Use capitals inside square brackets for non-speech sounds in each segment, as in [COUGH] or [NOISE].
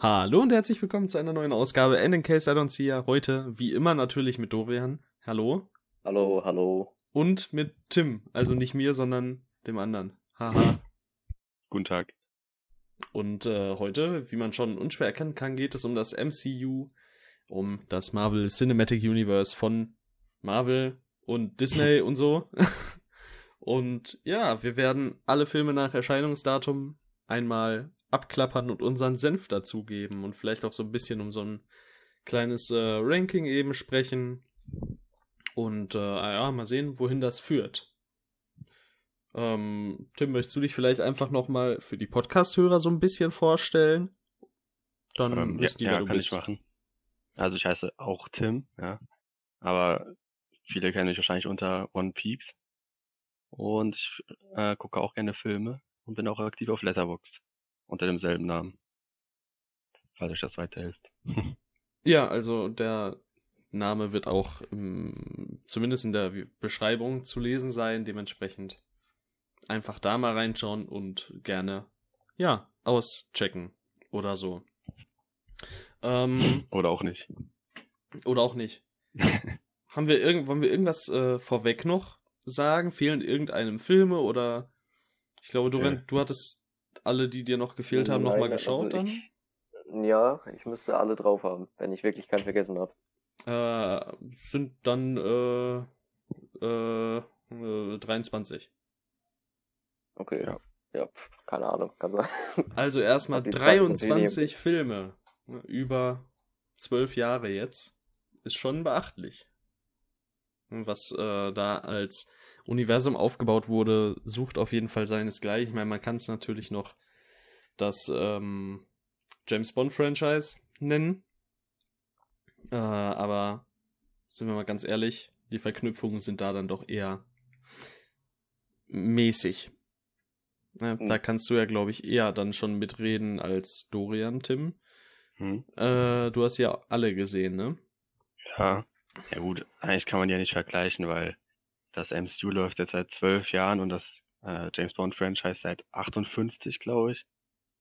Hallo und herzlich willkommen zu einer neuen Ausgabe And in Case I Don't See Ya. Heute, wie immer, natürlich mit Dorian. Hallo. Hallo, hallo. Und mit Tim. Also nicht mir, sondern dem anderen. Haha. Guten Tag. Und äh, heute, wie man schon unschwer erkennen kann, geht es um das MCU, um das Marvel Cinematic Universe von Marvel und Disney [LAUGHS] und so. und ja, wir werden alle Filme nach Erscheinungsdatum einmal abklappern und unseren Senf dazugeben und vielleicht auch so ein bisschen um so ein kleines äh, Ranking eben sprechen. Und äh, ja, mal sehen, wohin das führt. Ähm, Tim, möchtest du dich vielleicht einfach nochmal für die Podcast-Hörer so ein bisschen vorstellen? Dann ähm, wissen ja, die, wer ja, du kann bist. Ich machen. Also ich heiße auch Tim, ja. Aber viele kennen mich wahrscheinlich unter One Peaks. Und ich äh, gucke auch gerne Filme und bin auch aktiv auf Letterboxd unter demselben Namen. Falls euch das weiterhilft. [LAUGHS] ja, also der Name wird auch im, zumindest in der Beschreibung zu lesen sein, dementsprechend einfach da mal reinschauen und gerne, ja, auschecken oder so. Ähm, [CLEARS THROAT] oder auch nicht. Oder auch nicht. [LAUGHS] Haben wir irgend, wollen wir irgendwas äh, vorweg noch sagen? Fehlen irgendeinem Filme oder ich glaube, du, ja. du hattest alle, die dir noch gefehlt haben, nochmal also geschaut also ich, dann? Ja, ich müsste alle drauf haben, wenn ich wirklich keinen vergessen habe. Äh, sind dann äh, äh, äh 23. Okay, ja. Ja, keine Ahnung, kann sein. Also erstmal [LAUGHS] 23 Filme ne, über zwölf Jahre jetzt. Ist schon beachtlich. Was äh, da als Universum aufgebaut wurde, sucht auf jeden Fall seinesgleichen. Ich meine, man kann es natürlich noch das ähm, James Bond Franchise nennen. Äh, aber sind wir mal ganz ehrlich, die Verknüpfungen sind da dann doch eher mäßig. Ja, hm. Da kannst du ja, glaube ich, eher dann schon mitreden als Dorian, Tim. Hm. Äh, du hast ja alle gesehen, ne? Ja. Ja gut, eigentlich kann man ja nicht vergleichen, weil das MCU läuft jetzt seit zwölf Jahren und das äh, James Bond Franchise seit 58, glaube ich.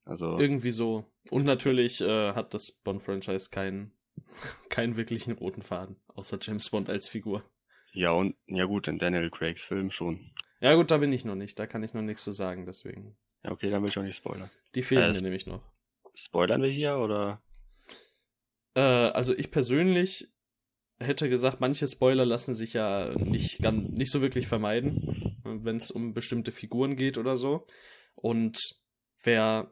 Also irgendwie so. Und natürlich äh, hat das Bond Franchise keinen [LAUGHS] keinen wirklichen roten Faden, außer James Bond als Figur. Ja und ja gut, in Daniel Craigs Film schon. Ja gut, da bin ich noch nicht, da kann ich noch nichts zu sagen, deswegen. Ja okay, dann will ich auch nicht spoilern. Die fehlen äh, mir nämlich noch. Spoilern wir hier oder? Äh, also ich persönlich hätte gesagt, manche Spoiler lassen sich ja nicht, ganz, nicht so wirklich vermeiden, wenn es um bestimmte Figuren geht oder so. Und wer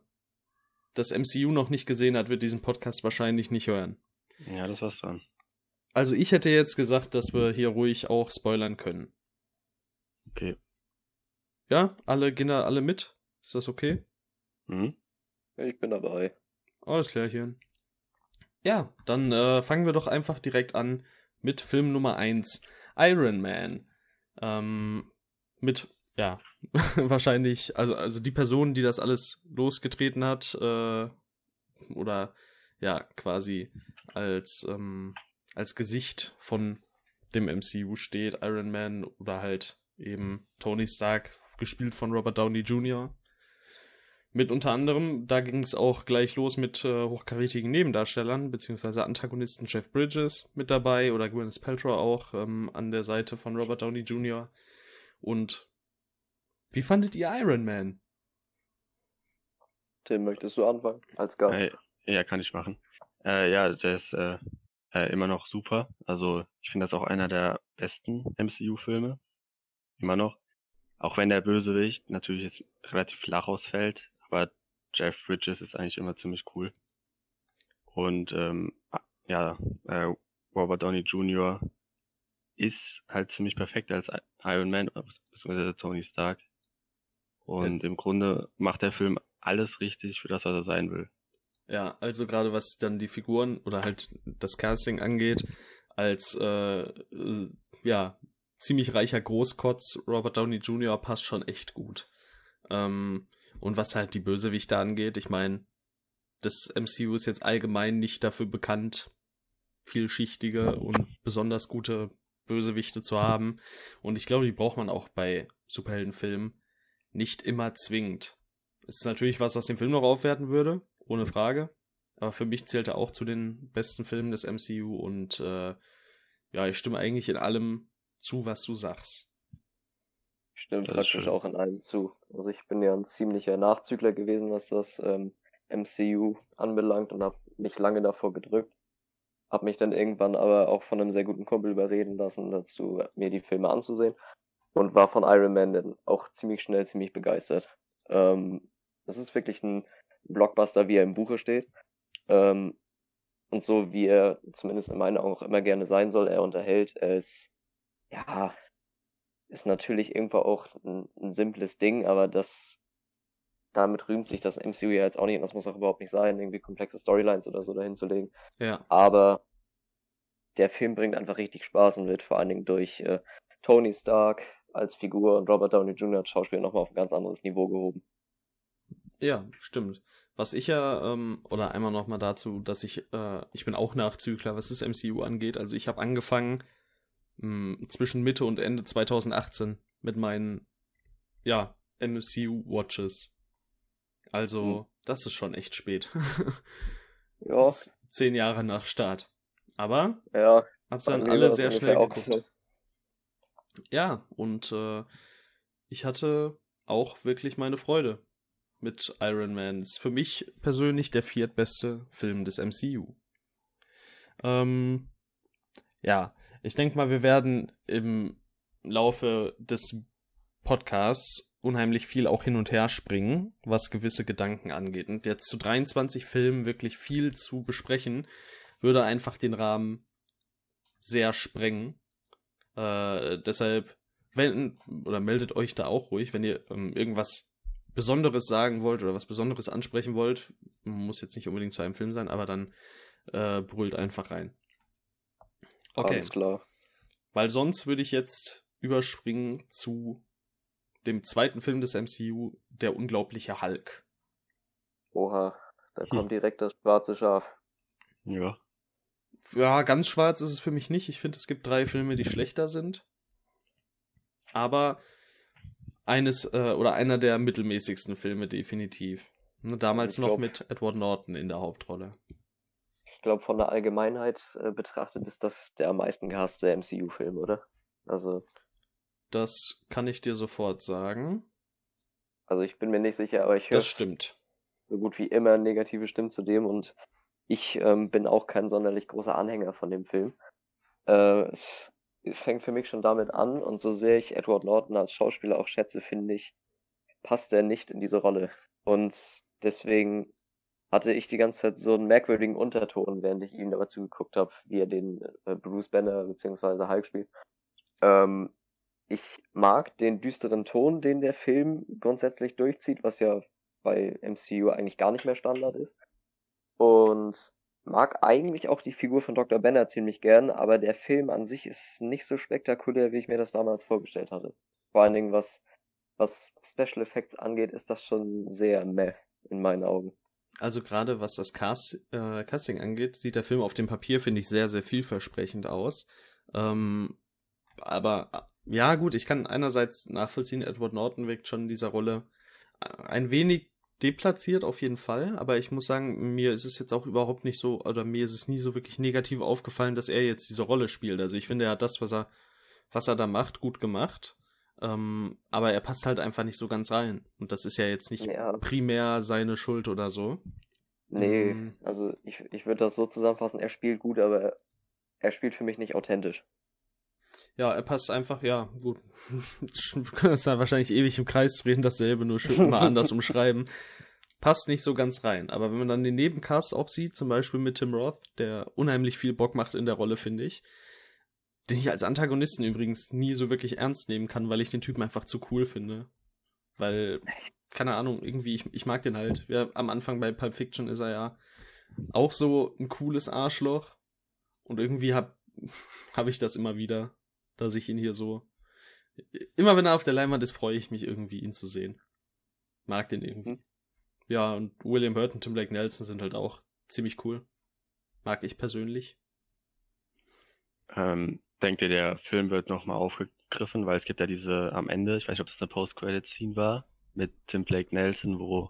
das MCU noch nicht gesehen hat, wird diesen Podcast wahrscheinlich nicht hören. Ja, das war's dann. Also ich hätte jetzt gesagt, dass wir hier ruhig auch spoilern können. Okay. Ja, alle gehen da alle mit? Ist das okay? Mhm. Ich bin dabei. Alles klärchen. Ja, dann äh, fangen wir doch einfach direkt an mit Film Nummer 1, Iron Man. Ähm, mit, ja, [LAUGHS] wahrscheinlich, also, also die Person, die das alles losgetreten hat, äh, oder ja, quasi als, ähm, als Gesicht von dem MCU steht, Iron Man oder halt eben Tony Stark, gespielt von Robert Downey Jr. Mit unter anderem, da ging es auch gleich los mit äh, hochkarätigen Nebendarstellern, beziehungsweise Antagonisten Jeff Bridges mit dabei oder Gwyneth Paltrow auch ähm, an der Seite von Robert Downey Jr. Und wie fandet ihr Iron Man? Tim, möchtest du anfangen als Gast? Äh, ja, kann ich machen. Äh, ja, der ist äh, äh immer noch super. Also ich finde das auch einer der besten MCU-Filme. Immer noch. Auch wenn der Bösewicht natürlich jetzt relativ flach ausfällt, aber Jeff Bridges ist eigentlich immer ziemlich cool. Und ähm, ja, äh, Robert Downey Jr. ist halt ziemlich perfekt als Iron Man, beziehungsweise Tony Stark. Und ja. im Grunde macht der Film alles richtig für das, was er sein will. Ja, also gerade was dann die Figuren oder halt das Casting angeht, als äh, ja ziemlich reicher Großkotz Robert Downey Jr. passt schon echt gut. Ähm, und was halt die Bösewichte angeht, ich meine, das MCU ist jetzt allgemein nicht dafür bekannt, vielschichtige und besonders gute Bösewichte zu haben. Und ich glaube, die braucht man auch bei Superheldenfilmen nicht immer zwingend. Es ist natürlich was, was den Film noch aufwerten würde, ohne Frage. Aber für mich zählt er auch zu den besten Filmen des MCU und äh, ja, ich stimme eigentlich in allem zu, was du sagst. Ich stimme Das praktisch auch in allem zu. Also ich bin ja ein ziemlicher Nachzügler gewesen, was das ähm, MCU anbelangt und habe mich lange davor gedrückt. Habe mich dann irgendwann aber auch von einem sehr guten Kumpel überreden lassen, dazu mir die Filme anzusehen und war von Iron Man dann auch ziemlich schnell ziemlich begeistert. Ähm, das ist wirklich ein Blockbuster, wie er im Buche steht. Ähm, und so wie er zumindest in meinen Augen auch immer gerne sein soll. Er unterhält, er ist, ja, ist natürlich irgendwo auch ein, ein simples Ding, aber das, damit rühmt sich das MCU ja jetzt auch nicht und das muss auch überhaupt nicht sein, irgendwie komplexe Storylines oder so dahin zu legen. Ja, Aber der Film bringt einfach richtig Spaß und wird vor allen Dingen durch äh, Tony Stark als Figur und Robert Downey Jr. als Schauspieler nochmal auf ein ganz anderes Niveau gehoben. ja, stimmt. Was ich ja, ähm, oder einmal nochmal dazu, dass ich, äh, ich bin auch Nachzügler, was das MCU angeht. Also ich habe angefangen mh, zwischen Mitte und Ende 2018 mit meinen, ja, MCU-Watches. Also, Hm. das ist schon echt spät. [LAUGHS] Ja, zehn Jahre nach Start. Aber ja, hab's dann alle sehr schnell geguckt. so. Ja, und äh, ich hatte auch wirklich meine Freude mit Iron Man. Ist für mich persönlich der viertbeste Film des MCU. Ähm, ja, ich denke mal, wir werden im Laufe des Podcasts unheimlich viel auch hin und her springen, was gewisse Gedanken angeht. Und jetzt zu 23 Filmen wirklich viel zu besprechen, würde einfach den Rahmen sehr sprengen. Äh, deshalb, wenn, oder meldet euch da auch ruhig, wenn ihr ähm, irgendwas Besonderes sagen wollt oder was Besonderes ansprechen wollt. Muss jetzt nicht unbedingt zu einem Film sein, aber dann äh, brüllt einfach rein. Okay, Alles klar. weil sonst würde ich jetzt überspringen zu dem zweiten Film des MCU, der unglaubliche Hulk. Oha, da Hm. kommt direkt das schwarze Schaf. Ja. Ja, ganz schwarz ist es für mich nicht. Ich finde, es gibt drei Filme, die schlechter sind. Aber eines äh, oder einer der mittelmäßigsten Filme definitiv. Ne, Damals noch mit Edward Norton in der Hauptrolle. Ich glaube, von der Allgemeinheit äh, betrachtet ist das der am meisten gehasste MCU-Film, oder? Also, Das kann ich dir sofort sagen. also ich bin mir nicht sicher, aber ich höre Das stimmt. so gut wie immer negative Stimmen zu dem und ich ähm, bin auch kein sonderlich großer Anhänger von dem Film. Äh, es fängt für mich schon damit an und so sehr ich Edward Norton als Schauspieler auch schätze, finde ich, passt er nicht in diese Rolle. Und deswegen hatte ich die ganze Zeit so einen merkwürdigen Unterton, während ich ihm dabei zugeguckt habe, wie er den äh, Bruce Banner bzw. Hulk spielt. Ähm, ich mag den düsteren Ton, den der Film grundsätzlich durchzieht, was ja bei MCU eigentlich gar nicht mehr Standard ist. Und mag eigentlich auch die Figur von Dr. Banner ziemlich gern, aber der Film an sich ist nicht so spektakulär, wie ich mir das damals vorgestellt hatte. Vor allen Dingen, was, was Special Effects angeht, ist das schon sehr meh in meinen Augen. Also gerade was das Cast, äh, Casting angeht, sieht der Film auf dem Papier, finde ich, sehr, sehr vielversprechend aus. Ähm, aber äh, ja, gut, ich kann einerseits nachvollziehen, Edward Norton wirkt schon in dieser Rolle äh, ein wenig deplatziert auf jeden Fall, aber ich muss sagen, mir ist es jetzt auch überhaupt nicht so, oder mir ist es nie so wirklich negativ aufgefallen, dass er jetzt diese Rolle spielt. Also ich finde, er hat das, was er, was er da macht, gut gemacht. Ähm, aber er passt halt einfach nicht so ganz rein. Und das ist ja jetzt nicht Ja. primär seine Schuld oder so. Nee, Mm. also ich, ich würde das so zusammenfassen, er spielt gut, aber er spielt für mich nicht authentisch. Ja, er passt einfach, ja, gut. [LAUGHS] Wir können uns da wahrscheinlich ewig im Kreis drehen, dasselbe nur schön mal [LAUGHS] anders umschreiben. Passt nicht so ganz rein. Aber wenn man dann den Nebencast auch sieht, zum Beispiel mit Tim Roth, der unheimlich viel Bock macht in der Rolle, finde ich. Den ich als Antagonisten übrigens nie so wirklich ernst nehmen kann, weil ich den Typen einfach zu cool finde. Weil, keine Ahnung, irgendwie, ich, ich mag den halt. Ja, am Anfang bei Pulp Fiction ist er ja auch so ein cooles Arschloch. Und irgendwie hab, [LAUGHS] hab ich das immer wieder, dass ich ihn hier so. Immer wenn er auf der Leinwand ist, freue ich mich irgendwie, ihn zu sehen. Mag den irgendwie. Mhm. Ja, und William Hurt und Tim Blake Nelson sind halt auch ziemlich cool. Mag ich persönlich. Ähm, denkt ihr, der Film wird nochmal aufgegriffen, weil es gibt ja diese am Ende, ich weiß nicht, ob das eine Post-Credit-Scene war, mit Tim Blake Nelson, wo,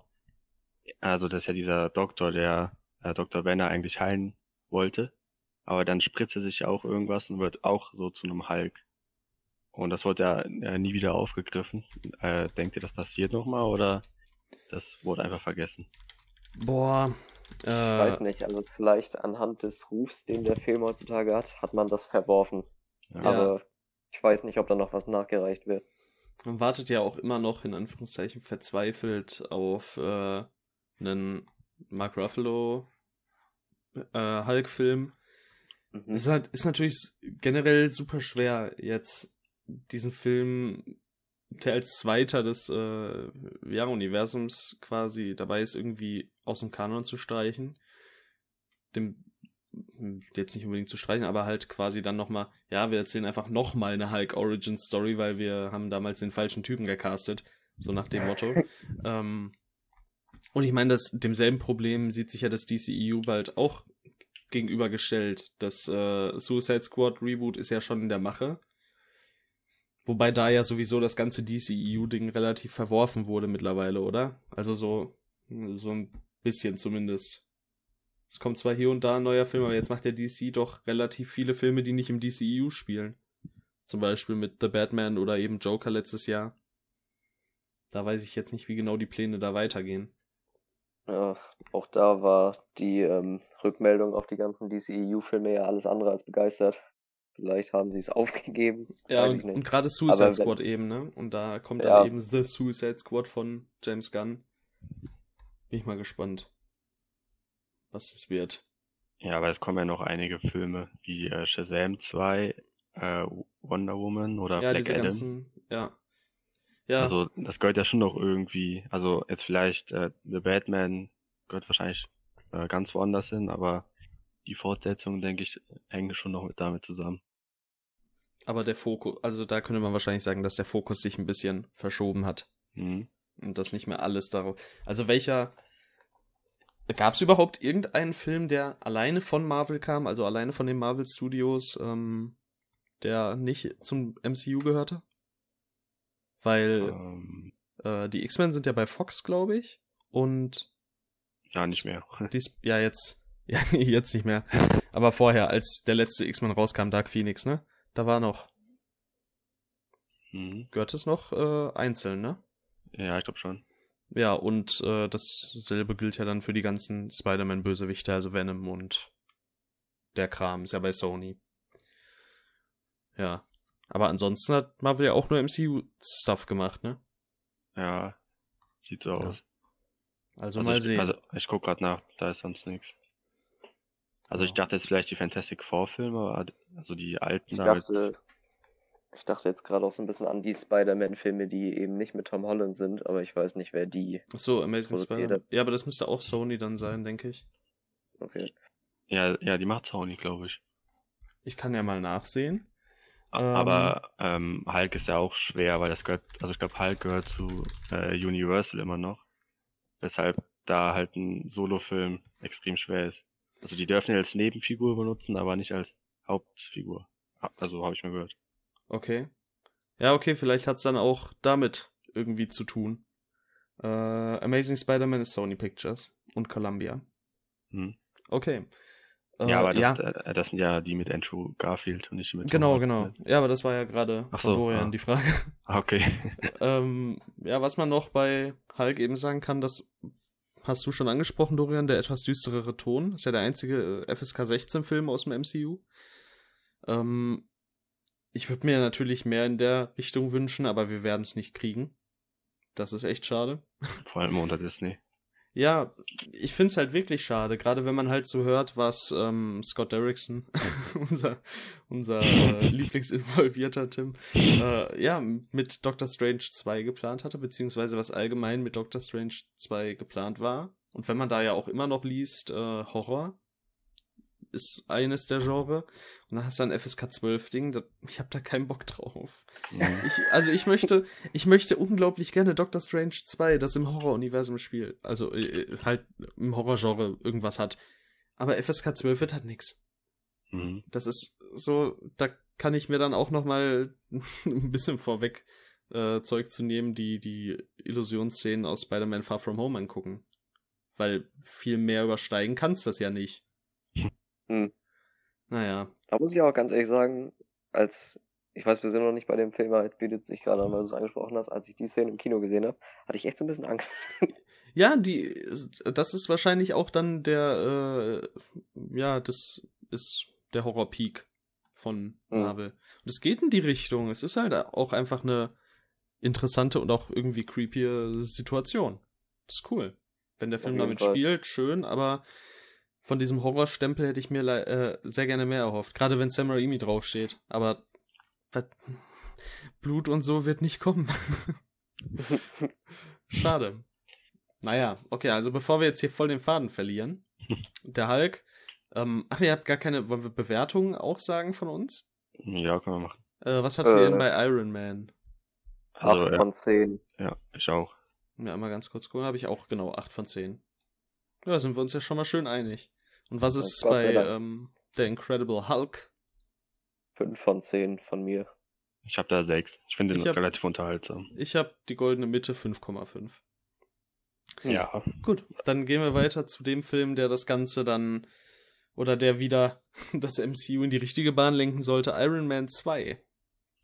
also das ist ja dieser Doktor, der äh, Dr. Banner eigentlich heilen wollte. Aber dann spritzt er sich ja auch irgendwas und wird auch so zu einem Hulk. Und das wurde ja äh, nie wieder aufgegriffen. Äh, denkt ihr, das passiert nochmal oder das wurde einfach vergessen? Boah. Ich weiß nicht, also vielleicht anhand des Rufs, den der Film heutzutage hat, hat man das verworfen. Ja. Aber ich weiß nicht, ob da noch was nachgereicht wird. Man wartet ja auch immer noch, in Anführungszeichen, verzweifelt auf äh, einen Mark Ruffalo äh, Hulk-Film. Mhm. Ist, halt, ist natürlich generell super schwer, jetzt diesen Film, der als Zweiter des äh, ja, Universums quasi dabei ist, irgendwie aus dem Kanon zu streichen. Dem jetzt nicht unbedingt zu streichen, aber halt quasi dann nochmal, ja, wir erzählen einfach nochmal eine Hulk Origin Story, weil wir haben damals den falschen Typen gecastet, so nach dem Motto. [LAUGHS] ähm, und ich meine, dass demselben Problem sieht sich ja das DCEU bald auch gegenübergestellt. Das äh, Suicide Squad Reboot ist ja schon in der Mache. Wobei da ja sowieso das ganze DCEU-Ding relativ verworfen wurde mittlerweile, oder? Also so, so ein bisschen zumindest. Es kommt zwar hier und da ein neuer Film, aber jetzt macht der DC doch relativ viele Filme, die nicht im DCEU spielen. Zum Beispiel mit The Batman oder eben Joker letztes Jahr. Da weiß ich jetzt nicht, wie genau die Pläne da weitergehen. Ja, auch da war die ähm, Rückmeldung auf die ganzen DCEU-Filme ja alles andere als begeistert. Vielleicht haben sie es [LAUGHS] aufgegeben. Ja, und, und gerade Suicide Aber wenn- Squad eben, ne? Und da kommt Ja. dann eben The Suicide Squad von James Gunn. Bin ich mal gespannt, was das wird. Ja, aber es kommen ja noch einige Filme wie äh, Shazam 2, äh, Wonder Woman oder ja, Black Adam. ganzen, ja. Ja, Also das gehört ja schon noch irgendwie, also jetzt vielleicht äh, The Batman gehört wahrscheinlich äh, ganz woanders hin, aber die Fortsetzung, denke ich, hängen schon noch mit damit zusammen. aber der Fokus, also da könnte man wahrscheinlich sagen, dass der Fokus sich ein bisschen verschoben hat. Mhm. Und das nicht mehr alles darauf. Also welcher. Gab es überhaupt irgendeinen Film, der alleine von Marvel kam, also alleine von den Marvel Studios, ähm, der nicht zum MCU gehörte? Weil Ähm, äh, die X-Men sind ja bei Fox, glaube ich. Und ja, nicht mehr. [LAUGHS] dies, ja, jetzt, [LAUGHS] ja, jetzt nicht mehr. Aber vorher, als der letzte X-Men rauskam, Dark Phoenix, ne? Da war noch, Mhm. gehört es noch äh, einzeln, ne? Ja, ich glaube schon. Ja, und äh, dasselbe gilt ja dann für die ganzen Spider-Man-Bösewichte, also Venom und der Kram, ist ja bei Sony. Ja. Aber ansonsten hat Marvel ja auch nur MCU-Stuff gemacht, ne? Ja, sieht so Ja. aus. Also, Also mal ich, sehen. Also ich guck gerade nach, da ist sonst nichts. Also ich Ja. dachte jetzt vielleicht die Fantastic Four Filme, also die alten Ich dachte, ich dachte jetzt gerade auch so ein bisschen an die Spider-Man-Filme, die eben nicht mit Tom Holland sind, aber ich weiß nicht, wer die. Ach so, Amazing Spider-Man. Ja, aber das müsste auch Sony dann sein, denke ich. Okay. ja, ja, die macht Sony, glaube ich. Ich kann ja mal nachsehen. Ähm. Aber ähm, Hulk ist ja auch schwer, weil das gehört, also ich glaube Hulk gehört zu äh, Universal immer noch. Weshalb da halt ein Solofilm extrem schwer ist. Also die dürfen ihn als Nebenfigur benutzen, aber nicht als Hauptfigur. Ha- Also habe ich mal gehört. Okay. Ja, okay, vielleicht hat's dann auch damit irgendwie zu tun. Äh, Amazing Spider-Man ist Sony Pictures und Columbia. Hm. Okay. Äh, ja, aber das, ja, Äh, das sind ja die mit Andrew Garfield und nicht mit Tom genau, Holland. genau. Ja, aber das war ja gerade von so, Dorian ja. die Frage. [LAUGHS] Ah, Okay. [LAUGHS] ähm, ja, was man noch bei Hulk eben sagen kann, das hast du schon angesprochen, Dorian, der etwas düsterere Ton. Ist ja der einzige äh, FSK 16 Film aus dem MCU. Ähm, ich würde mir natürlich mehr in der Richtung wünschen, aber wir werden es nicht kriegen. Das ist echt schade. [LAUGHS] Vor allem unter Disney. Ja, ich find's halt wirklich schade, gerade wenn man halt so hört, was ähm, Scott Derrickson, [LAUGHS] unser, unser äh, Lieblingsinvolvierter Tim, äh, ja, mit Doctor Strange 2 geplant hatte, beziehungsweise was allgemein mit Doctor Strange 2 geplant war. Und wenn man da ja auch immer noch liest, äh, Horror ist eines der Genre. Und dann hast du ein FSK 12 Ding, ich hab da keinen Bock drauf. Mhm. Ich, also ich möchte, ich möchte unglaublich gerne Doctor Strange 2, das im Horror-Universum spielt. Also äh, halt im Horrorgenre irgendwas hat. Aber FSK 12 wird halt nix. Mhm. Das ist so, da kann ich mir dann auch noch mal [LAUGHS] ein bisschen vorweg äh, Zeug zu nehmen, die die Illusionsszenen aus Spider-Man Far From Home angucken. weil viel mehr übersteigen kannst das ja nicht. Hm. Naja. Da muss ich auch ganz ehrlich sagen, als, ich weiß, wir sind noch nicht bei dem Film, aber jetzt bietet sich gerade an, weil du es angesprochen hast, als ich die Szene im Kino gesehen habe, hatte ich echt so ein bisschen Angst. [LAUGHS] Ja, die, das ist wahrscheinlich auch dann der, äh, ja, das ist der Horror-Peak von Mhm. Marvel. Und es geht in die Richtung. Es ist halt auch einfach eine interessante und auch irgendwie creepy Situation. Das ist cool. Wenn der Film damit Fall. spielt, schön, aber von diesem Horrorstempel hätte ich mir äh, sehr gerne mehr erhofft. Gerade wenn Sam Raimi draufsteht. Aber das, Blut und so wird nicht kommen. [LAUGHS] Schade. Naja, okay, also bevor wir jetzt hier voll den Faden verlieren, [LAUGHS] der Hulk, ähm, ach, ihr habt gar keine, wollen wir Bewertungen auch sagen von uns? Ja, können wir machen. Äh, was hattet ihr Äh. denn bei Iron Man? Also, Acht ja, von zehn. ja, ich auch. Ja, einmal ganz kurz gucken, habe ich auch genau 8 von 10. Ja, sind wir uns ja schon mal schön einig. Und was ist Gott sei bei ähm, der Incredible Hulk? Fünf von zehn von mir. Ich habe da sechs. Ich finde den Ich hab- relativ unterhaltsam. Ich habe die goldene Mitte 5,5. Hm. Ja. Gut, dann gehen wir weiter zu dem Film, der das Ganze dann oder der wieder [LAUGHS] das MCU in die richtige Bahn lenken sollte, Iron Man 2.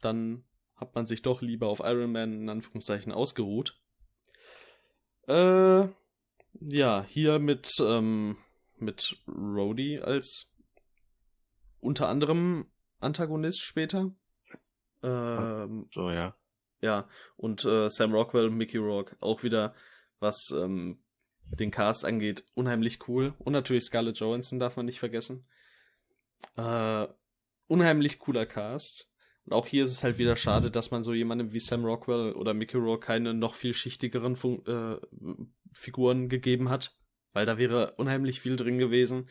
Dann hat man sich doch lieber auf Iron Man in Anführungszeichen ausgeruht. Äh, ja, hier mit, ähm, mit Rhodey als unter anderem Antagonist später. Ähm, So, ja. ja, und äh, Sam Rockwell Mickey Rourke auch wieder, was ähm, den Cast angeht, unheimlich cool. Und natürlich Scarlett Johansson darf man nicht vergessen. Äh, unheimlich cooler Cast. Und auch hier ist es halt wieder schade, dass man so jemandem wie Sam Rockwell oder Mickey Rourke keine noch viel schichtigeren Fun äh, Figuren gegeben hat. Weil da wäre unheimlich viel drin gewesen.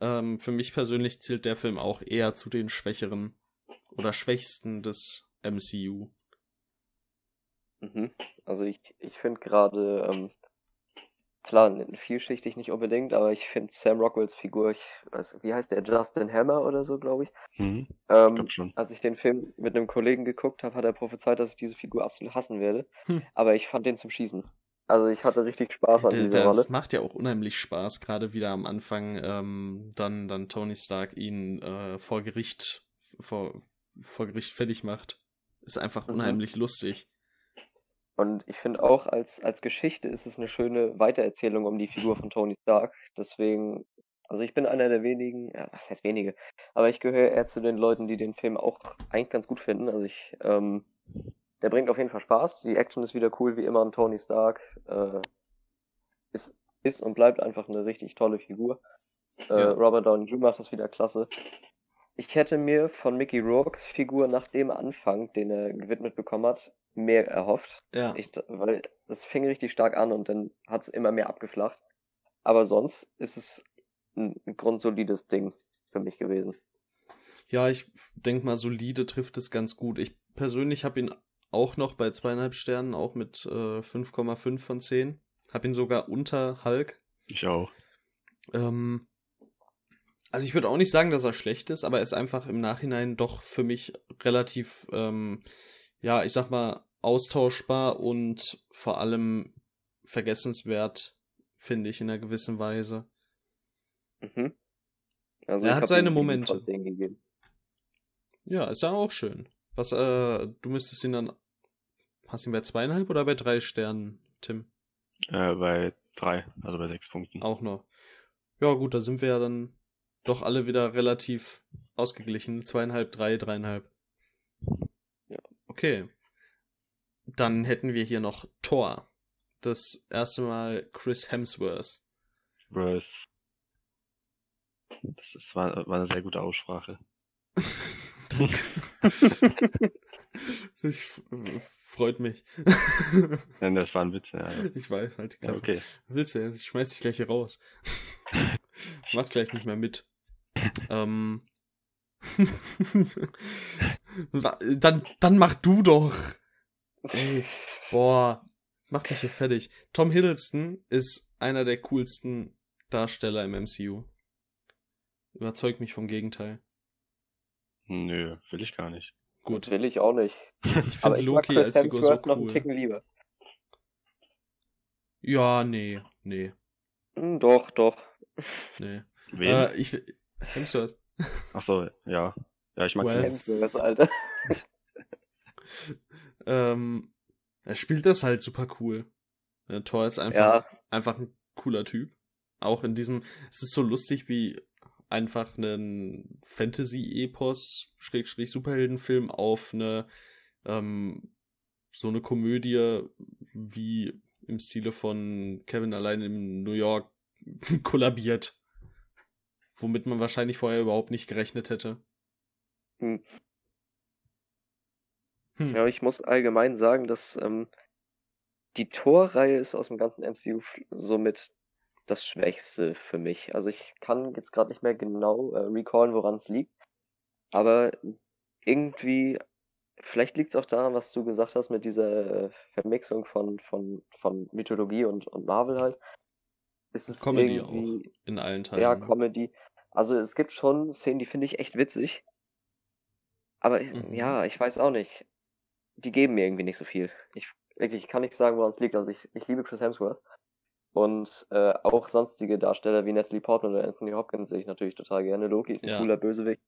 Ähm, für mich persönlich zählt der Film auch eher zu den schwächeren oder schwächsten des MCU. Mhm. Also ich, ich finde gerade, ähm, klar, vielschichtig nicht unbedingt, aber ich finde Sam Rockwells Figur, ich weiß, wie heißt der, Justin Hammer oder so, glaube ich. Mhm. Ich Ähm, glaub schon. als ich den Film mit einem Kollegen geguckt habe, hat er prophezeit, dass ich diese Figur absolut hassen werde. Hm. Aber ich fand den zum Schießen. Also ich hatte richtig Spaß an dieser das Rolle. macht ja auch unheimlich Spaß, gerade wieder am Anfang, ähm, dann, dann Tony Stark ihn äh, vor Gericht, vor, vor Gericht fertig macht. Ist einfach Mhm. unheimlich lustig. Und ich finde auch, als, als Geschichte ist es eine schöne Weitererzählung um die Figur von Tony Stark. Deswegen, also ich bin einer der wenigen, ja, was heißt wenige, aber ich gehöre eher zu den Leuten, die den Film auch eigentlich ganz gut finden. Also ich, ähm, der bringt auf jeden Fall Spaß. Die Action ist wieder cool, wie immer. Und Tony Stark äh, ist, ist und bleibt einfach eine richtig tolle Figur. Äh, Ja. Robert Downey Jr. macht das wieder klasse. Ich hätte mir von Mickey Rourkes Figur nach dem Anfang, den er gewidmet bekommen hat, mehr erhofft. Ja. Ich, weil es fing richtig stark an und dann hat es immer mehr abgeflacht. Aber sonst ist es ein, grundsolides Ding für mich gewesen. Ja, ich denk mal, solide trifft es ganz gut. Ich persönlich habe ihn auch noch bei zweieinhalb Sternen, auch mit äh, 5,5 von 10. Hab ihn sogar unter Hulk. Ich auch. Ähm, also ich würde auch nicht sagen, dass er schlecht ist, aber er ist einfach im Nachhinein doch für mich relativ, ähm, ja, ich sag mal, austauschbar und vor allem vergessenswert, finde ich in einer gewissen Weise. Mhm. Also Er hat seine Momente. Ja, ist ja auch schön. Was, äh, du müsstest ihn dann, hast ihn bei zweieinhalb oder bei drei Sternen, Tim? Äh, bei drei, also bei sechs Punkten. Auch noch. Ja, gut, da sind wir ja dann doch alle wieder relativ ausgeglichen. Zweieinhalb, drei, dreieinhalb. Ja. Okay. Dann hätten wir hier noch Thor. Das erste Mal Chris Hemsworth. Verse. Das ist, war, war eine sehr gute Aussprache. [LAUGHS] Danke. [LAUGHS] ich, freut mich. [LAUGHS] Nein, das war ein Witz, ja. ich weiß, halt die ja Klappe. okay. Willst du? Ich schmeiß dich gleich hier raus. [LAUGHS] Mach's gleich nicht mehr mit. Ähm. Dann, dann mach du doch. Ey, boah, mach mich hier fertig. Tom Hiddleston ist einer der coolsten Darsteller im MCU. Überzeugt mich vom Gegenteil. Nö, will ich gar nicht. Gut, Will ich auch nicht. [LAUGHS] ich finde ich mag Loki Chris als Figur so Hemsworth noch einen cool. Ticken lieber. Ja, nee, nee. Hm, Doch, doch. Nee. Wen? Äh, ich, Hemsworth. Ach so, ja. Ja, ich mag Well. den. Hemsworth, Alter. [LAUGHS] ähm, er spielt das halt super cool. Äh, Thor ist einfach, Ja. einfach ein cooler Typ. Auch in diesem, es ist so lustig, wie einfach einen Fantasy-Epos, Schrägstrich Superheldenfilm auf eine, ähm, so eine Komödie wie im Stile von Kevin allein in New York [LAUGHS] kollabiert. Womit man wahrscheinlich vorher überhaupt nicht gerechnet hätte. Hm. Hm. Ja, ich muss allgemein sagen, dass ähm, die Torreihe ist aus dem ganzen MCU somit das Schwächste für mich. Also ich kann jetzt gerade nicht mehr genau äh, recallen, woran es liegt. Aber irgendwie, vielleicht liegt es auch daran, was du gesagt hast mit dieser äh, Vermixung von, von, von Mythologie und, und Marvel halt. Ist es Comedy irgendwie, auch in allen Teilen. ja, Comedy. Also es gibt schon Szenen, die finde ich echt witzig. Aber Mhm. ja, ich weiß auch nicht. Die geben mir irgendwie nicht so viel. Ich, wirklich, ich kann nicht sagen, woran es liegt. Also ich, ich liebe Chris Hemsworth. Und äh, auch sonstige Darsteller wie Natalie Portman oder Anthony Hopkins sehe ich natürlich total gerne. Loki ist ein Ja. cooler Bösewicht.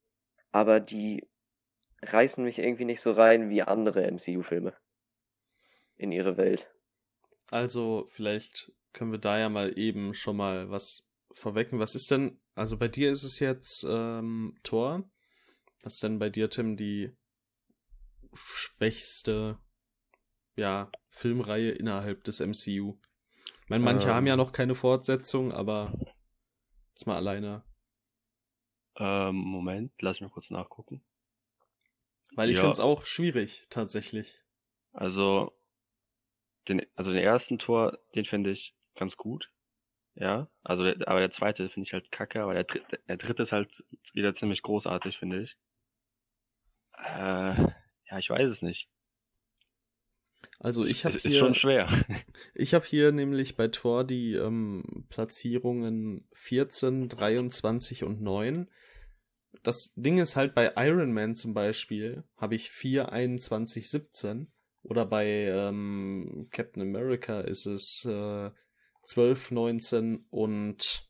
Aber die reißen mich irgendwie nicht so rein wie andere MCU-Filme. In ihre Welt. Also, vielleicht können wir da ja mal eben schon mal was vorwecken. Was ist denn, also bei dir ist es jetzt ähm, Thor. Was ist denn bei dir, Tim, die schwächste ja, Filmreihe innerhalb des MCU? Meine, manche Ähm. haben ja noch keine Fortsetzung, aber jetzt mal alleine. Ähm, Moment, lass mich kurz nachgucken. Weil ich Ja. finde es auch schwierig, tatsächlich. Also, den, also den ersten Tor, den finde ich ganz gut. Ja, also der, aber der zweite finde ich halt kacke, aber der dritte, der dritte ist halt wieder ziemlich großartig, finde ich. Äh, ja, ich weiß es nicht. Also ich habe es ist hier schon schwer. Ich habe hier nämlich bei Tor die ähm, Platzierungen 14, 23 und 9. Das Ding ist halt bei Iron Man zum Beispiel habe ich 4, 21, 17. Oder bei ähm, Captain America ist es äh, 12, 19 und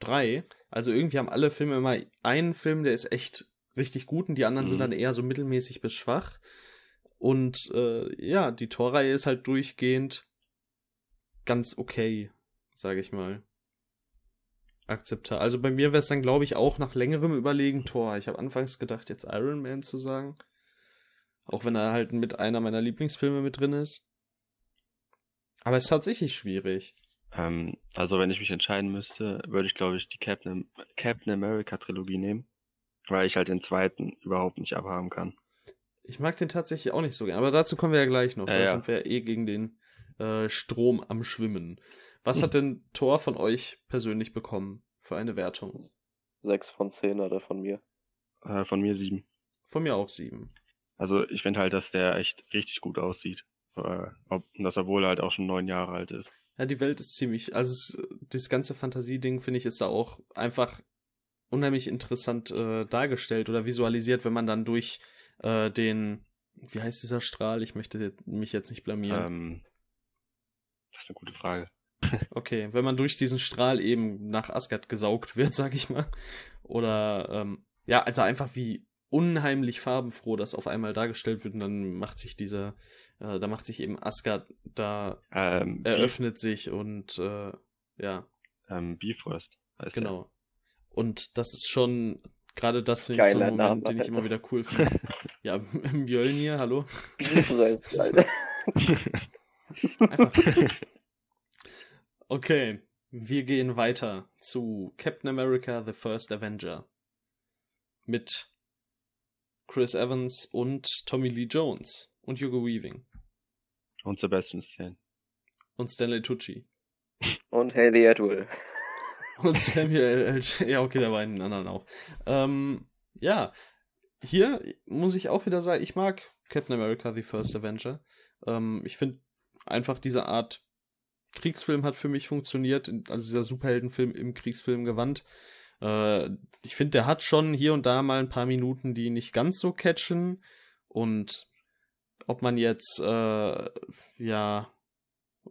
3. Also irgendwie haben alle Filme immer einen Film, der ist echt richtig gut und die anderen sind Mhm. dann eher so mittelmäßig bis schwach. Und äh, ja, die Torreihe ist halt durchgehend ganz okay, sage ich mal. Akzeptabel. Also bei mir wäre es dann, glaube ich, auch nach längerem Überlegen Tor. Ich habe anfangs gedacht, jetzt Iron Man zu sagen. Auch wenn er halt mit einer meiner Lieblingsfilme mit drin ist. Aber es ist tatsächlich schwierig. ähm, also wenn ich mich entscheiden müsste, würde ich glaube ich die Captain, Captain America Trilogie nehmen, weil ich halt den zweiten überhaupt nicht abhaben kann. Ich mag den tatsächlich auch nicht so gern, aber dazu kommen wir ja gleich noch. Ja, da ja. sind wir ja eh gegen den äh, Strom am Schwimmen. Was [LAUGHS] hat denn Thor von euch persönlich bekommen für eine Wertung? Sechs von zehn oder von mir. Äh, von mir sieben. Von mir auch sieben. Also ich finde halt, dass der echt richtig gut aussieht. Äh, ob, dass er wohl halt auch schon neun Jahre alt ist. Ja, die Welt ist ziemlich, also es, das ganze Fantasieding finde ich ist da auch einfach unheimlich interessant äh, dargestellt oder visualisiert, wenn man dann durch äh, den, wie heißt dieser Strahl? Ich möchte jetzt- mich jetzt nicht blamieren. Ähm, das ist eine gute Frage. [LAUGHS] Okay, wenn man durch diesen Strahl eben nach Asgard gesaugt wird, [LAUGHS] sag ich mal. Oder, ähm, ja, also einfach wie unheimlich farbenfroh das auf einmal dargestellt wird und dann macht sich dieser, äh, da macht sich eben Asgard, da Ähm, eröffnet sich und, äh, ja, ähm, Bifrost heißt genau. Und das ist schon, gerade das finde ich so ein Name, Moment, den ich immer wieder cool finde. [LAUGHS] ja, [LAUGHS] Mjölnir, hallo. Bifrost, Alter. Einfach. Okay, wir gehen weiter zu Captain America The First Avenger. Mit Chris Evans und Tommy Lee Jones und Hugo Weaving. Und Sebastian Stan. und Stanley Tucci Und Haley Atwell. und Samuel L. Ja, okay, da war einen anderen auch. Ähm, ja, hier muss ich auch wieder sagen, ich mag Captain America The First Avenger. Ähm, ich finde einfach diese Art Kriegsfilm hat für mich funktioniert, also dieser Superheldenfilm im Kriegsfilm gewandt. Äh, ich finde, der hat schon hier und da mal ein paar Minuten, die nicht ganz so catchen. Und ob man jetzt, äh, ja,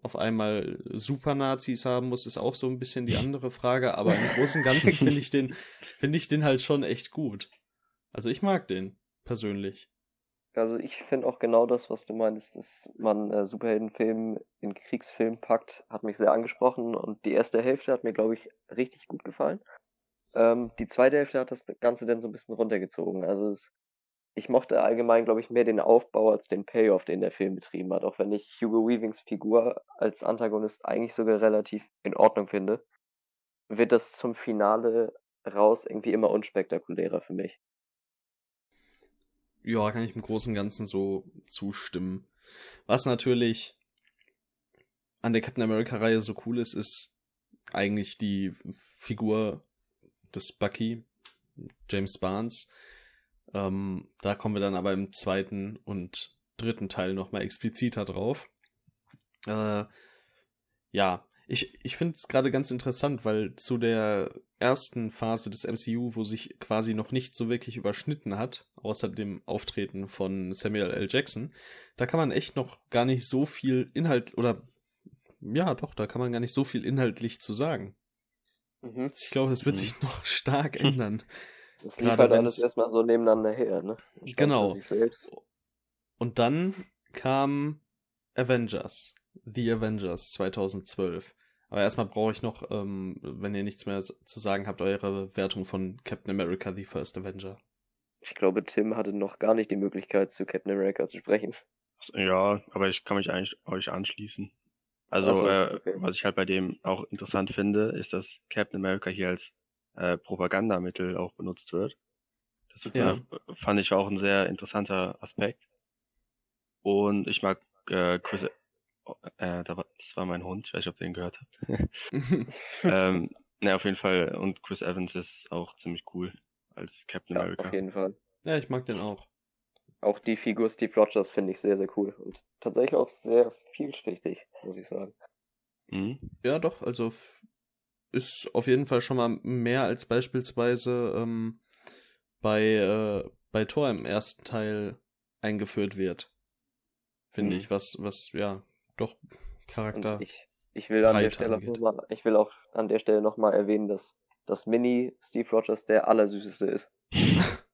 auf einmal Super-Nazis haben muss, ist auch so ein bisschen die andere Frage. Aber im Großen und Ganzen [LAUGHS] finde ich den, finde ich den halt schon echt gut. Also ich mag den persönlich. Also ich finde auch genau das, was du meinst, dass man äh, Superheldenfilm in Kriegsfilm packt, hat mich sehr angesprochen und die erste Hälfte hat mir, glaube ich, richtig gut gefallen. Ähm, die zweite Hälfte hat das Ganze dann so ein bisschen runtergezogen. Also es, ich mochte allgemein, glaube ich, mehr den Aufbau als den Payoff, den der Film betrieben hat. Auch wenn ich Hugo Weavings Figur als Antagonist eigentlich sogar relativ in Ordnung finde, wird das zum Finale raus irgendwie immer unspektakulärer für mich. Ja, kann ich im Großen und Ganzen so zustimmen. Was natürlich an der Captain America-Reihe so cool ist, ist eigentlich die Figur des Bucky, James Barnes. Ähm, da kommen wir dann aber im zweiten und dritten Teil nochmal expliziter drauf. Äh, ja, ich, ich finde es gerade ganz interessant, weil zu der ersten Phase des MCU, wo sich quasi noch nicht so wirklich überschnitten hat, außer dem Auftreten von Samuel L. Jackson, da kann man echt noch gar nicht so viel Inhalt oder ja, doch, da kann man gar nicht so viel inhaltlich zu sagen. Mhm. Ich glaube, es wird mhm. sich [LAUGHS] noch stark ändern. Das lief Gerade halt alles erstmal so nebeneinander her, ne? Stand genau. Und dann kam Avengers. The Avengers 2012. Aber erstmal brauche ich noch, ähm, wenn ihr nichts mehr zu sagen habt, eure Wertung von Captain America, The First Avenger. Ich glaube, Tim hatte noch gar nicht die Möglichkeit, zu Captain America zu sprechen. Ja, aber ich kann mich eigentlich euch anschließen. Also, so, äh, okay. was ich halt bei dem auch interessant finde, ist, dass Captain America hier als äh, Propagandamittel auch benutzt wird. Das ja. äh, fand ich auch ein sehr interessanter Aspekt. Und ich mag äh, Chris äh, das war mein Hund, ich weiß nicht, ob ihr ihn gehört habt. [LAUGHS] ähm, ne, auf jeden Fall. Und Chris Evans ist auch ziemlich cool als Captain ja, America. Auf jeden Fall. Ja, ich mag den auch. Auch die Figur Steve Rogers finde ich sehr, sehr cool. Und tatsächlich auch sehr vielschichtig, muss ich sagen. Mhm. Ja, doch, also ist auf jeden Fall schon mal mehr als beispielsweise ähm, bei, äh, bei Thor im ersten Teil eingeführt wird. Finde mhm. ich, was, was, ja, doch Charakter. Und ich, ich will an der Stelle mal, ich will auch an der Stelle nochmal erwähnen, dass das Mini Steve Rogers der allersüßeste ist. [LAUGHS]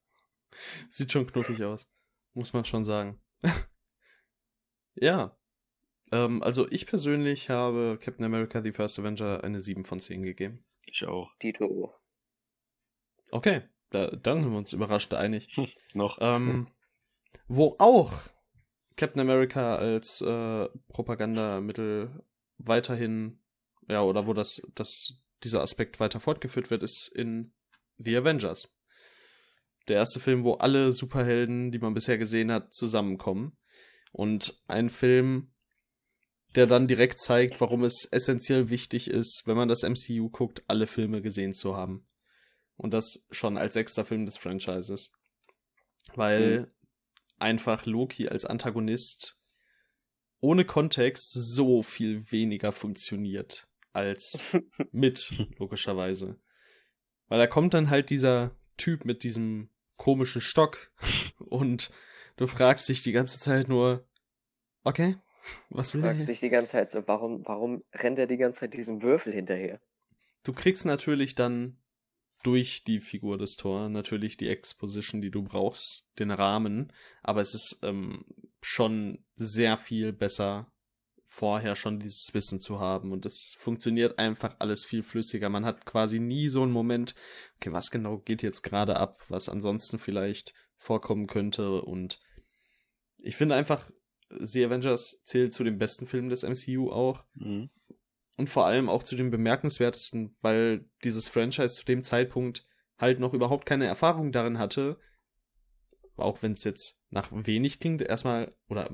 Sieht schon knuffig aus. Muss man schon sagen. [LAUGHS] ja. Ähm, also ich persönlich habe Captain America The First Avenger eine 7 von 10 gegeben. Ich auch. Dito. Okay, da, dann sind wir uns überrascht einig. Hm, [LAUGHS] noch. Ähm, wo auch Captain America als äh, Propagandamittel weiterhin, ja, oder wo das, das, dieser Aspekt weiter fortgeführt wird, ist in The Avengers. Der erste Film, wo alle Superhelden, die man bisher gesehen hat, zusammenkommen. Und ein Film, der dann direkt zeigt, warum es essentiell wichtig ist, wenn man das MCU guckt, alle Filme gesehen zu haben. Und das schon als sechster Film des Franchises. Weil mhm einfach Loki als Antagonist ohne Kontext so viel weniger funktioniert als [LAUGHS] mit, logischerweise. Weil da kommt dann halt dieser Typ mit diesem komischen Stock [LAUGHS] und du fragst dich die ganze Zeit nur, okay, was will er? Du fragst dich die ganze Zeit so, warum, warum rennt er die ganze Zeit diesem Würfel hinterher? Du kriegst natürlich dann durch die Figur des Thor natürlich die Exposition, die du brauchst, den Rahmen, aber es ist ähm, schon sehr viel besser, vorher schon dieses Wissen zu haben und es funktioniert einfach alles viel flüssiger. Man hat quasi nie so einen Moment, okay, was genau geht jetzt gerade ab, was ansonsten vielleicht vorkommen könnte und ich finde einfach, The Avengers zählt zu den besten Filmen des MCU auch. Mhm und vor allem auch zu den bemerkenswertesten, weil dieses Franchise zu dem Zeitpunkt halt noch überhaupt keine Erfahrung darin hatte, auch wenn es jetzt nach wenig klingt, erstmal, oder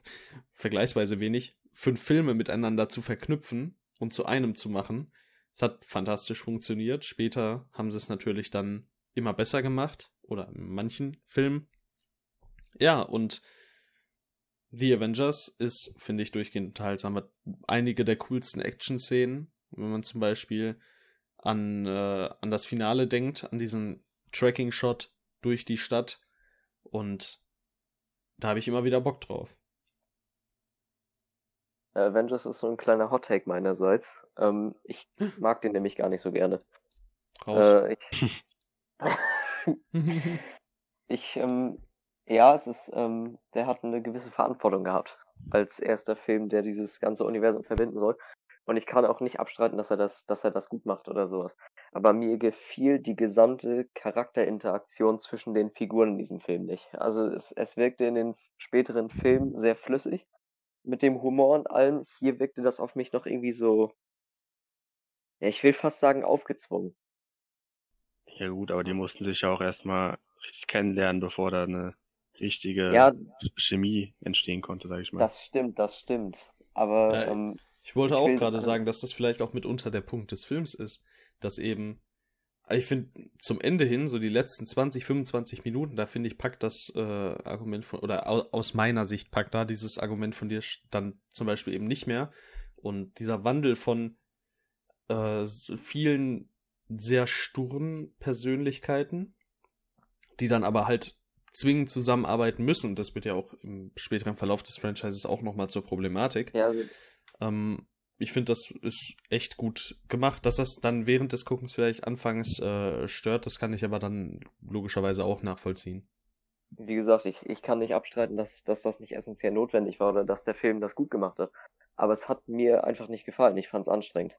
[LAUGHS] vergleichsweise wenig, fünf Filme miteinander zu verknüpfen und zu einem zu machen. Es hat fantastisch funktioniert. Später haben sie es natürlich dann immer besser gemacht, oder in manchen Filmen. Ja, und The Avengers ist, finde ich, durchgehend unterhaltsam. Hat einige der coolsten Action-Szenen. Wenn man zum Beispiel an, äh, an das Finale denkt, an diesen Tracking-Shot durch die Stadt. Und da habe ich immer wieder Bock drauf. Avengers ist so ein kleiner Hot-Take meinerseits. Ähm, ich [LAUGHS] mag den nämlich gar nicht so gerne. Raus. Äh, ich, [LAUGHS] [LAUGHS] ich ähm, ja, es ist, ähm, der hat eine gewisse Verantwortung gehabt als erster Film, der dieses ganze Universum verbinden soll. Und ich kann auch nicht abstreiten, dass er das, dass er das gut macht oder sowas. Aber mir gefiel die gesamte Charakterinteraktion zwischen den Figuren in diesem Film nicht. Also es, es wirkte in den späteren Filmen sehr flüssig mit dem Humor und allem. Hier wirkte das auf mich noch irgendwie so, ja, ich will fast sagen, aufgezwungen. Ja gut, aber die mussten sich ja auch erstmal richtig kennenlernen, bevor da eine richtige Ja, Chemie entstehen konnte, sag ich mal. das stimmt, das stimmt. Aber Ja, ähm, Ich wollte Ich auch gerade sagen, dass das vielleicht auch mitunter der Punkt des Films ist, dass eben, ich finde, zum Ende hin, so die letzten 20, 25 Minuten, da finde ich, packt das äh, Argument von, oder au, aus meiner Sicht packt da dieses Argument von dir dann zum Beispiel eben nicht mehr. Und dieser Wandel von äh, so vielen sehr sturen Persönlichkeiten, die dann aber halt zwingend zusammenarbeiten müssen, das wird ja auch im späteren Verlauf des Franchises auch nochmal zur Problematik. ja, also, Ähm, ich finde, das ist echt gut gemacht. Dass das dann während des Guckens vielleicht anfangs äh, stört, das kann ich aber dann logischerweise auch nachvollziehen. wie gesagt, ich, ich kann nicht abstreiten, dass, dass das nicht essentiell notwendig war oder dass der Film das gut gemacht hat. Aber es hat mir einfach nicht gefallen. Ich fand es anstrengend.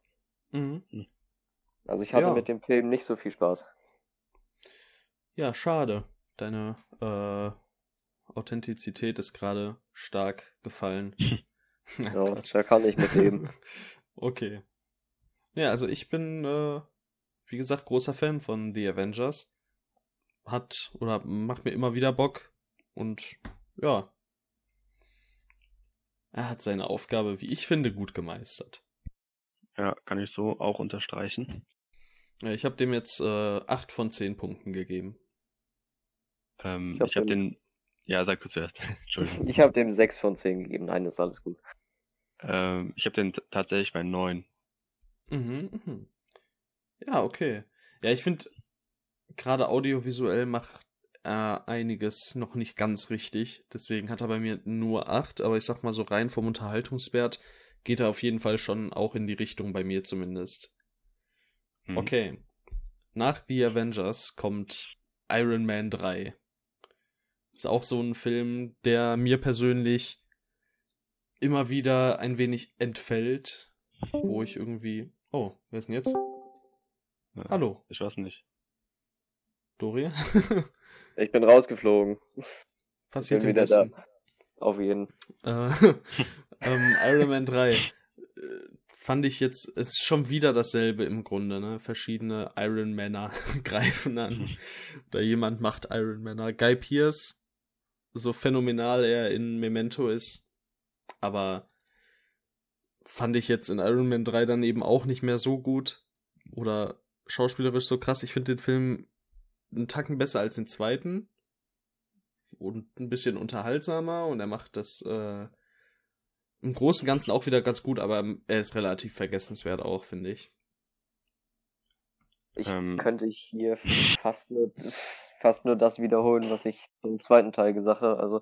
Mhm. Also ich hatte Ja. mit dem Film nicht so viel Spaß. Ja, schade. Deine äh, Authentizität ist gerade stark gefallen. [LAUGHS] Ja, Quatsch. da kann ich mit leben. [LAUGHS] Okay. Ja, also ich bin, äh, wie gesagt, großer Fan von The Avengers. Hat oder macht mir immer wieder Bock. Und ja. Er hat seine Aufgabe, wie ich finde, gut gemeistert. Ja, kann ich so auch unterstreichen. Ja, Ich habe dem jetzt äh, 8 von 10 Punkten gegeben. Ähm, Ich hab habe den- den, ja, sag du zuerst. [LAUGHS] Entschuldigung. Ich habe dem 6 von 10 gegeben. Nein, ist alles gut. ähm, ich habe den tatsächlich bei neun. Mhm, mhm. Ja, okay. Ja, ich finde, gerade audiovisuell macht er einiges noch nicht ganz richtig. Deswegen hat er bei mir nur 8, aber ich sag mal so rein vom Unterhaltungswert geht er auf jeden Fall schon auch in die Richtung bei mir zumindest. Mhm. Okay. Nach The Avengers kommt Iron Man 3. Ist auch so ein Film, der mir persönlich immer wieder ein wenig entfällt, wo ich irgendwie. Oh, wer ist denn jetzt? Ja, Hallo, Ich weiß nicht. Dorian? [LAUGHS] Ich bin rausgeflogen. Passiert bin im wieder da. Auf jeden. Äh, [LAUGHS] ähm, Iron Man 3 äh, fand ich jetzt, es ist schon wieder dasselbe im Grunde, ne? Verschiedene Iron Männer [LAUGHS] greifen an. Oder jemand macht Iron Männer. Guy Pierce, so phänomenal er in Memento ist, aber fand ich jetzt in Iron Man 3 dann eben auch nicht mehr so gut. Oder schauspielerisch so krass. Ich finde den Film einen Tacken besser als den zweiten. Und ein bisschen unterhaltsamer und er macht das äh, im Großen und Ganzen auch wieder ganz gut, aber er ist relativ vergessenswert auch, finde ich. Ich Ähm. könnte hier fast nur, fast nur das wiederholen, was ich zum zweiten Teil gesagt habe. Also,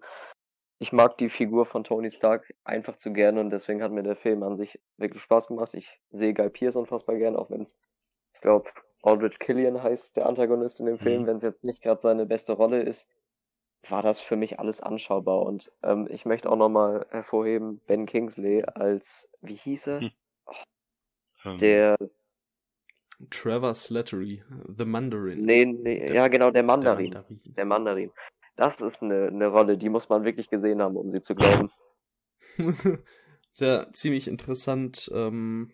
ich mag die Figur von Tony Stark einfach zu gerne und deswegen hat mir der Film an sich wirklich Spaß gemacht. Ich sehe Guy Pearce unfassbar gern, auch wenn es, ich glaube, Aldrich Killian heißt der Antagonist in dem Film, Mhm. wenn es jetzt nicht gerade seine beste Rolle ist, war das für mich alles anschaubar. Und ähm, ich möchte auch nochmal hervorheben, Ben Kingsley als, wie hieß er? Hm. Ähm, Der, Trevor Slattery, The Mandarin. nee, nee, Der- ja genau, der Der Mandarin. Mandarin. Der Mandarin. Das ist eine, eine Rolle, die muss man wirklich gesehen haben, um sie zu glauben. [LAUGHS] Sehr ziemlich interessant. Ähm,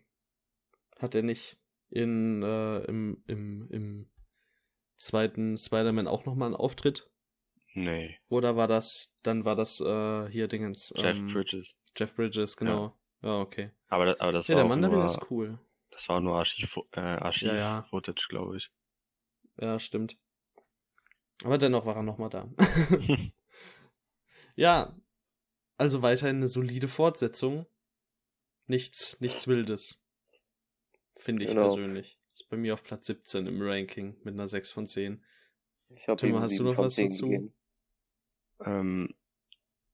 hat er nicht in äh, im, im, im zweiten Spider-Man auch nochmal einen Auftritt? Nee, Oder war das, dann war das äh, hier Dingens. Jeff ähm, Bridges. Jeff Bridges, genau. Ja, okay. Aber, das- aber das Ja, war der Mandarin nur, ist cool. Das war nur Archiv, äh, Archiv Ja, ja. Footage, glaube ich. Ja, stimmt. Aber dennoch war er nochmal da. [LAUGHS] ja, also weiterhin eine solide Fortsetzung. Nichts, nichts Wildes. Finde ich Genau. persönlich. Ist bei mir auf Platz 17 im Ranking mit einer 6 von 10. Ich habe Timo, ihm hast du noch was zehn dazu? gegeben. ähm,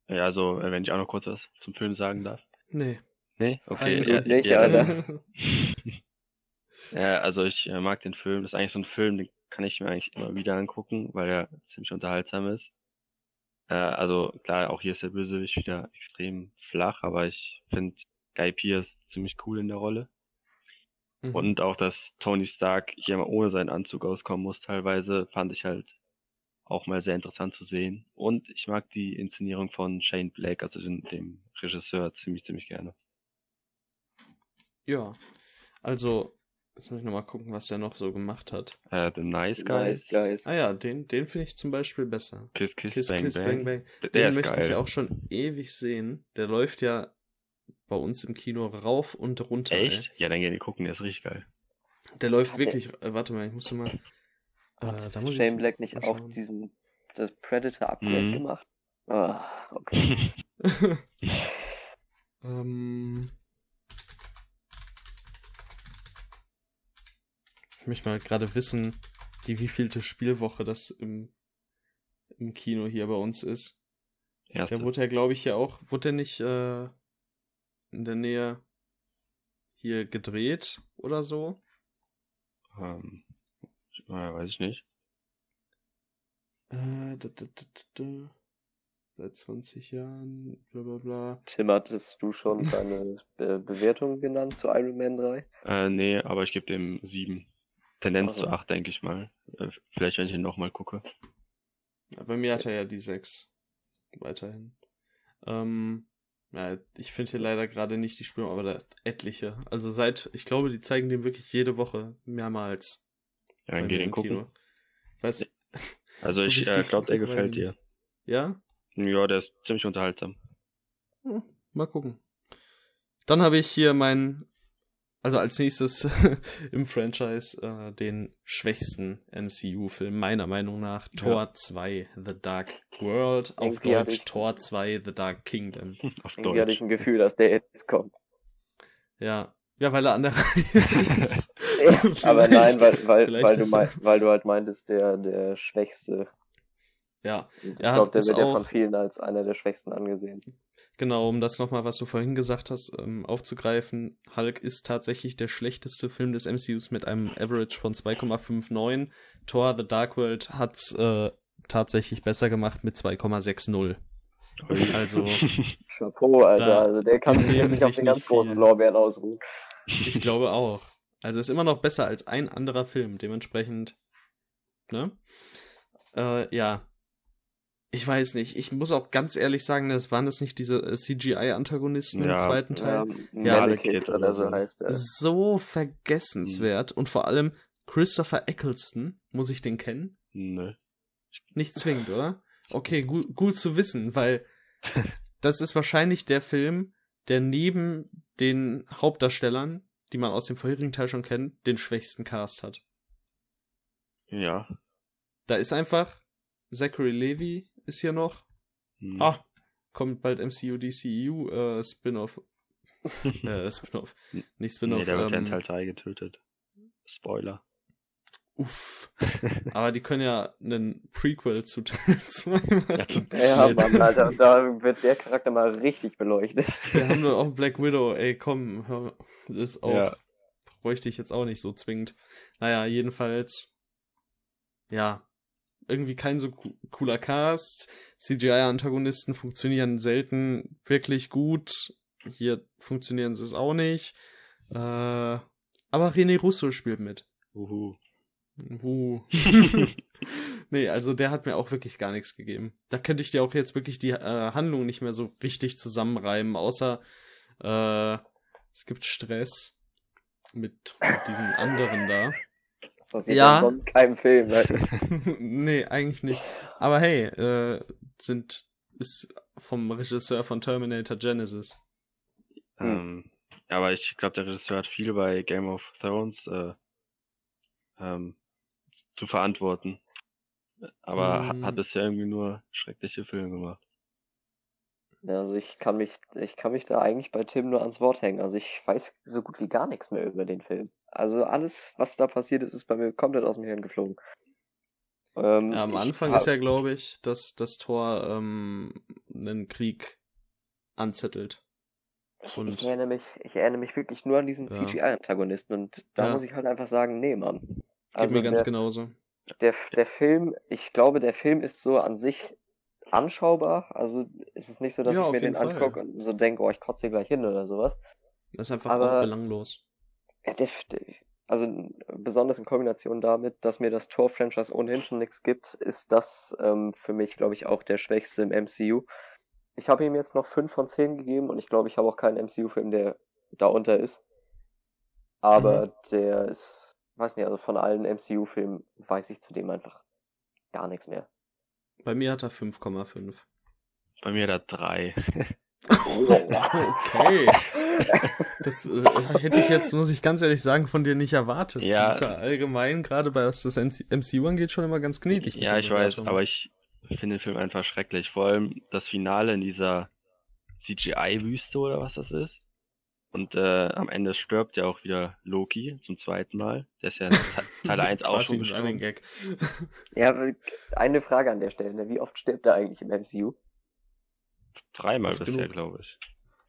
ja, also, äh, wenn ich auch noch kurz was zum Film sagen darf. Nee. Nee? Okay. Absolut Ja, nicht, ja, Alter. [LAUGHS] ja, also ich äh, mag den Film. Das ist eigentlich so ein Film, den kann ich mir eigentlich immer wieder angucken, weil er ziemlich unterhaltsam ist. Äh, also klar, auch hier ist der Bösewicht wieder extrem flach, aber ich finde Guy Pearce ziemlich cool in der Rolle. Mhm. Und auch, dass Tony Stark hier mal ohne seinen Anzug auskommen muss teilweise, fand ich halt auch mal sehr interessant zu sehen. Und ich mag die Inszenierung von Shane Black, also dem, dem Regisseur, ziemlich, ziemlich gerne. Ja, also, jetzt muss ich nochmal gucken, was der noch so gemacht hat. Äh, The Nice Nice Guys, Guys. Ah ja, den, den finde ich zum Beispiel besser. Kiss Kiss, Kiss, Bang, Kiss, Bang. Bang, Bang. Der Den ist möchte geil. ich auch schon ewig sehen. Der läuft ja bei uns im Kino rauf und runter. ey. Echt? Ja, dann gehen die gucken, der ist richtig geil. Der läuft Hat der- wirklich. Äh, warte mal, ich musste mal. Äh, Hat da muss Shane ich Black nicht auch diesen das Predator Upgrade Mhm. gemacht? Ah, okay. [LAUGHS] [LAUGHS] ähm, ich möchte mal gerade wissen, die wievielte Spielwoche das im, im Kino hier bei uns ist. Erste. Der wurde ja, glaube ich, ja auch, wurde der nicht äh, in der Nähe hier gedreht oder so? ähm, äh, weiß ich nicht. Äh, da, da, da, da, da. Seit 20 Jahren, bla bla bla. Tim, hattest du schon deine Be Bewertung genannt zu Iron Man 3? Äh, nee, aber ich gebe dem sieben. Tendenz Also. zu acht, denke ich mal. Äh, vielleicht, wenn ich ihn nochmal gucke. Ja, bei mir hat er ja die 6. Weiterhin. Ähm, ja, ich finde hier leider gerade nicht die Spur, aber da etliche. Also seit, ich glaube, die zeigen den wirklich jede Woche mehrmals. Ja, dann geh den gucken. Kino. [LAUGHS] Also So ich äh, glaube, der gefällt dir. ja? Ja, der ist ziemlich unterhaltsam. Hm, Mal gucken. Dann habe ich hier mein, also als nächstes [LAUGHS] im Franchise äh, den schwächsten MCU-Film meiner Meinung nach. Tor 2, The Dark World. Auf Irgendwie hatte Deutsch ich- Tor 2, The Dark Kingdom. [LAUGHS] Auf Irgendwie hatte Deutsch. ich ein Gefühl, dass der jetzt kommt. Ja. Ja, weil er an der [LAUGHS] Reihe ist. Aber nein, weil, weil, weil, du mein, weil du halt meintest, der, der Schwächste. Ja, Ich hat glaube, der wird ja auch- von vielen als einer der Schwächsten angesehen. genau, um das nochmal, was du vorhin gesagt hast, ähm, aufzugreifen. Hulk ist tatsächlich der schlechteste Film des MCUs mit einem Average von 2,59. Thor The Dark World hat's äh, tatsächlich besser gemacht mit 2,60. Ui. Also, [LAUGHS] Chapeau, Alter. Da- also der kann sich wirklich auf den ganz großen viel. Lorbeeren ausruhen. ich glaube auch. Also ist immer noch besser als ein anderer Film, dementsprechend, ne? Äh, ja. Ich weiß nicht. Ich muss auch ganz ehrlich sagen, das waren das nicht diese äh, CGI-Antagonisten Ja. im zweiten Teil. Ähm, Ja, Malekith oder oder so heißt er. so vergessenswert. Und vor allem Christopher Eccleston, muss ich den kennen? Nö. Nicht zwingend, oder? Okay, gut, gut zu wissen, weil [LAUGHS] das ist wahrscheinlich der Film, der neben den Hauptdarstellern, die man aus dem vorherigen Teil schon kennt, den schwächsten Cast hat. Ja. Da ist einfach Zachary Levy ist hier noch. Hm. Ah, kommt bald MCU DCU äh, Spin-off. [LAUGHS] äh, Spin-off. Nicht Spin-off. nee, der wird ja in ähm, Teil 3 getötet. Spoiler. Uff. [LAUGHS] Aber die können ja einen Prequel zu Teil [LAUGHS] 2 machen. Ja, Mann, Alter, da wird der Charakter mal richtig beleuchtet. Wir haben nur auch Black Widow, ey, komm, hör, das ist auch, Ja. bräuchte ich jetzt auch nicht so zwingend. Naja, jedenfalls, ja, irgendwie kein so co- cooler Cast. CGI-Antagonisten funktionieren selten wirklich gut. Hier funktionieren sie es auch nicht. Äh, aber René Russo spielt mit. Uhu. Wuh. [LAUGHS] nee, also der hat mir auch wirklich gar nichts gegeben. Da könnte ich dir auch jetzt wirklich die äh, Handlung nicht mehr so richtig zusammenreimen, außer äh, es gibt Stress mit, mit diesen anderen da. Passiert Ja. ja. sonst keinem Film. Ne? [LAUGHS] nee, eigentlich nicht. Aber hey, äh, sind ist vom Regisseur von Terminator Genesis. Hm. Ähm, aber ich glaube, der Regisseur hat viel bei Game of Thrones äh, ähm, zu verantworten. Aber Mm. hat bisher irgendwie nur schreckliche Filme gemacht. Ja, also ich kann mich, ich kann mich da eigentlich bei Tim nur ans Wort hängen. Also ich weiß so gut wie gar nichts mehr über den Film. Also alles, was da passiert ist, ist bei mir komplett aus dem Hirn geflogen. Ähm, Ja, am ich Anfang hab- ist ja, glaube ich, dass das Tor ähm, einen Krieg anzettelt. Ich, Und- ich, erinnere mich, ich erinnere mich wirklich nur an diesen Ja. CGI-Antagonisten und da Ja. muss ich halt einfach sagen, nee, Mann. Geht Also mir ganz der, genauso. der, der Film, ich glaube, der Film ist so an sich anschaubar. Also es ist nicht so, dass Ja, ich mir den angucke und so denke, oh, ich kotze hier gleich hin oder sowas. Das ist einfach Aber- auch belanglos. Ja, der, der, also besonders in Kombination damit, dass mir das Tor-Franchise ohnehin schon nichts gibt, ist das ähm, für mich, glaube ich, auch der schwächste im MCU. Ich habe ihm jetzt noch 5 von 10 gegeben und ich glaube, ich habe auch keinen MCU-Film, der da unter ist. Aber Mhm. der ist, weiß nicht, also von allen MCU-Filmen weiß ich zudem einfach gar nichts mehr. Bei mir hat er 5,5. Bei mir da drei. [LAUGHS] [LAUGHS] Okay. Das äh, hätte ich jetzt, muss ich ganz ehrlich sagen, von dir nicht erwartet. Ja. Das ist ja allgemein, gerade bei was das MCU angeht, schon immer ganz gnädig. mit ja, ich weiß, aber ich finde den Film einfach schrecklich. Vor allem das Finale in dieser CGI-Wüste oder was das ist. Und äh, am Ende stirbt ja auch wieder Loki zum zweiten Mal. Der ist ja [LAUGHS] Teil 1 auch schon gestorben. Gag. [LAUGHS] Ja, aber eine Frage an der Stelle, ne? wie oft stirbt er eigentlich im MCU? Dreimal bisher, glaube ich.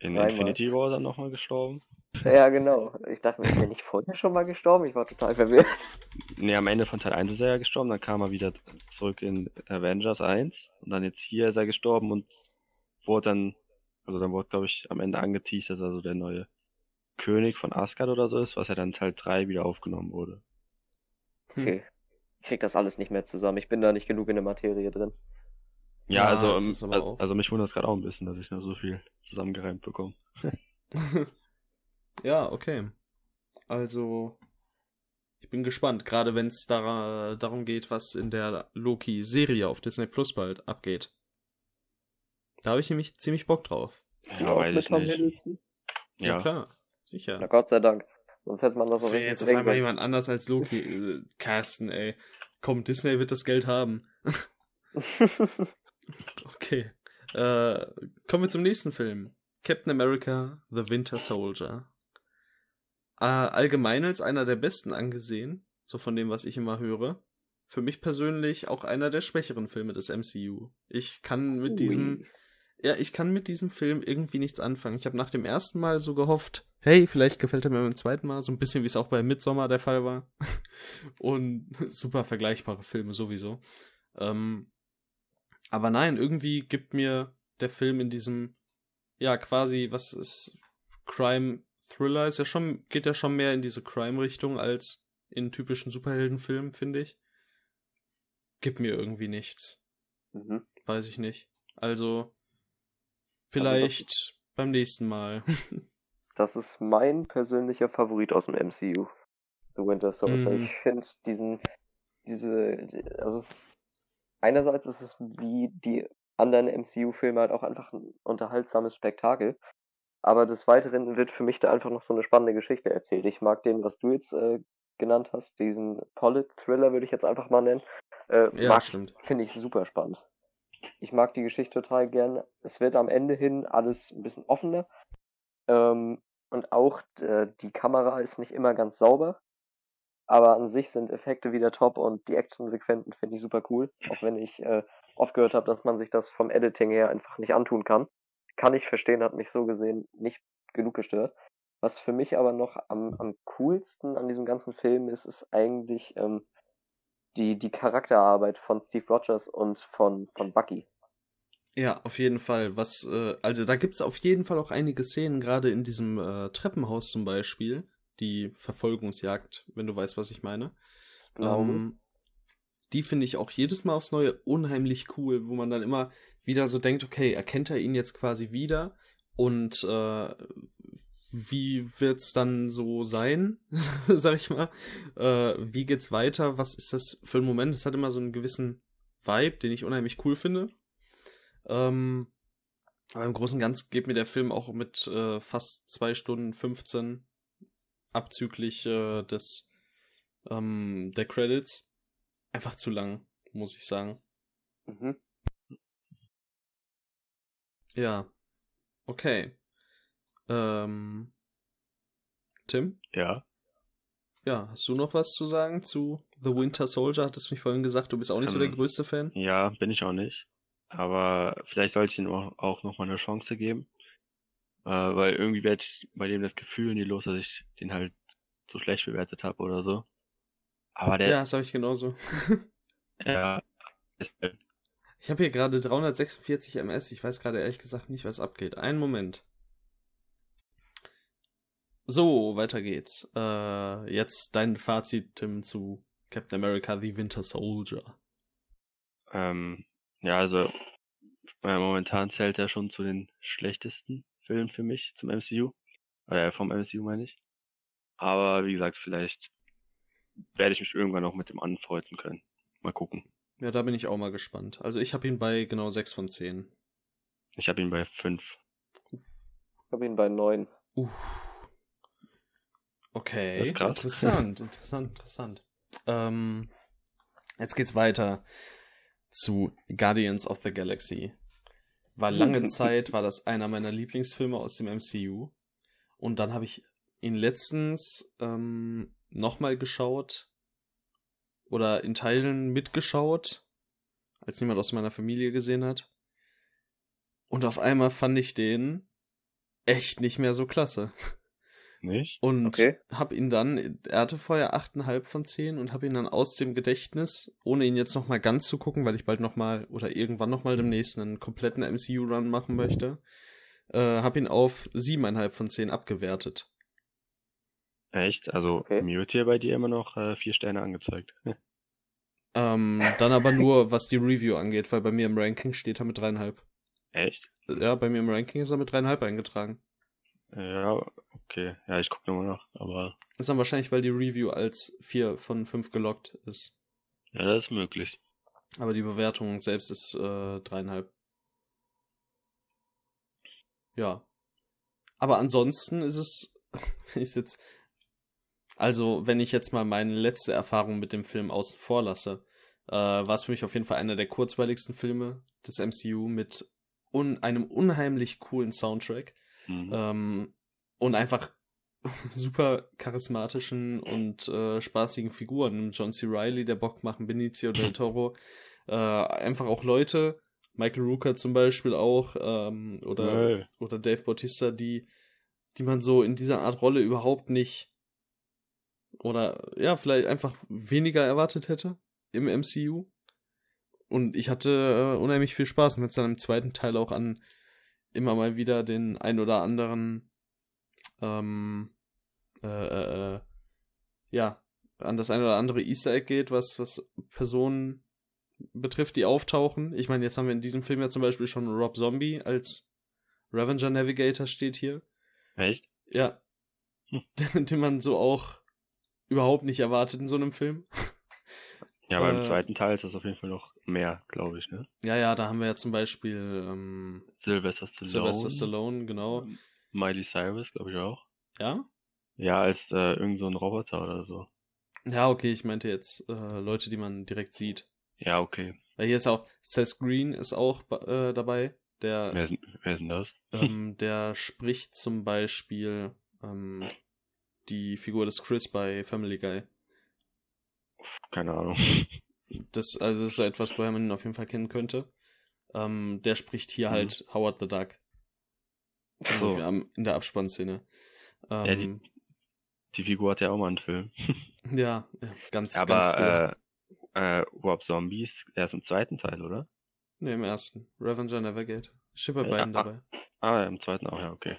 In Dreimal. Infinity War dann nochmal gestorben. Ja, genau. Ich dachte, mir, ist der nicht vorher schon mal gestorben? Ich war total verwirrt. Nee, am Ende von Teil 1 ist er ja gestorben, dann kam er wieder zurück in Avengers 1 und dann jetzt hier ist er gestorben und wurde dann, also dann wurde, glaube ich, am Ende angeteased, dass er so der neue König von Asgard oder so ist, was ja dann Teil 3 wieder aufgenommen wurde. Hm. Okay. Ich krieg das alles nicht mehr zusammen. Ich bin da nicht genug in der Materie drin. Ja, Ja, also, das ist aber al- auch- also mich wundert es gerade auch ein bisschen, dass ich noch so viel zusammengereimt bekomme. [LAUGHS] ja, okay. Also, ich bin gespannt, gerade wenn es da, darum geht, was in der Loki-Serie auf Disney Plus bald abgeht. Da habe ich nämlich ziemlich Bock drauf. Ist die Ja, auch weiß mit Tom nicht. Hiddleston? Ja, Ja, klar, sicher. Na Gott sei Dank. Sonst hätte man das auch richtig jetzt auf einmal jemand anders als Loki [LAUGHS] äh, casten, ey. Komm, Disney wird das Geld haben. [LAUGHS] Okay. Äh, kommen wir zum nächsten Film. Captain America, The Winter Soldier. Äh, allgemein als einer der besten angesehen, so von dem, was ich immer höre. Für mich persönlich auch einer der schwächeren Filme des MCU. Ich kann mit diesem, Ui. ja, ich kann mit diesem Film irgendwie nichts anfangen. Ich habe nach dem ersten Mal so gehofft, hey, vielleicht gefällt er mir beim zweiten Mal, so ein bisschen wie es auch bei Midsommar der Fall war. [LAUGHS] Und super vergleichbare Filme sowieso. Ähm, aber nein, irgendwie gibt mir der Film in diesem, ja, quasi, was ist Crime Thriller, ist ja schon, geht ja schon mehr in diese Crime-Richtung als in typischen Superheldenfilmen, finde ich. Gibt mir irgendwie nichts. Mhm. Weiß ich nicht. Also, Also vielleicht das ist- beim nächsten Mal. [LAUGHS] Das ist mein persönlicher Favorit aus dem MCU. The Winter Soldier. Mhm. Ich finde diesen, diese, also es, einerseits ist es wie die anderen MCU-Filme halt auch einfach ein unterhaltsames Spektakel. Aber des Weiteren wird für mich da einfach noch so eine spannende Geschichte erzählt. Ich mag den, was du jetzt äh, genannt hast, diesen Polit-Thriller würde ich jetzt einfach mal nennen. Äh, Ja, mag, stimmt. finde ich super spannend. Ich mag die Geschichte total gern. Es wird am Ende hin alles ein bisschen offener. Ähm, und auch äh, die Kamera ist nicht immer ganz sauber. Aber an sich sind Effekte wieder top und die Actionsequenzen finde ich super cool. Auch wenn ich äh, oft gehört habe, dass man sich das vom Editing her einfach nicht antun kann. Kann ich verstehen, hat mich so gesehen nicht genug gestört. Was für mich aber noch am, am coolsten an diesem ganzen Film ist, ist eigentlich ähm, die, die Charakterarbeit von Steve Rogers und von, von Bucky. Ja, auf jeden Fall. Was, äh, also da gibt's auf jeden Fall auch einige Szenen, gerade in diesem äh, Treppenhaus zum Beispiel, die Verfolgungsjagd, wenn du weißt, was ich meine. Glaube. Ähm, die finde ich auch jedes Mal aufs Neue unheimlich cool, wo man dann immer wieder so denkt, okay, erkennt er ihn jetzt quasi wieder und äh, wie wird's dann so sein, [LAUGHS] sag ich mal? Äh, wie geht's weiter? Was ist das für ein Moment? Es hat immer so einen gewissen Vibe, den ich unheimlich cool finde. Ähm, aber im Großen und Ganzen geht mir der Film auch mit äh, fast zwei Stunden 15 abzüglich äh, des ähm, der Credits einfach zu lang, muss ich sagen. Mhm. Ja. Okay. Ähm, Tim? Ja. Ja, hast du noch was zu sagen zu The Winter Soldier? Hattest du mich vorhin gesagt, du bist auch nicht so der Ähm, größte Fan? Ja, bin ich auch nicht. Aber vielleicht sollte ich ihm auch, auch noch mal eine Chance geben. Äh, weil irgendwie werde ich bei dem das Gefühl nie los, dass ich den halt so schlecht bewertet habe oder so. Aber der, Ja, das habe ich genauso. [LAUGHS] ja, Ich habe hier gerade 346 MS. Ich weiß gerade ehrlich gesagt nicht, was abgeht. Einen Moment. So, weiter geht's. Äh, jetzt dein Fazit, Tim, zu Captain America The Winter Soldier. ähm, ja, also äh, momentan zählt er schon zu den schlechtesten Filmen für mich zum MCU. Äh, vom MCU meine ich. Aber wie gesagt, vielleicht werde ich mich irgendwann noch mit dem anfreunden können. Mal gucken. Ja, da bin ich auch mal gespannt. Also ich habe ihn bei genau 6 von 10. Ich habe ihn bei fünf. Ich habe ihn bei 9. Uff. Okay, Das ist krass. interessant, interessant, interessant. Ähm, jetzt geht's weiter zu Guardians of the Galaxy. War lange [LAUGHS] Zeit, war das einer meiner Lieblingsfilme aus dem MCU. Und dann habe ich ihn letztens ähm, nochmal geschaut oder in Teilen mitgeschaut, als niemand aus meiner Familie gesehen hat. Und auf einmal fand ich den echt nicht mehr so klasse. Nicht? Und Okay. hab ihn dann, er hatte vorher 8,5 von 10 und hab ihn dann aus dem Gedächtnis, ohne ihn jetzt nochmal ganz zu gucken, weil ich bald nochmal oder irgendwann nochmal demnächst einen kompletten MCU-Run machen möchte, äh, hab ihn auf 7,5 von 10 abgewertet. Echt? Also Okay. mir wird hier bei dir immer noch äh, vier Sterne angezeigt. [LAUGHS] Ähm, dann aber nur, was die Review angeht, weil bei mir im Ranking steht er mit 3,5. Echt? Ja, bei mir im Ranking ist er mit 3,5 eingetragen. Ja, okay. Ja, ich gucke nochmal nach. Aber ist dann wahrscheinlich, weil die Review als 4 von 5 gelockt ist. ja, das ist möglich. Aber die Bewertung selbst ist äh, dreieinhalb. Ja. Aber ansonsten ist es, wenn [LAUGHS] ich jetzt, also wenn ich jetzt mal meine letzte Erfahrung mit dem Film außen vor lasse, äh, war es für mich auf jeden Fall einer der kurzweiligsten Filme des MCU mit un einem unheimlich coolen Soundtrack Mhm. ähm, und einfach [LAUGHS] super charismatischen und äh, spaßigen Figuren. John C. Reilly, der Bock machen, Benicio del [LAUGHS] Toro, äh, einfach auch Leute, Michael Rooker zum Beispiel auch, ähm, oder, Hey. oder Dave Bautista, die, die man so in dieser Art Rolle überhaupt nicht oder ja, vielleicht einfach weniger erwartet hätte im MCU. Und ich hatte äh, unheimlich viel Spaß und jetzt dann im zweiten Teil auch an immer mal wieder den ein oder anderen ähm, äh, äh, äh, ja, an das ein oder andere Easter Egg geht, was, was Personen betrifft, die auftauchen. Ich meine, jetzt haben wir in diesem Film ja zum Beispiel schon Rob Zombie als Revenger Navigator steht hier. Echt? Ja. Hm. [LAUGHS] Den, den man so auch überhaupt nicht erwartet in so einem Film. Ja, beim Äh, zweiten Teil ist das auf jeden Fall noch mehr, glaube ich, ne? Ja, ja, da haben wir ja zum Beispiel ähm, Sylvester Stallone. Sylvester Stallone, genau. Miley Cyrus, glaube ich auch. Ja? Ja, als äh, irgend so ein Roboter oder so. Ja, okay, ich meinte jetzt äh, Leute, die man direkt sieht. Ja, okay. Weil hier ist auch Seth Green ist auch äh, dabei. Der, Wer ist, wer ist denn das? ähm, [LAUGHS] der spricht zum Beispiel ähm, die Figur des Chris bei Family Guy. Keine Ahnung. Das, also das ist so etwas, woher man ihn auf jeden Fall kennen könnte. Ähm, der spricht hier Mhm. halt Howard the Duck. So. In der Abspannszene. Ähm, Die Figur hat ja auch mal einen Film. [LAUGHS] ja, ja, ganz, ganz früher. Aber äh, äh, Rob Zombies, er ist im zweiten Teil, oder? Nee, im ersten. Revenger bin bei Ja, beiden ah. dabei. Ah, ja, im zweiten auch, ja, okay.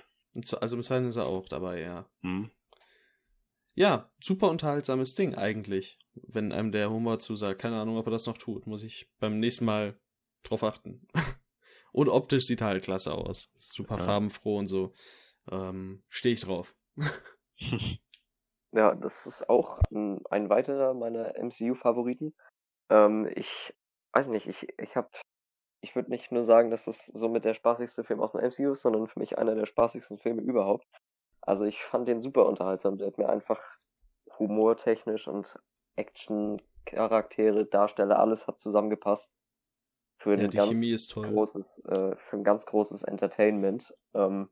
Also im zweiten ist er auch dabei, ja. Hm. Ja, super unterhaltsames Ding eigentlich. Wenn einem der Humor zusagt. Keine Ahnung, ob er das noch tut. Muss ich beim nächsten Mal drauf achten. [LAUGHS] und optisch sieht er halt klasse aus. Super Ja. farbenfroh und so. Ähm, Stehe ich drauf. Ja, das ist auch ein, ein weiterer meiner MCU-Favoriten. Ähm, ich weiß nicht, ich, ich hab, ich würde nicht nur sagen, dass das somit der spaßigste Film aus dem MCU ist, sondern für mich einer der spaßigsten Filme überhaupt. Also ich fand den super unterhaltsam. Der hat mir einfach humortechnisch und Action, Charaktere, Darsteller, alles hat zusammengepasst. Für Ja, ein ganz großes, äh, für ein ganz großes Entertainment. Ähm,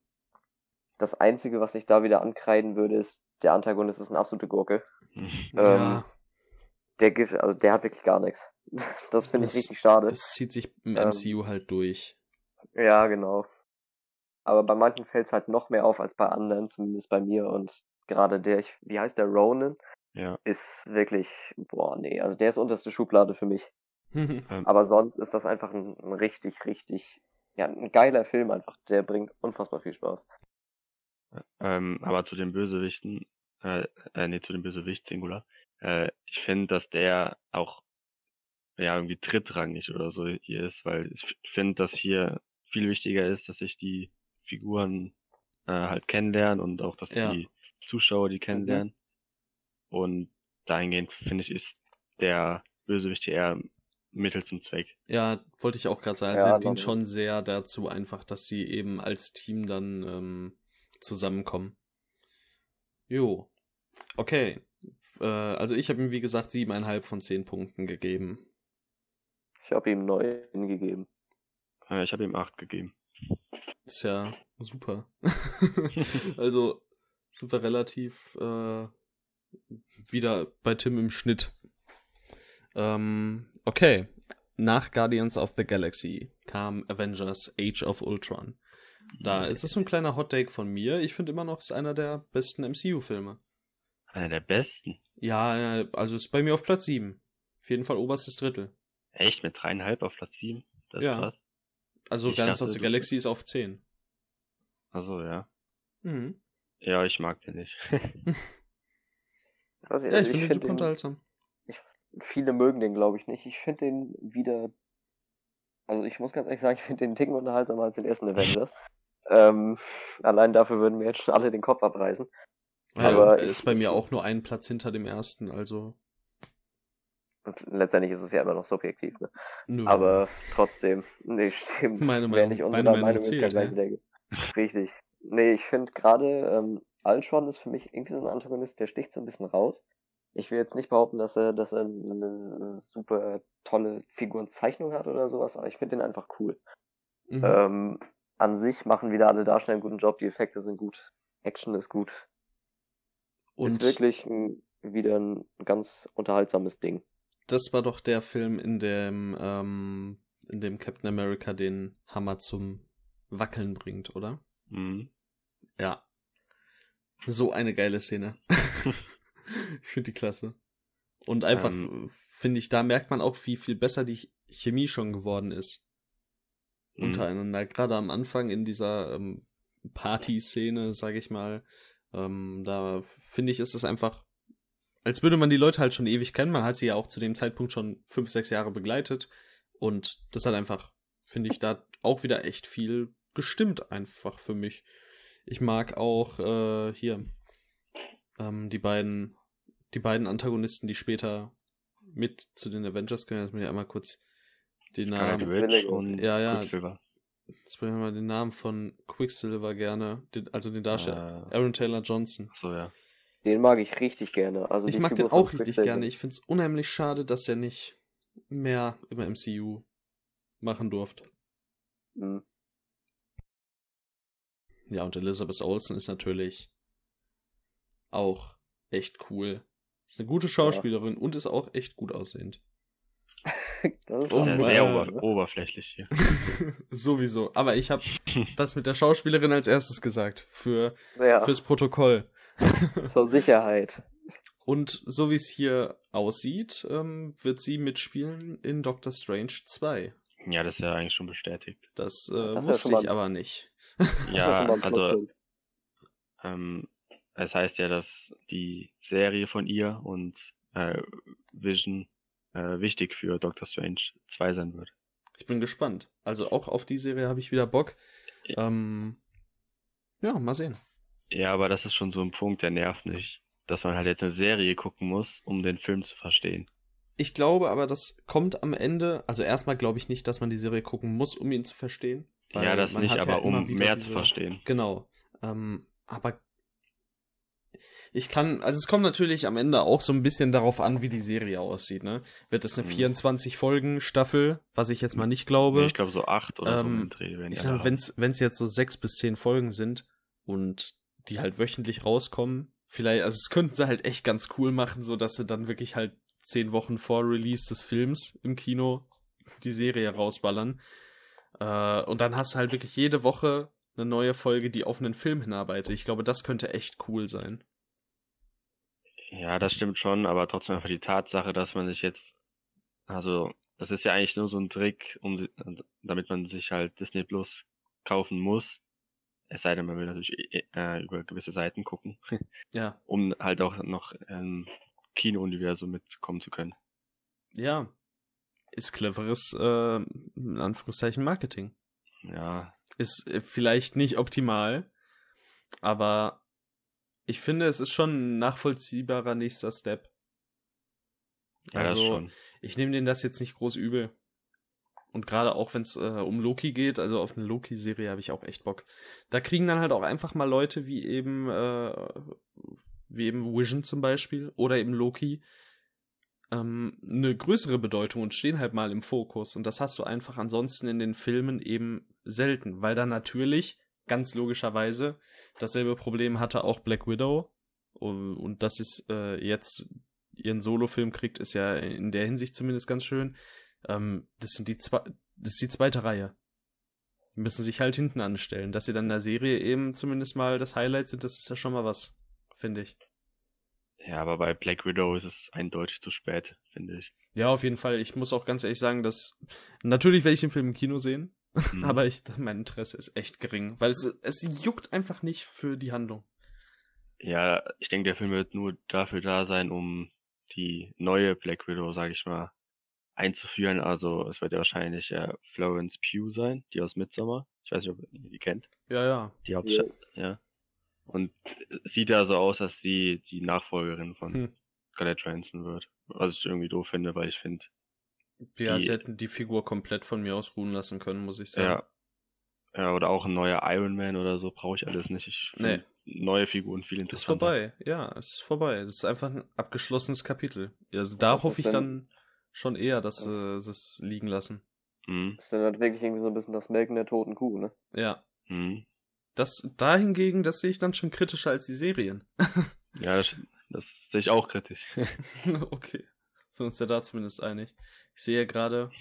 das Einzige, was ich da wieder ankreiden würde, ist, der Antagonist ist eine absolute Gurke. [LAUGHS] ja, Ähm, der gibt, also der hat wirklich gar nichts. [LAUGHS] Das finde ich richtig schade. es zieht sich im ähm, MCU halt durch. Ja, genau. aber bei manchen fällt es halt noch mehr auf als bei anderen, zumindest bei mir. Und gerade der, ich, wie heißt der, Ronan, Ja. ist wirklich, boah, nee, also der ist unterste Schublade für mich. [LAUGHS] Ähm, Aber sonst ist das einfach ein, ein richtig, richtig, ja, ein geiler Film einfach. Der bringt unfassbar viel Spaß. Ähm, aber zu den Bösewichten, äh, äh, nee, zu dem Bösewicht Singular, äh, ich finde, dass der auch ja irgendwie drittrangig oder so hier ist, weil ich finde, dass hier viel wichtiger ist, dass ich die Figuren äh, halt kennenlerne und auch, dass Ja. die Zuschauer die kennenlernen. Und dahingehend finde ich, ist der Bösewicht hier eher Mittel zum Zweck. Ja, wollte ich auch gerade sagen. Ja, sie dient schon sehr dazu, einfach, dass sie eben als Team dann ähm, zusammenkommen. Jo. Okay. Äh, also ich habe ihm, wie gesagt, siebeneinhalb von zehn Punkten gegeben. Ich habe ihm neu hingegeben. Äh, ich habe ihm acht gegeben. Ist ja super. [LAUGHS] [LAUGHS] also sind wir relativ äh, wieder bei Tim im Schnitt. Ähm, okay. Nach Guardians of the Galaxy kam Avengers Age of Ultron. Da ist es so ein kleiner Hot Take von mir. Ich finde immer noch, es ist einer der besten MCU-Filme. Einer der besten. Ja, also ist bei mir auf Platz 7. Auf jeden Fall oberstes Drittel. Echt? Mit dreieinhalb auf Platz sieben? Das ist Ja. krass. Also Ich Guardians dachte, of the Galaxy ist auf 10. Also ja. Mhm. Ja, ich mag den nicht. [LAUGHS] [LAUGHS] Ich weiß nicht, Ja, ich also finde ihn find super unterhaltsam. viele mögen den, glaube ich, nicht. Ich finde den wieder. Also ich muss ganz ehrlich sagen, ich finde den Ticken unterhaltsamer als den ersten Avengers. [LAUGHS] ähm, allein dafür würden mir jetzt schon alle den Kopf abreißen. Ja, Aber ist ich- bei mir ich- auch nur ein Platz hinter dem ersten, also. Und letztendlich ist es ja immer noch subjektiv. Ne? Nö. Aber trotzdem, nee, stimmt. Meine Wer Meinung- nicht meine unserer Meinung Meinung ist, zählt, kann gleich ja. wieder. Richtig. Nee, ich finde gerade, ähm, Ultron ist für mich irgendwie so ein Antagonist, der sticht so ein bisschen raus. Ich will jetzt nicht behaupten, dass er, dass er eine super tolle Figurenzeichnung hat oder sowas, aber ich finde den einfach cool. Mhm. Ähm, an sich machen wieder alle Darsteller einen guten Job, die Effekte sind gut, Action ist gut. Und ist wirklich ein, wieder ein ganz unterhaltsames Ding. das war doch der Film, in dem, ähm, in dem Captain America den Hammer zum Wackeln bringt, oder? mhm. Ja. So eine geile Szene. [LAUGHS] ich finde die klasse. Und einfach, Ähm. finde ich, da merkt man auch, wie viel besser die Chemie schon geworden ist. Mhm. Untereinander. Gerade am Anfang in dieser ähm, Party-Szene, sage ich mal. Ähm, da finde ich, ist es einfach, als würde man die Leute halt schon ewig kennen. Man hat sie ja auch zu dem Zeitpunkt schon fünf, sechs Jahre begleitet. Und das hat einfach, finde ich, da auch wieder echt viel gestimmt einfach für mich. Ich mag auch äh, hier ähm, die beiden, die beiden Antagonisten, die später mit zu den Avengers gehören. Jetzt muss ich einmal kurz den Scarlet Namen. Und Ja, ja. Quicksilver. Jetzt bringen wir mal den Namen von Quicksilver gerne, den, also den Darsteller. Äh, Aaron Taylor Johnson. ach so, ja. Den mag ich richtig gerne. Also ich mag Figur den auch richtig gerne. Ich find's unheimlich schade, dass er nicht mehr im MCU machen durfte. Mhm. Ja, und Elizabeth Olsen ist natürlich auch echt cool. Ist eine gute Schauspielerin und ist auch echt gut aussehend. [LAUGHS] Das ist Oh sehr, sehr ober oberflächlich hier. [LAUGHS] Sowieso. Aber ich habe [LAUGHS] das mit der Schauspielerin als erstes gesagt. Für, ja, Fürs Protokoll. zur Sicherheit. Und so wie es hier aussieht, ähm, wird sie mitspielen in Doctor Strange 2. Ja, das ist ja eigentlich schon bestätigt. Das, äh, Das ja wusste schon ich aber nicht. Ja, also ähm, es heißt ja, dass die Serie von ihr und äh, Vision äh, wichtig für Doctor Strange 2 sein wird. Ich bin gespannt. Also auch auf die Serie habe ich wieder Bock. Ja. Ähm, ja, mal sehen. Ja, aber das ist schon so ein Punkt, der nervt nicht. Dass man halt jetzt eine Serie gucken muss, um den Film zu verstehen. Ich glaube aber, das kommt am Ende. Also erstmal glaube ich nicht, dass man die Serie gucken muss, um ihn zu verstehen. Weil ja, das nicht, aber ja um mehr diese- zu verstehen. Genau. Ähm, aber ich kann, also es kommt natürlich am Ende auch so ein bisschen darauf an, wie die Serie aussieht, ne? Wird es eine Mhm. 24 Folgen Staffel, was ich jetzt mal nicht glaube. Nee, ich glaube so acht oder so Ähm, im Dreh die ich sag, wenn's, wenn's jetzt so sechs bis zehn Folgen sind und die halt wöchentlich rauskommen, vielleicht, also es könnten sie halt echt ganz cool machen, so dass sie dann wirklich halt zehn Wochen vor Release des Films im Kino die Serie rausballern. Äh, und dann hast du halt wirklich jede Woche eine neue Folge, die auf einen Film hinarbeitet. Ich glaube, das könnte echt cool sein. Ja, das stimmt schon, aber trotzdem einfach die Tatsache, dass man sich jetzt, also, das ist ja eigentlich nur so ein Trick, um, damit man sich halt Disney Plus kaufen muss. Es sei denn, man will natürlich äh, über gewisse Seiten gucken, [LAUGHS] Ja, um halt auch noch im Kino-Universum mitkommen zu können. ja. Ist cleveres, äh, in Anführungszeichen, Marketing. Ja, Ist äh, vielleicht nicht optimal, aber ich finde, es ist schon ein nachvollziehbarer nächster Step. ja Also, ich nehme denen das jetzt nicht groß übel. Und gerade auch, wenn es äh, um Loki geht, also auf eine Loki-Serie habe ich auch echt Bock. Da kriegen dann halt auch einfach mal Leute wie eben, äh, wie eben Vision zum Beispiel oder eben Loki ähm, eine größere Bedeutung und stehen halt mal im Fokus. Und das hast du einfach ansonsten in den Filmen eben selten, weil da natürlich ganz logischerweise dasselbe Problem hatte auch Black Widow. Und, und dass es äh, jetzt ihren Solofilm kriegt, ist ja in der Hinsicht zumindest ganz schön. Ähm, das sind die zwei, das ist die zweite Reihe. Die müssen sich halt hinten anstellen. Dass sie dann in der Serie eben zumindest mal das Highlight sind, das ist ja schon mal was, finde ich. Ja, aber bei Black Widow ist es eindeutig zu spät, finde ich. Ja, auf jeden Fall. Ich muss auch ganz ehrlich sagen, dass natürlich werde ich den Film im Kino sehen, Mhm. [LAUGHS] aber ich, mein Interesse ist echt gering, weil es, es juckt einfach nicht für die Handlung. Ja, ich denke, der Film wird nur dafür da sein, um die neue Black Widow, sage ich mal, einzuführen. Also es wird ja wahrscheinlich äh, Florence Pugh sein, die aus Midsommar. Ich weiß nicht, ob ihr die kennt. Ja, ja. Die Hauptstadt, ja. Und sieht ja so aus, dass sie die Nachfolgerin von Hm. Scarlett Johansson wird. Was ich irgendwie doof finde, weil ich finde, Ja, Die- sie hätten die Figur komplett von mir aus ruhen lassen können, muss ich sagen. ja, ja, oder auch ein neuer Iron Man oder so brauche ich alles nicht. Ich Nee. neue Figuren viel Ist interessanter. vorbei, ja, es ist vorbei. Das ist einfach ein abgeschlossenes Kapitel. Also da hoffe ist ich denn- dann schon eher, dass Das- sie es liegen lassen. Mhm. Das ist dann halt wirklich irgendwie so ein bisschen das Melken der toten Kuh, ne? Ja. Mhm. Das dahingegen, das sehe ich dann schon kritischer als die Serien. [LAUGHS] Ja, das, das sehe ich auch kritisch. [LAUGHS] okay. Sind uns ja da zumindest einig. Ich sehe gerade,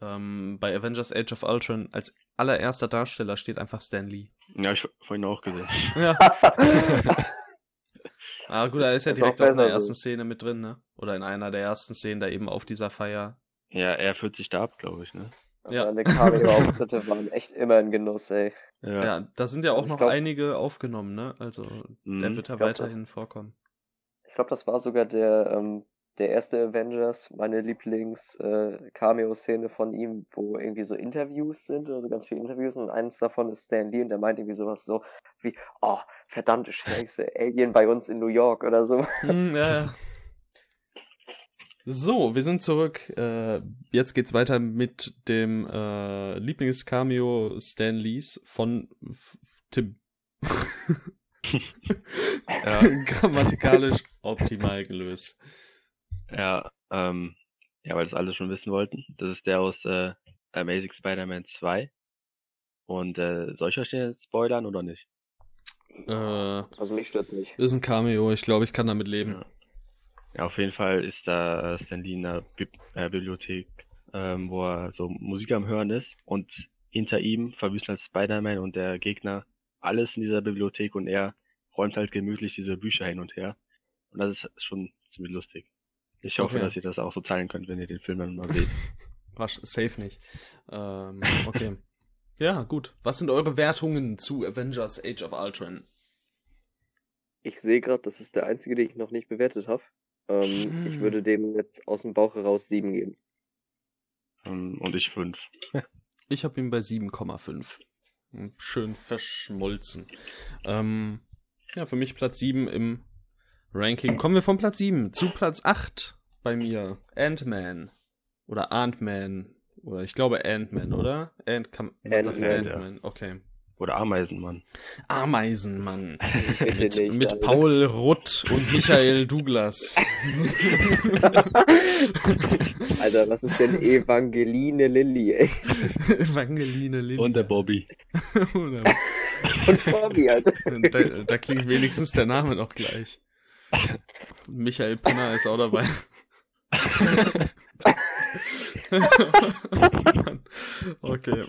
ähm, bei Avengers Age of Ultron als allererster Darsteller steht einfach Stan Lee. ja, ich vorhin auch gesehen. [LAUGHS] Ja. Ah, gut, er ist ja Ist direkt auch in der ersten so. Szene mit drin, ne? Oder in einer der ersten Szenen da eben auf dieser Feier. Ja, er führt sich da ab, glaube ich, ne? Ja. Seine Cameo-Auftritte [LAUGHS] waren echt immer ein Genuss, ey. Ja, da sind ja auch Also noch glaub- einige aufgenommen, ne? Also, Mhm. er wird da weiterhin das- vorkommen. Ich glaube, das war sogar der, ähm, der erste Avengers, meine Lieblings-Cameo-Szene von ihm, wo irgendwie so Interviews sind oder so ganz viele Interviews und eines davon ist Stan Lee und der meint irgendwie sowas so wie, oh, verdammte Scheiße, Alien bei uns in New York oder so. Hm, ja, ja. So, wir sind zurück. Äh, jetzt geht's weiter mit dem äh, Lieblingscameo Stan Lees von F Tim. [LAUGHS] Ja. [LAUGHS] Grammatikalisch optimal gelöst. Ja, ähm, ja, weil das alle schon wissen wollten. Das ist der aus äh, Amazing Spider-Man 2. Und äh, soll ich euch den jetzt spoilern oder nicht? Äh, Also mich stört nicht. ist ein Cameo, ich glaube, ich kann damit leben. Ja. Ja, auf jeden Fall ist da äh, Stan Lee in der Bib äh, Bibliothek, ähm, wo er so Musik am Hören ist. Und hinter ihm verwüstet halt Spider-Man und der Gegner alles in dieser Bibliothek und er räumt halt gemütlich diese Bücher hin und her. Und das ist schon ziemlich lustig. Ich hoffe, Okay. dass ihr das auch so teilen könnt, wenn ihr den Film dann mal seht. [LAUGHS] Wasch, safe nicht. Ähm, okay. [LAUGHS] ja, gut. Was sind eure Wertungen zu Avengers Age of Ultron? Ich sehe gerade, das ist der einzige, den ich noch nicht bewertet habe. Ähm, Hm. Ich würde dem jetzt aus dem Bauch heraus sieben geben. Ähm, und ich fünf. [LAUGHS] Ich habe ihn bei 7,5. Hm, Schön verschmolzen. Ähm, ja, für mich Platz 7 im Ranking. Kommen wir von Platz 7 zu Platz 8 bei mir. Ant-Man. Oder Ant-Man. Oder ich glaube Ant-Man, oder? Ant kann, man sagt Ant-Man, ja. Ant-Man. Okay. Oder Ameisenmann. Ameisenmann. [LAUGHS] Bitte mit, nicht, mit. Paul Rutt und Michael Douglas. [LAUGHS] Alter, was ist denn Evangeline Lilly, ey? Evangeline Lilly. Und der Bobby. [LAUGHS] Und Bobby, Alter. da, da klingt wenigstens der Name noch gleich. Michael Pinner ist auch dabei. Mann. okay.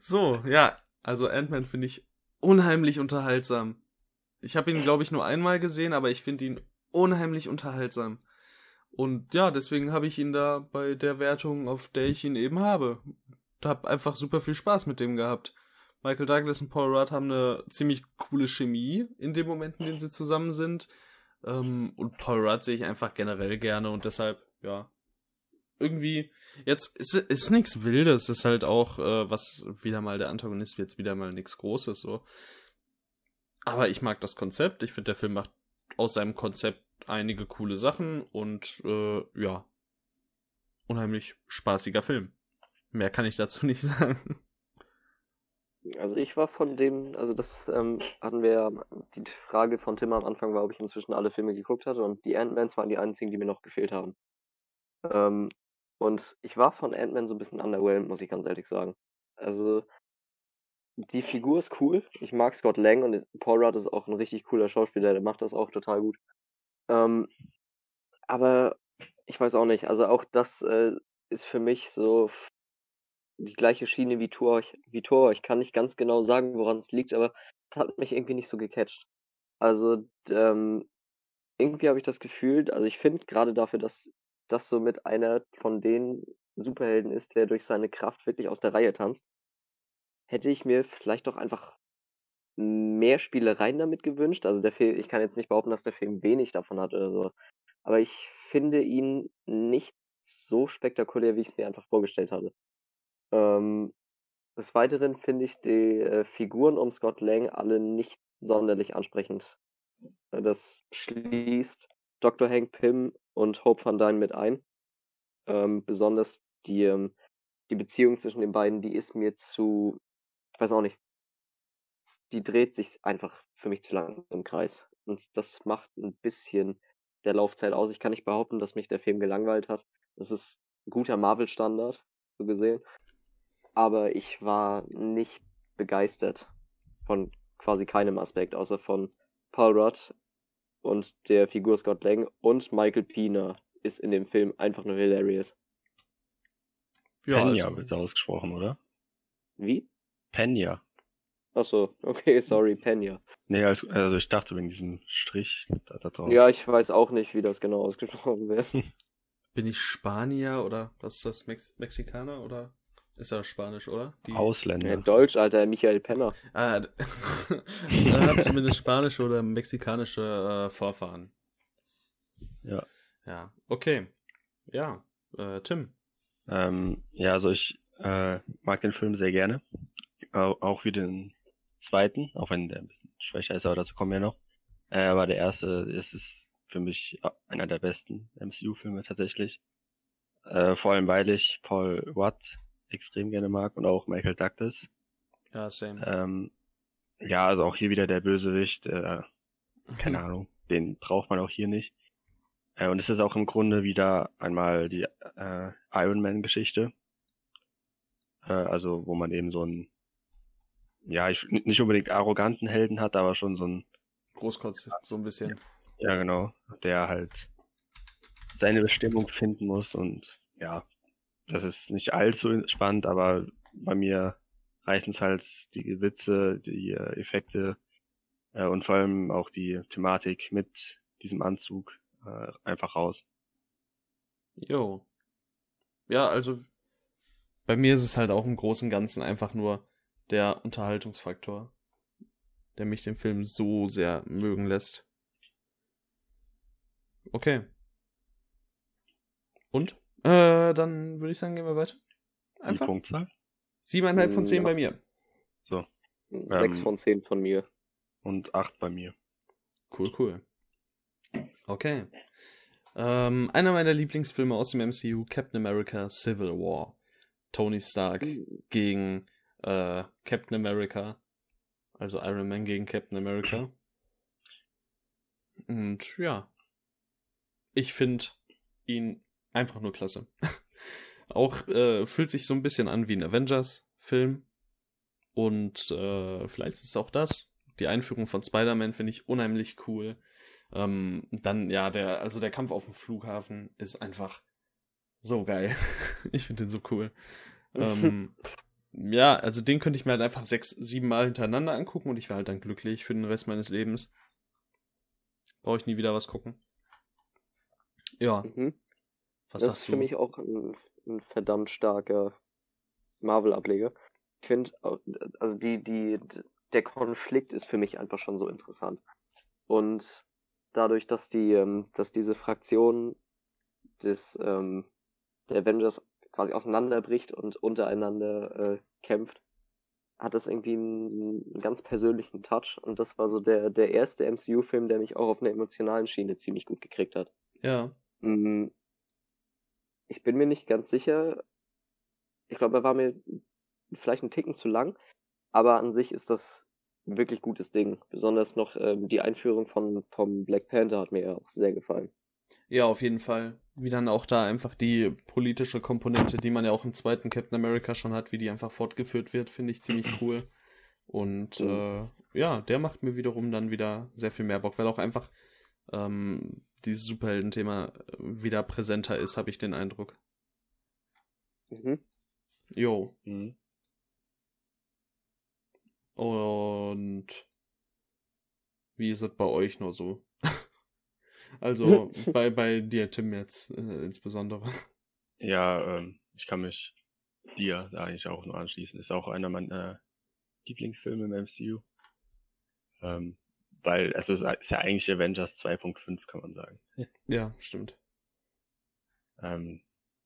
So, ja. Also Ant-Man finde ich unheimlich unterhaltsam. Ich habe ihn, glaube ich, nur einmal gesehen, aber ich finde ihn unheimlich unterhaltsam. Und ja, deswegen habe ich ihn da bei der Wertung, auf der ich ihn eben habe. Hab einfach super viel Spaß mit dem gehabt. Michael Douglas und Paul Rudd haben eine ziemlich coole Chemie in den Momenten, in denen sie zusammen sind. Ähm, und Paul Rudd sehe ich einfach generell gerne und deshalb, ja, irgendwie, jetzt ist, ist nichts Wildes, ist halt auch, äh, was wieder mal der Antagonist jetzt wieder mal nichts Großes, so. Aber ich mag das Konzept, ich finde, der Film macht aus seinem Konzept einige coole Sachen und, äh, ja, unheimlich spaßiger Film. Mehr kann ich dazu [LAUGHS] nicht sagen. Also ich war von dem, also das ähm, hatten wir die Frage von Tim am Anfang war, ob ich inzwischen alle Filme geguckt hatte und die Ant-Mans waren die einzigen, die mir noch gefehlt haben. Ähm, und ich war von Ant-Man so ein bisschen underwhelmed, muss ich ganz ehrlich sagen. Also die Figur ist cool, ich mag Scott Lang und Paul Rudd ist auch ein richtig cooler Schauspieler, der macht das auch total gut. Ähm, aber ich weiß auch nicht, also auch das äh, ist für mich so die gleiche Schiene wie Tor. Wie Tor. Ich kann nicht ganz genau sagen, woran es liegt, aber es hat mich irgendwie nicht so gecatcht. Also, ähm, irgendwie habe ich das Gefühl, also ich finde gerade dafür, dass das so mit einer von den Superhelden ist, der durch seine Kraft wirklich aus der Reihe tanzt, hätte ich mir vielleicht doch einfach mehr Spielereien damit gewünscht. Also der Film, ich kann jetzt nicht behaupten, dass der Film wenig davon hat oder sowas. Aber ich finde ihn nicht so spektakulär, wie ich es mir einfach vorgestellt hatte. Ähm, des Weiteren finde ich die äh, Figuren um Scott Lang alle nicht sonderlich ansprechend. Äh, das schließt Dr. Hank Pym und Hope Van Dyne mit ein. Ähm, besonders die, ähm, die Beziehung zwischen den beiden, die ist mir zu, ich weiß auch nicht, die dreht sich einfach für mich zu lang im Kreis. Und das macht ein bisschen der Laufzeit aus. Ich kann nicht behaupten, dass mich der Film gelangweilt hat. Das ist guter Marvel-Standard, so gesehen aber ich war nicht begeistert von quasi keinem Aspekt, außer von Paul Rudd und der Figur Scott Lang und Michael Pina ist in dem Film einfach nur hilarious. Ja, Pena also. wird ausgesprochen, oder? Wie? Pena. Achso, okay, sorry, Pena. Nee, also, also ich dachte wegen diesem Strich da, da drauf. Ja, ich weiß auch nicht, wie das genau ausgesprochen wird. Bin ich Spanier oder was ist das, Mex Mexikaner oder? Ist ja Spanisch, oder? Die... Ausländer. Ja, Deutsch, Alter, Michael Penner. Ah, [LAUGHS] er hat zumindest spanische oder mexikanische äh, Vorfahren. Ja. Ja, okay. Ja, äh, Tim. Ähm, ja, also ich äh, mag den Film sehr gerne. Auch wie den zweiten, auch wenn der ein bisschen schwächer ist, aber dazu kommen wir noch. Äh, aber der erste ist es für mich einer der besten MCU-Filme tatsächlich. Äh, vor allem weil ich Paul Watt extrem gerne mag und auch Michael Douglas. Ja, same. Ähm, ja, also auch hier wieder der Bösewicht, äh, keine [LAUGHS] Ahnung, den braucht man auch hier nicht. Äh, und es ist auch im Grunde wieder einmal die äh, Iron Man Geschichte. Äh, also wo man eben so einen, ja, ich, nicht unbedingt arroganten Helden hat, aber schon so ein Großkotz, so ein bisschen. Ja, genau, der halt seine Bestimmung finden muss und ja, das ist nicht allzu spannend, aber bei mir reichen es halt die Witze, die Effekte äh, und vor allem auch die Thematik mit diesem Anzug äh, einfach raus. Jo. Ja, also bei mir ist es halt auch im Großen und Ganzen einfach nur der Unterhaltungsfaktor, der mich den Film so sehr mögen lässt. Okay. Und? Äh, dann würde ich sagen, gehen wir weiter. Einfach. Die Punktzahl? Siebeneinhalb von zehn ja. bei mir. So. Sechs ähm, von zehn von mir. Und acht bei mir. Cool, cool. Okay. Ähm, einer meiner Lieblingsfilme aus dem MCU, Captain America Civil War. Tony Stark mhm. gegen äh, Captain America. Also Iron Man gegen Captain America. Und ja. Ich finde ihn einfach nur klasse. [LAUGHS] auch äh, fühlt sich so ein bisschen an wie ein Avengers-Film. Und äh, vielleicht ist es auch das. Die Einführung von Spider-Man finde ich unheimlich cool. Ähm, dann, ja, der, also der Kampf auf dem Flughafen ist einfach so geil. [LAUGHS] ich finde den so cool. ähm, [LAUGHS] ja, also den könnte ich mir halt einfach sechs, sieben Mal hintereinander angucken und ich wäre halt dann glücklich für den Rest meines Lebens. Brauche ich nie wieder was gucken. Ja, Mhm. Was das ist für du? mich auch ein, ein verdammt starker Marvel-Ableger. Ich finde, also die, die, der Konflikt ist für mich einfach schon so interessant. Und dadurch, dass die, ähm, dass diese Fraktion des, ähm, der Avengers quasi auseinanderbricht und untereinander äh, kämpft, hat das irgendwie einen, einen ganz persönlichen Touch. Und das war so der, der erste MCU-Film, der mich auch auf einer emotionalen Schiene ziemlich gut gekriegt hat. Ja, Mm, Ich bin mir nicht ganz sicher. Ich glaube, er war mir vielleicht ein Ticken zu lang, aber an sich ist das ein wirklich gutes Ding. Besonders noch ähm, die Einführung von vom Black Panther hat mir ja auch sehr gefallen. ja, auf jeden Fall. Wie dann auch da einfach die politische Komponente, die man ja auch im zweiten Captain America schon hat, wie die einfach fortgeführt wird, finde ich ziemlich cool. Und Mhm. äh, ja, der macht mir wiederum dann wieder sehr viel mehr Bock, weil auch einfach ähm, dieses Superhelden-Thema äh, wieder präsenter ist, habe ich den Eindruck. Mhm. Jo. Mhm. Und wie ist es bei euch nur so? [LAUGHS] also [LAUGHS] bei, bei dir, Tim, jetzt äh, insbesondere. Ja, ähm, ich kann mich dir da eigentlich auch nur anschließen. Ist auch einer meiner Lieblingsfilme im MCU. Ähm, weil es ist, ist ja eigentlich Avengers 2.5, kann man sagen. Ja, stimmt. Ähm,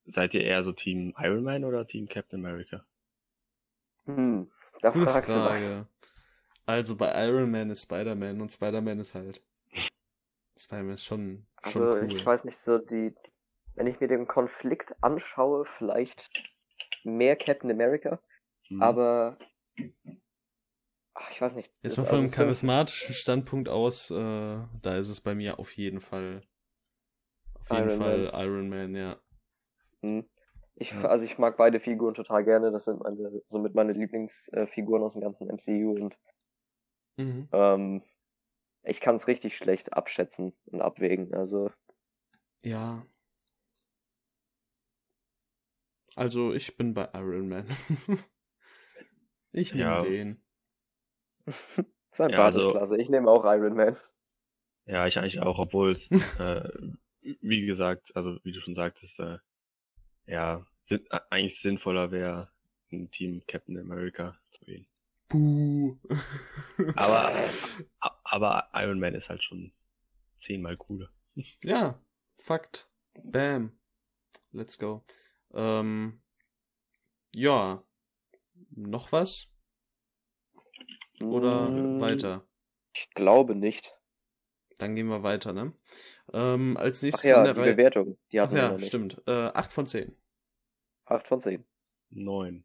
seid ihr eher so Team Iron Man oder Team Captain America? Hm, da Gute fragst du was. Frage. Also bei Iron Man ist Spider-Man und Spider-Man ist halt. [LAUGHS] Spider-Man ist schon, schon Also cool. ich weiß nicht so die, die, wenn ich mir den Konflikt anschaue, vielleicht mehr Captain America, Mhm. aber ach, ich weiß nicht. Jetzt mal von einem also sind- charismatischen Standpunkt aus, äh, da ist es bei mir auf jeden Fall. Auf jeden Iron Fall Iron Man, ja. Hm. Ich, also ich mag beide Figuren total gerne. Das sind meine, somit meine Lieblingsfiguren aus dem ganzen MCU und Mhm. ähm, ich kann es richtig schlecht abschätzen und abwägen. Also Ja. Also ich bin bei Iron Man. [LAUGHS] ich nehme Ja. den. [LAUGHS] sein Ja, Bart ist also- klasse. Ich nehme auch Iron Man. Ja, ich eigentlich auch, obwohl es, [LAUGHS] äh, wie gesagt, also wie du schon sagtest, äh, ja, sin äh, eigentlich sinnvoller wäre, ein Team Captain America zu gehen. Buh. Aber, [LAUGHS] aber Iron Man ist halt schon zehnmal cooler. ja, Fakt. Bam. Let's go. Ähm, ja. Noch was? Oder Hm, weiter? Ich glaube nicht. Dann gehen wir weiter, ne? Ähm, als Ach nächstes ja, an der die Reihe. Bewertung. Die Ach hatten wir ja, noch nicht. stimmt. Äh, 8 von 10. 8 von 10. Neun.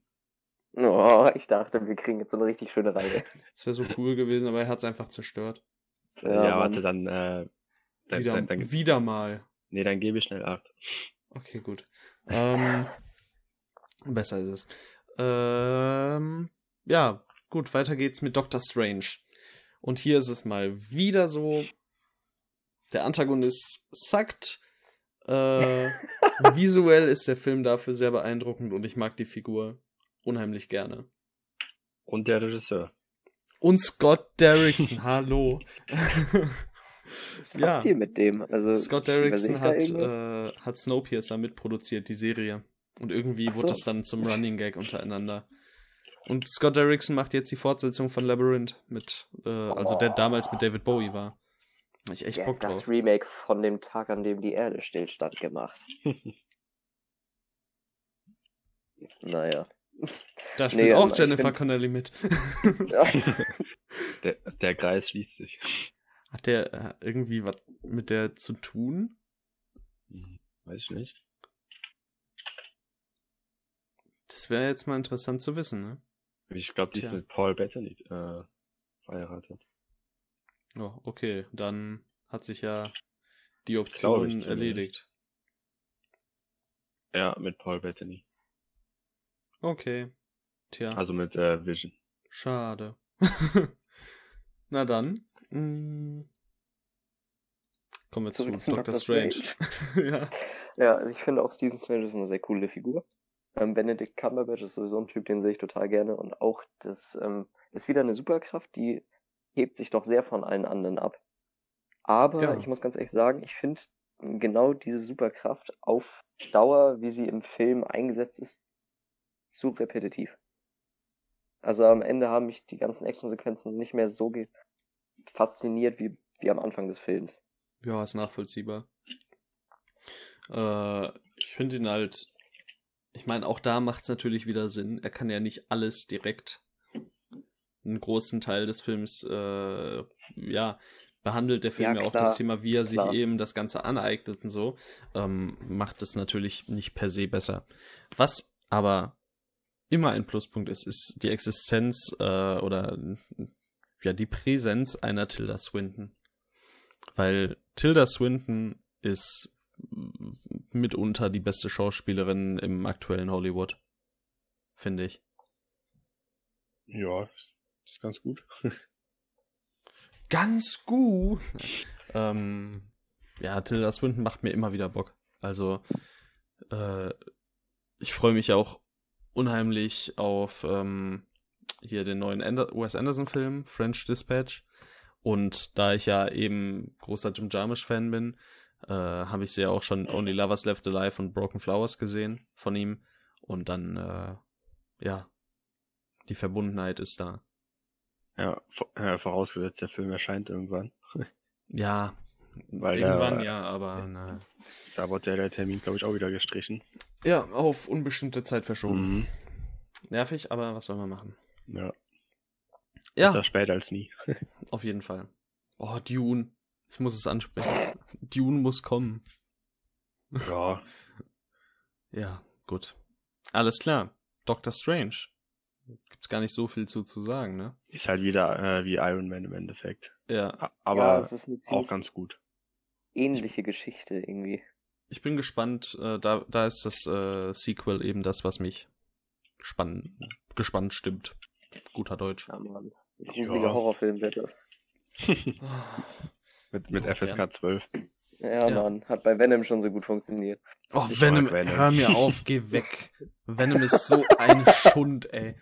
Oh, [LAUGHS] ich dachte, wir kriegen jetzt so eine richtig schöne Reihe. [LAUGHS] Das wäre so cool gewesen, aber er hat es einfach zerstört. Ja, Mann. warte, dann, äh, dann, Wieder, dann, dann, wieder mal. nee, dann gebe ich schnell acht. Okay, gut. Ähm, besser ist es. Ähm, ja, gut, weiter geht's mit Doctor Strange. Und hier ist es mal wieder so, der Antagonist sackt. Äh, [LAUGHS] visuell ist der Film dafür sehr beeindruckend und ich mag die Figur unheimlich gerne. Und der Regisseur. Und Scott Derrickson, [LAUGHS] hallo. Was [LAUGHS] ja. habt ihr mit dem? Also, Scott Derrickson hat, äh, hat Snowpiercer mitproduziert, die Serie. Und irgendwie Ach wurde so. das dann zum Running Gag untereinander. Und Scott Derrickson macht jetzt die Fortsetzung von Labyrinth mit, äh, also der Oh. damals mit David Bowie war. Ich echt Der Bock hat das drauf. Remake von dem Tag, an dem die Erde stillstand, gemacht. [LAUGHS] naja. Da spielt Nee, auch ähm, Jennifer find- Connelly mit. [LAUGHS] Der, der Kreis schließt sich. Hat der äh, irgendwie was mit der zu tun? Weiß ich nicht. Das wäre jetzt mal interessant zu wissen, ne? Ich glaube, die ist mit Paul Bettany äh, verheiratet. Oh, okay, dann hat sich ja die Option erledigt. Ja, mit Paul Bettany. Okay. Tja. Also mit äh, Vision. Schade. [LAUGHS] Na dann. mm, Kommen wir zu Zurück zu Doctor Doctor Strange. [LAUGHS] ja. Ja, also ich finde auch Stephen Strange ist eine sehr coole Figur. Ähm, Benedict Cumberbatch ist sowieso ein Typ, den sehe ich total gerne. Und auch das ähm, ist wieder eine Superkraft, die hebt sich doch sehr von allen anderen ab. Aber Ja. ich muss ganz ehrlich sagen, ich finde genau diese Superkraft auf Dauer, wie sie im Film eingesetzt ist, zu repetitiv. Also am Ende haben mich die ganzen Actionsequenzen nicht mehr so fasziniert wie, wie am Anfang des Films. Ja, ist nachvollziehbar. Äh, ich finde ihn halt, ich meine, auch da macht es natürlich wieder Sinn. Er kann ja nicht alles direkt, einen großen Teil des Films, äh, ja, behandelt der Film Ja, ja, auch das Thema, wie er sich klar. eben das Ganze aneignet und so, ähm, macht es natürlich nicht per se besser. Was aber immer ein Pluspunkt ist, ist die Existenz äh, oder ja die Präsenz einer Tilda Swinton. Weil Tilda Swinton ist mitunter die beste Schauspielerin im aktuellen Hollywood. Finde ich. Ja, ist ganz gut. [LAUGHS] Ganz gut. ähm, ja, Tilda Swinton macht mir immer wieder Bock. Also, äh, ich freue mich auch unheimlich auf ähm, hier den neuen Ander Wes Anderson-Film, French Dispatch. Und da ich ja eben großer Jim Jarmusch-Fan bin, äh, habe ich sie ja auch schon Only Lovers Left Alive und Broken Flowers gesehen von ihm. Und dann, äh, ja, die Verbundenheit ist da. Ja, vor- äh, vorausgesetzt, der Film erscheint irgendwann. [LAUGHS] Ja, Weil irgendwann der- ja, aber na, Da wurde ja der Termin, glaube ich, auch wieder gestrichen. ja, auf unbestimmte Zeit verschoben. Mhm. Nervig, aber was soll man machen? Ja, Ja, besser später als nie. [LAUGHS] auf jeden Fall. Oh, Dune. Ich muss es ansprechen. Dune muss kommen. Ja, [LAUGHS] Ja, gut. Alles klar. Doctor Strange. Gibt's gar nicht so viel zu, zu sagen, ne? ist halt wieder äh, wie Iron Man im Endeffekt. Ja. Ja, Aber es ist eine auch ganz gut. ähnliche Geschichte irgendwie. Ich bin gespannt. Äh, da, da ist das äh, Sequel eben das, was mich spann gespannt stimmt. Guter Deutsch. Ja, Mann. Ein gruseliger Ja. Horrorfilm wird das. [LAUGHS] mit mit Oh, FSK 12. Ja, Ja. Mann. Hat bei Venom schon so gut funktioniert. Oh, Ich Venom, Venom. hör mir auf, geh [LAUGHS] weg. Venom ist so ein Schund, ey.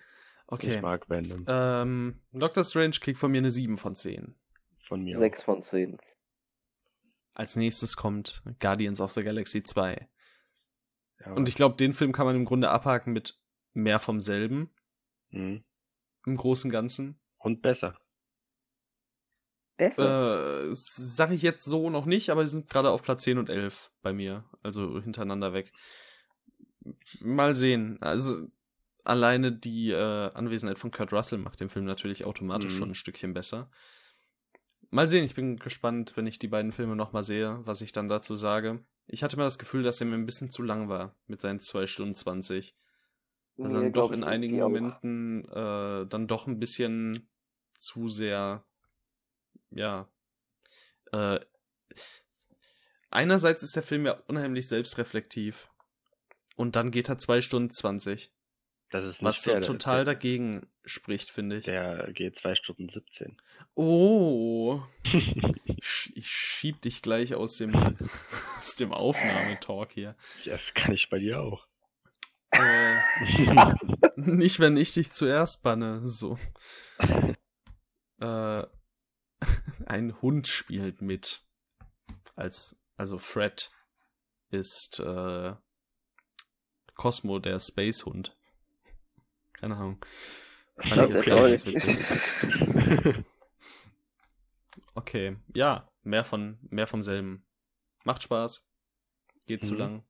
Okay. Ich mag Venom. Ähm, Doctor Strange kriegt von mir eine 7 von 10. Von mir. Sechs von zehn. Als nächstes kommt Guardians of the Galaxy 2. auch. Ja. Und ich glaube, den Film kann man im Grunde abhaken mit mehr vom selben Mhm. im großen Ganzen. Und besser. Besser. Äh, sag ich jetzt so noch nicht, aber die sind gerade auf Platz 10 und 11 bei mir. Also hintereinander weg. Mal sehen. Also alleine die äh, Anwesenheit von Kurt Russell macht den Film natürlich automatisch Mhm. schon ein Stückchen besser. Mal sehen, ich bin gespannt, wenn ich die beiden Filme nochmal sehe, was ich dann dazu sage. Ich hatte mal das Gefühl, dass er mir ein bisschen zu lang war mit seinen 2 Stunden 20. Also Nee, dann doch in einigen. Momenten äh, dann doch ein bisschen zu sehr, ja. Äh, einerseits ist der Film ja unheimlich selbstreflektiv. Und dann geht er 2 Stunden 20. Das ist nicht Was so total der, dagegen spricht, finde ich. der geht zwei Stunden 17. Oh. [LAUGHS] Ich schieb dich gleich aus dem, [LAUGHS] aus dem Aufnahmetalk hier. Das kann ich bei dir auch. Äh, [LAUGHS] nicht, wenn ich dich zuerst banne. So. Äh, [LAUGHS] ein Hund spielt mit. Als, also Fred ist äh, Cosmo, der Space-Hund. Keine Ahnung. Fand Das ich ist jetzt ganz witzig. [LAUGHS] Okay, ja, mehr von mehr vom selben. Macht Spaß. Geht zu Mhm. lang.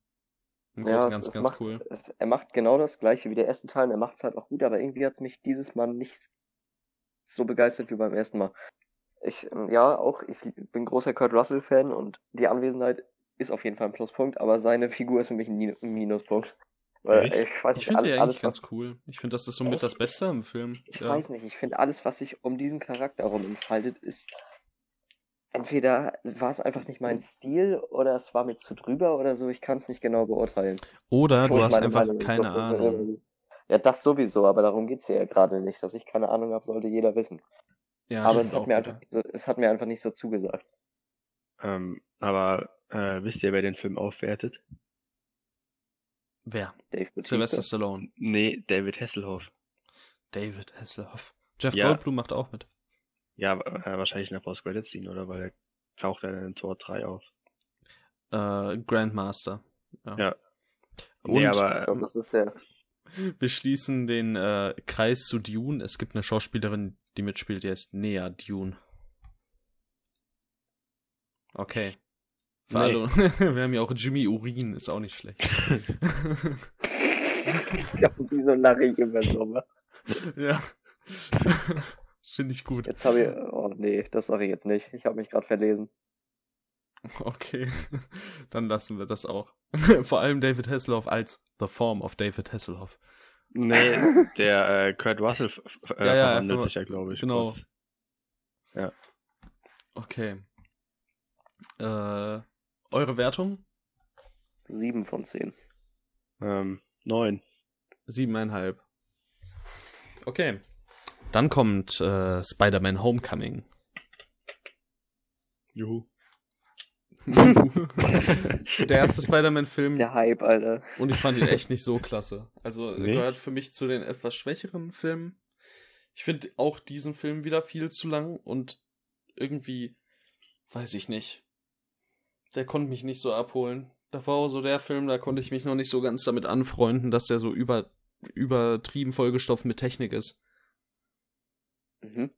Im Ja, es, Ganzen es ganz macht, cool. es, er macht genau das gleiche wie der erste Teil und er macht es halt auch gut, aber irgendwie hat es mich dieses Mal nicht so begeistert wie beim ersten Mal. Ich, ähm, ja, auch, ich bin großer Kurt Russell-Fan und die Anwesenheit ist auf jeden Fall ein Pluspunkt, aber seine Figur ist für mich ein Min- ein Minuspunkt. Weil Echt? ich weiß Ich nicht, finde die alles, eigentlich alles ganz cool. Ich finde, das ist somit Echt? das Beste im Film. ich Ja. weiß nicht, ich finde alles, was sich um diesen Charakter herum entfaltet, ist entweder war es einfach nicht mein Stil oder es war mir zu drüber oder so, ich kann es nicht genau beurteilen. Oder du ich hast einfach Meinung keine Ahnung. Ja, das sowieso, aber darum geht's ja gerade nicht. Dass ich keine Ahnung habe, sollte jeder wissen. Ja, aber es hat, auch mir einfach, es hat mir einfach nicht so zugesagt. ähm, aber äh, wisst ihr, wer den Film aufwertet? Wer? Dave Sylvester. Stallone. Nee, David Hasselhoff. David Hasselhoff. Jeff Ja. Goldblum macht auch mit. Ja, äh, wahrscheinlich in der Post-Credit-Scene, oder? Weil er taucht dann in Tor 3 auf. Äh, Grandmaster. Ja. Ja. Und Nee, aber glaube, das ist der. Wir schließen den äh, Kreis zu Dune. Es gibt eine Schauspielerin, die mitspielt, die heißt Nea Dune. Okay. Für Nee. [LAUGHS] wir haben ja auch Jimmy Urin, ist auch nicht schlecht. [LAUGHS] Ja, wieso lache ich immer so? wa? ja. [LAUGHS] Finde ich gut. Jetzt habe ich. Oh nee, das sage ich jetzt nicht. Ich habe mich gerade verlesen. Okay, [LAUGHS] dann lassen wir das auch. [LAUGHS] Vor allem David Hasselhoff als The Form of David Hasselhoff. nee, [LAUGHS] der äh, Kurt Russell äh, Ja, ja, verwandelt ver- sich ja, glaube ich. genau. kurz. Okay. Äh, eure Wertung? Sieben von zehn. Ähm, neun. Siebeneinhalb. Okay. Dann kommt äh, Spider-Man Homecoming. Juhu. [LAUGHS] Der erste Spider-Man-Film Der Hype, Alter. und ich fand ihn echt nicht so klasse. Also er Nee? gehört für mich zu den etwas schwächeren Filmen. Ich finde auch diesen Film wieder viel zu lang und irgendwie, weiß ich nicht. Der konnte mich nicht so abholen. Da war auch so der Film, da konnte ich mich noch nicht so ganz damit anfreunden, dass der so über, übertrieben vollgestopft mit Technik ist. Mhm.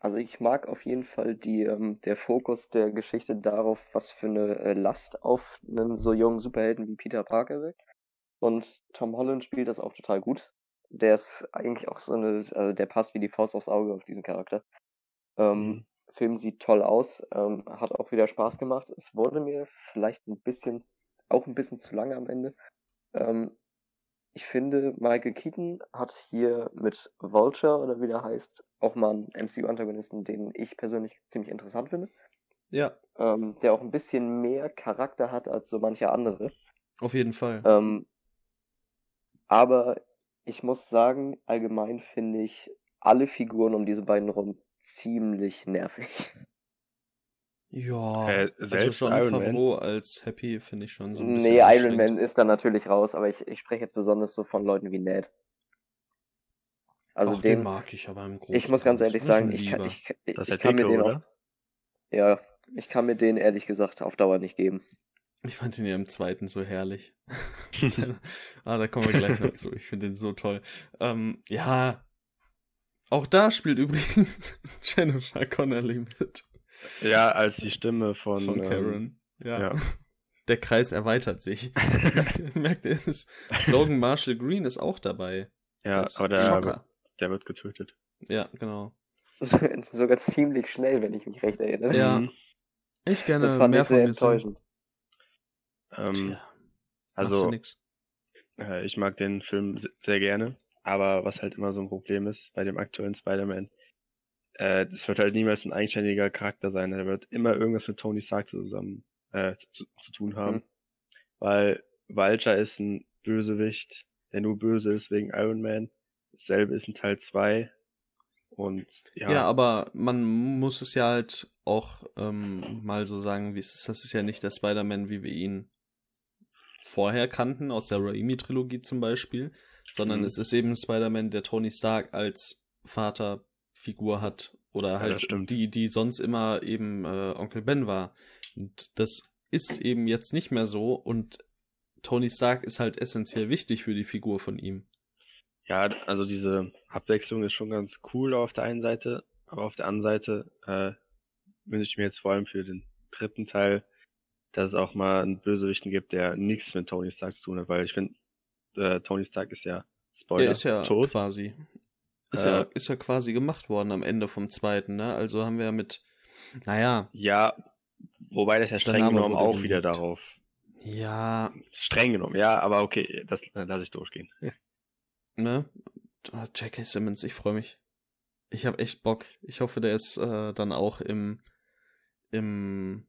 Also ich mag auf jeden Fall die, ähm, der Fokus der Geschichte darauf, was für eine äh, Last auf einen so jungen Superhelden wie Peter Parker wirkt. Und Tom Holland spielt das auch total gut. Der ist eigentlich auch so eine, also der passt wie die Faust aufs Auge auf diesen Charakter. Ähm, Mhm. Film sieht toll aus, ähm, hat auch wieder Spaß gemacht. Es wurde mir vielleicht ein bisschen, auch ein bisschen zu lange am Ende. Ähm, ich finde, Michael Keaton hat hier mit Vulture oder wie der heißt, auch mal einen MCU-Antagonisten, den ich persönlich ziemlich interessant finde. Ja, Ähm, der auch ein bisschen mehr Charakter hat als so mancher andere. auf jeden Fall. Ähm, aber ich muss sagen, allgemein finde ich alle Figuren um diese beiden rum ziemlich nervig. [LAUGHS] Ja, Äh, also schon Iron Man? Favreau als Happy finde ich schon so ein bisschen Nee, Iron. Man ist da natürlich raus, aber ich, ich spreche jetzt besonders so von Leuten wie Ned. Also Ach, den den, mag ich aber im Großen ich muss ganz und ehrlich Ganzen. sagen, ich kann, ich, ich, ich kann mir den auf, ja, ich kann mir den ehrlich gesagt auf Dauer nicht geben. Ich fand ihn ja im zweiten so herrlich. [LAUGHS] Ah, da kommen wir gleich noch zu. Ich finde den so toll. Ähm, ja, auch da spielt übrigens [LAUGHS] Jennifer Connelly mit. Ja, als die Stimme von, Von ähm, Karen. ja. ja. [LAUGHS] Der Kreis erweitert sich. merkt, [LAUGHS] merkt ihr es? Logan Marshall Green ist auch dabei. ja, aber der, Schocker. der wird getötet. Ja, genau. [LAUGHS] Sogar ziemlich schnell, wenn ich mich recht erinnere. Ja, Mhm. Ich gerne das fand mehr ich sehr von enttäuschend. Ähm, Tja, also, nix. äh, ich mag den Film se- sehr gerne, aber was halt immer so ein Problem ist bei dem aktuellen Spider-Man, äh, das wird halt niemals ein eigenständiger Charakter sein. Er wird immer irgendwas mit Tony Stark zusammen äh, zu, zu tun haben. Mhm. Weil Vulture ist ein Bösewicht, der nur böse ist wegen Iron Man. Dasselbe ist in Teil 2. Und ja, Ja. aber man muss es ja halt auch ähm, mal so sagen, wie es ist. Das ist ja nicht der Spider-Man, wie wir ihn vorher kannten, aus der Raimi-Trilogie zum Beispiel, sondern Mhm. es ist eben Spider-Man, der Tony Stark als Vaterfigur hat oder das halt die, die sonst immer eben äh, Onkel Ben war. Und das ist eben jetzt nicht mehr so und Tony Stark ist halt essentiell wichtig für die Figur von ihm. Ja, also diese Abwechslung ist schon ganz cool auf der einen Seite, aber auf der anderen Seite äh, wünsche ich mir jetzt vor allem für den dritten Teil, dass es auch mal einen Bösewichten gibt, der nichts mit Tony Stark zu tun hat, weil ich finde, äh, Tony Stark ist ja Spoiler Der ist ja tot. quasi. Ist, Äh, ja, ist ja quasi gemacht worden am Ende vom zweiten, ne? Also haben wir ja mit. Naja, Ja, wobei das ja streng genommen auch wieder geleakt. darauf. ja, Streng genommen, ja, aber okay, das lasse ich durchgehen. [LAUGHS] ne? Ah, J.K. Simmons, ich freue mich. Ich habe echt Bock. Ich hoffe, der ist äh, dann auch im, im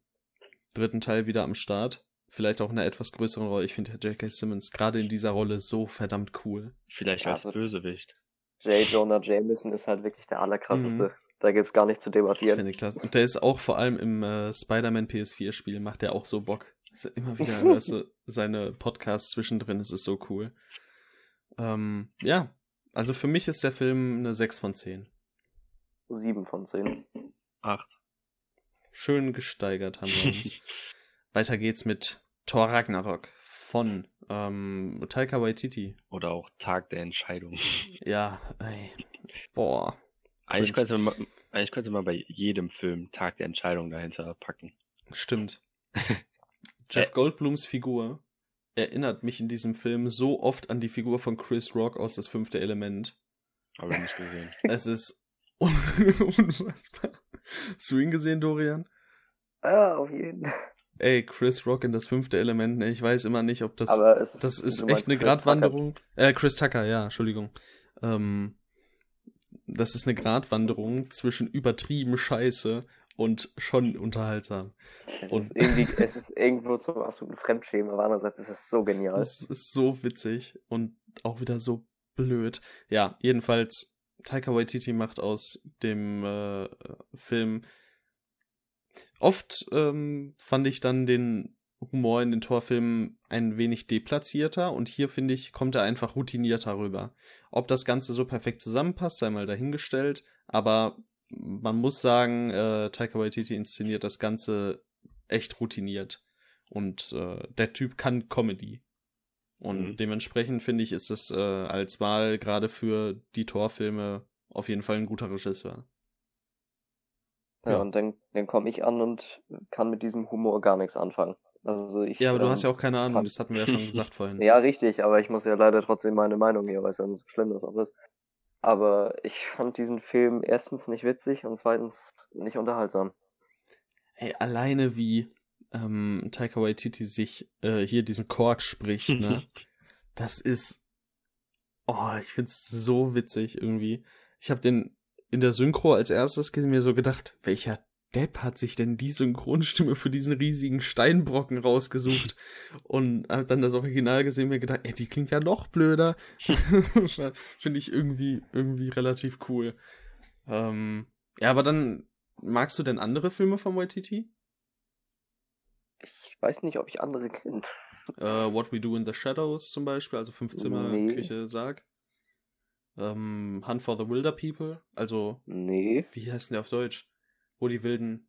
dritten Teil wieder am Start. Vielleicht auch in einer etwas größeren Rolle. Ich finde J.K. Simmons gerade in dieser Rolle so verdammt cool. Vielleicht als Bösewicht. J. Jonah Jameson ist halt wirklich der allerkrasseste. Mhm. Da gibt's gar nicht zu Ich debattieren. finde klasse. Und der ist auch vor allem im äh, Spider-Man PS4-Spiel, macht der auch so Bock. Also immer wieder [LAUGHS] hörst du seine Podcasts zwischendrin, es ist so cool. Ähm, ja, also für mich ist der Film eine 6 von 10. 7 von 10. Acht. Schön gesteigert haben wir uns. [LAUGHS] Weiter geht's mit Thor Ragnarok von ähm, Taika Waititi. Oder auch Tag der Entscheidung. Ja, ey. Boah. Eigentlich könnte, man, eigentlich könnte man bei jedem Film Tag der Entscheidung dahinter packen. Stimmt. [LAUGHS] Jeff Goldblums Figur erinnert mich in diesem Film so oft an die Figur von Chris Rock aus Das fünfte Element. Aber nicht gesehen. [LAUGHS] Es ist un [LAUGHS] unfassbar. Hast du ihn gesehen, Dorian? Ja, auf jeden Fall. Ey, Chris Rock in Das fünfte Element, ne, ich weiß immer nicht, ob das... Aber es ist, Das ist echt eine Chris Tucker. Gratwanderung. Äh, Chris Tucker, ja, Entschuldigung. Ähm, das ist eine Gratwanderung zwischen übertrieben Scheiße und schon unterhaltsam. Es Und- ist, [LAUGHS] irgendwie, es ist irgendwo zum absoluten Fremdschämen, aber andererseits ist es so genial. Das ist so witzig und auch wieder so blöd. Ja, jedenfalls, Taika Waititi macht aus dem äh, Film oft ähm, fand ich dann den Humor in den Torfilmen ein wenig deplatzierter und hier finde ich, kommt er einfach routinierter rüber. Ob das Ganze so perfekt zusammenpasst, sei mal dahingestellt, aber man muss sagen, äh, Taika Waititi inszeniert das Ganze echt routiniert und äh, der Typ kann Comedy. Und Mhm. dementsprechend finde ich, ist es äh, als Wahl gerade für die Torfilme auf jeden Fall ein guter Regisseur. Ja, Ja. und dann, dann komme ich an und kann mit diesem Humor gar nichts anfangen. Also ich, Ja, aber du ähm, hast ja auch keine Ahnung, das hatten wir ja schon [LAUGHS] gesagt vorhin. Ja, richtig, aber ich muss ja leider trotzdem meine Meinung hier, weil es ja so schlimm ist, aber ist. Aber ich fand diesen Film erstens nicht witzig und zweitens nicht unterhaltsam. Ey, alleine wie ähm, Taika Waititi sich äh, hier diesen Kork spricht, ne? [LAUGHS] das ist. Oh, ich find's so witzig irgendwie. Ich habe den in der Synchro als erstes mir so gedacht, welcher Depp hat sich denn die Synchronstimme für diesen riesigen Steinbrocken rausgesucht? Und hab dann das Original gesehen und mir gedacht, ey, die klingt ja noch blöder. [LAUGHS] Finde ich irgendwie, irgendwie relativ cool. Ähm, ja, aber dann, magst du denn andere Filme von Waititi? Ich weiß nicht, ob ich andere kenne. Äh, What We Do in the Shadows zum Beispiel, also fünf Zimmer, Nee. Küche, Sarg. Ähm, Hunt for the Wilder People, also, Nee. wie heißt denn der auf Deutsch? Wo die wilden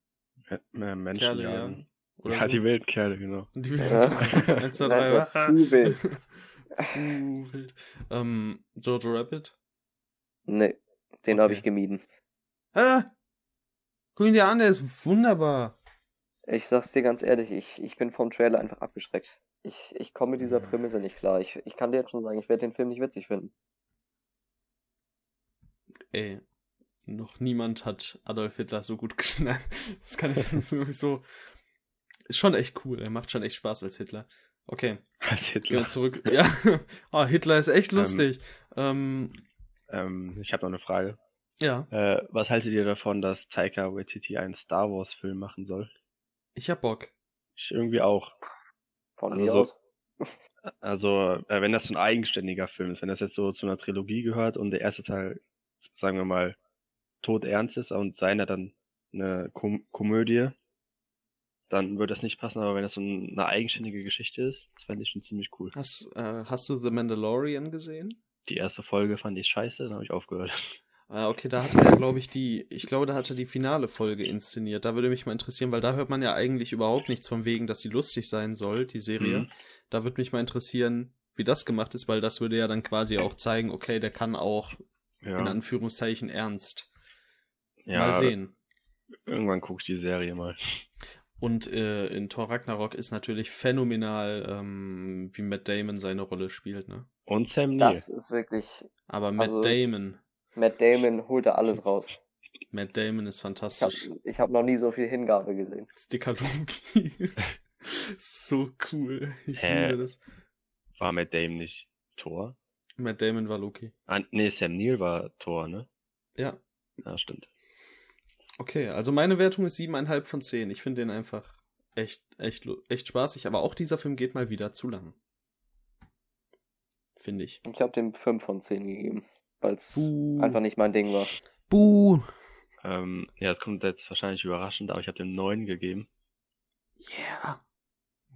Äh, Menschen Kerle jagen. jagen. Oder Ja, so? die wilden Kerle, genau. [LAUGHS] Die wilden Ja. Eins, zwei, [LAUGHS] Nein, drei. war zu wild. [LAUGHS] zu wild. Ähm, Jojo Rabbit. Nee, den habe Okay. ich gemieden. Ah! Guck ihn dir an, der ist wunderbar. Ich sag's dir ganz ehrlich, ich, ich bin vom Trailer einfach abgeschreckt. Ich, ich komme mit dieser Prämisse nicht klar. Ich, ich kann dir jetzt schon sagen, ich werde den Film nicht witzig finden. Ey, noch niemand hat Adolf Hitler so gut [LAUGHS] geschnallt. Das kann ich dann sowieso. Ist schon echt cool, er macht schon echt Spaß als Hitler. Okay, Als gehen Hitler. wir zurück. [LAUGHS] Ja, oh, Hitler ist echt Ähm, lustig. Ähm, Ähm, ich habe noch eine Frage. ja, Äh, was haltet ihr davon, dass Taika Waititi einen Star Wars Film machen soll? ich hab Bock. Ich irgendwie auch. Von Also mir so- aus. Also, äh, wenn das so ein eigenständiger Film ist, wenn das jetzt so zu einer Trilogie gehört und der erste Teil, sagen wir mal, todernst ist und seiner dann eine Kom Komödie, dann würde das nicht passen, aber wenn das so ein- eine eigenständige Geschichte ist, das fände ich schon ziemlich cool. Hast, äh, hast du The Mandalorian gesehen? Die erste Folge fand ich scheiße, dann habe ich aufgehört. Ah, okay, da hat er, glaube ich, die, ich glaube, da hat er die finale Folge inszeniert. Da würde mich mal interessieren, weil da hört man ja eigentlich überhaupt nichts von wegen, dass sie lustig sein soll, die Serie. Mhm. Da würde mich mal interessieren, wie das gemacht ist, weil das würde ja dann quasi auch zeigen, okay, der kann auch in Ja, Anführungszeichen ernst. ja Mal sehen. irgendwann gucke ich die Serie mal. Und äh, in Thor Ragnarok ist natürlich phänomenal, ähm, wie Matt Damon seine Rolle spielt, ne? Und Sam Neill. Das ist wirklich. Aber Matt Also- Damon, Matt Damon holt da alles raus. Matt Damon ist Ich habe fantastisch. ich hab noch nie so viel Hingabe gesehen. Sticker [LAUGHS] so cool. Ich Hä? liebe das. War Matt Damon nicht Thor? Matt Damon war Loki. Ah, nee, Sam Neill war Thor, ne? Ja. Ja, stimmt. Okay, also meine Wertung ist 7,5 von 10. Ich finde den einfach echt, echt, echt spaßig, aber auch dieser Film geht mal wieder zu lang. Finde ich. Ich habe dem 5 von 10 gegeben, weil es einfach nicht mein Ding war. Buh. Ähm, ja, es kommt jetzt wahrscheinlich überraschend, aber ich habe dem 9 gegeben. Yeah.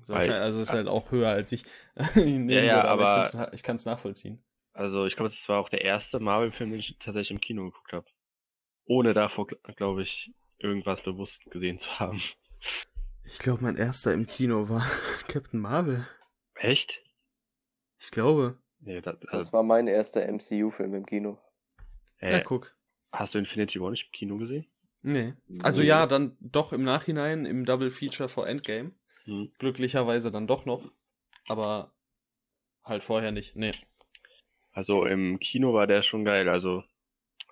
So Weil- also es ist halt auch höher als ich. [LAUGHS] nehmen Ja, ja, würde, aber- ich, find's- ich kann es nachvollziehen. Also ich glaube, das war auch der erste Marvel-Film, den ich tatsächlich im Kino geguckt habe. Ohne davor, glaube ich, irgendwas bewusst gesehen zu haben. Ich glaube, mein erster im Kino war [LAUGHS] Captain Marvel. Echt? Ich glaube. Nee, das, Das also, war mein erster MCU-Film im Kino. äh, Ja, guck. hast du Infinity War nicht im Kino gesehen? Nee. Also Nee. ja, dann doch im Nachhinein im Double Feature vor Endgame. Hm. Glücklicherweise dann doch noch. Aber halt vorher nicht. Nee. Also im Kino war der schon geil. Also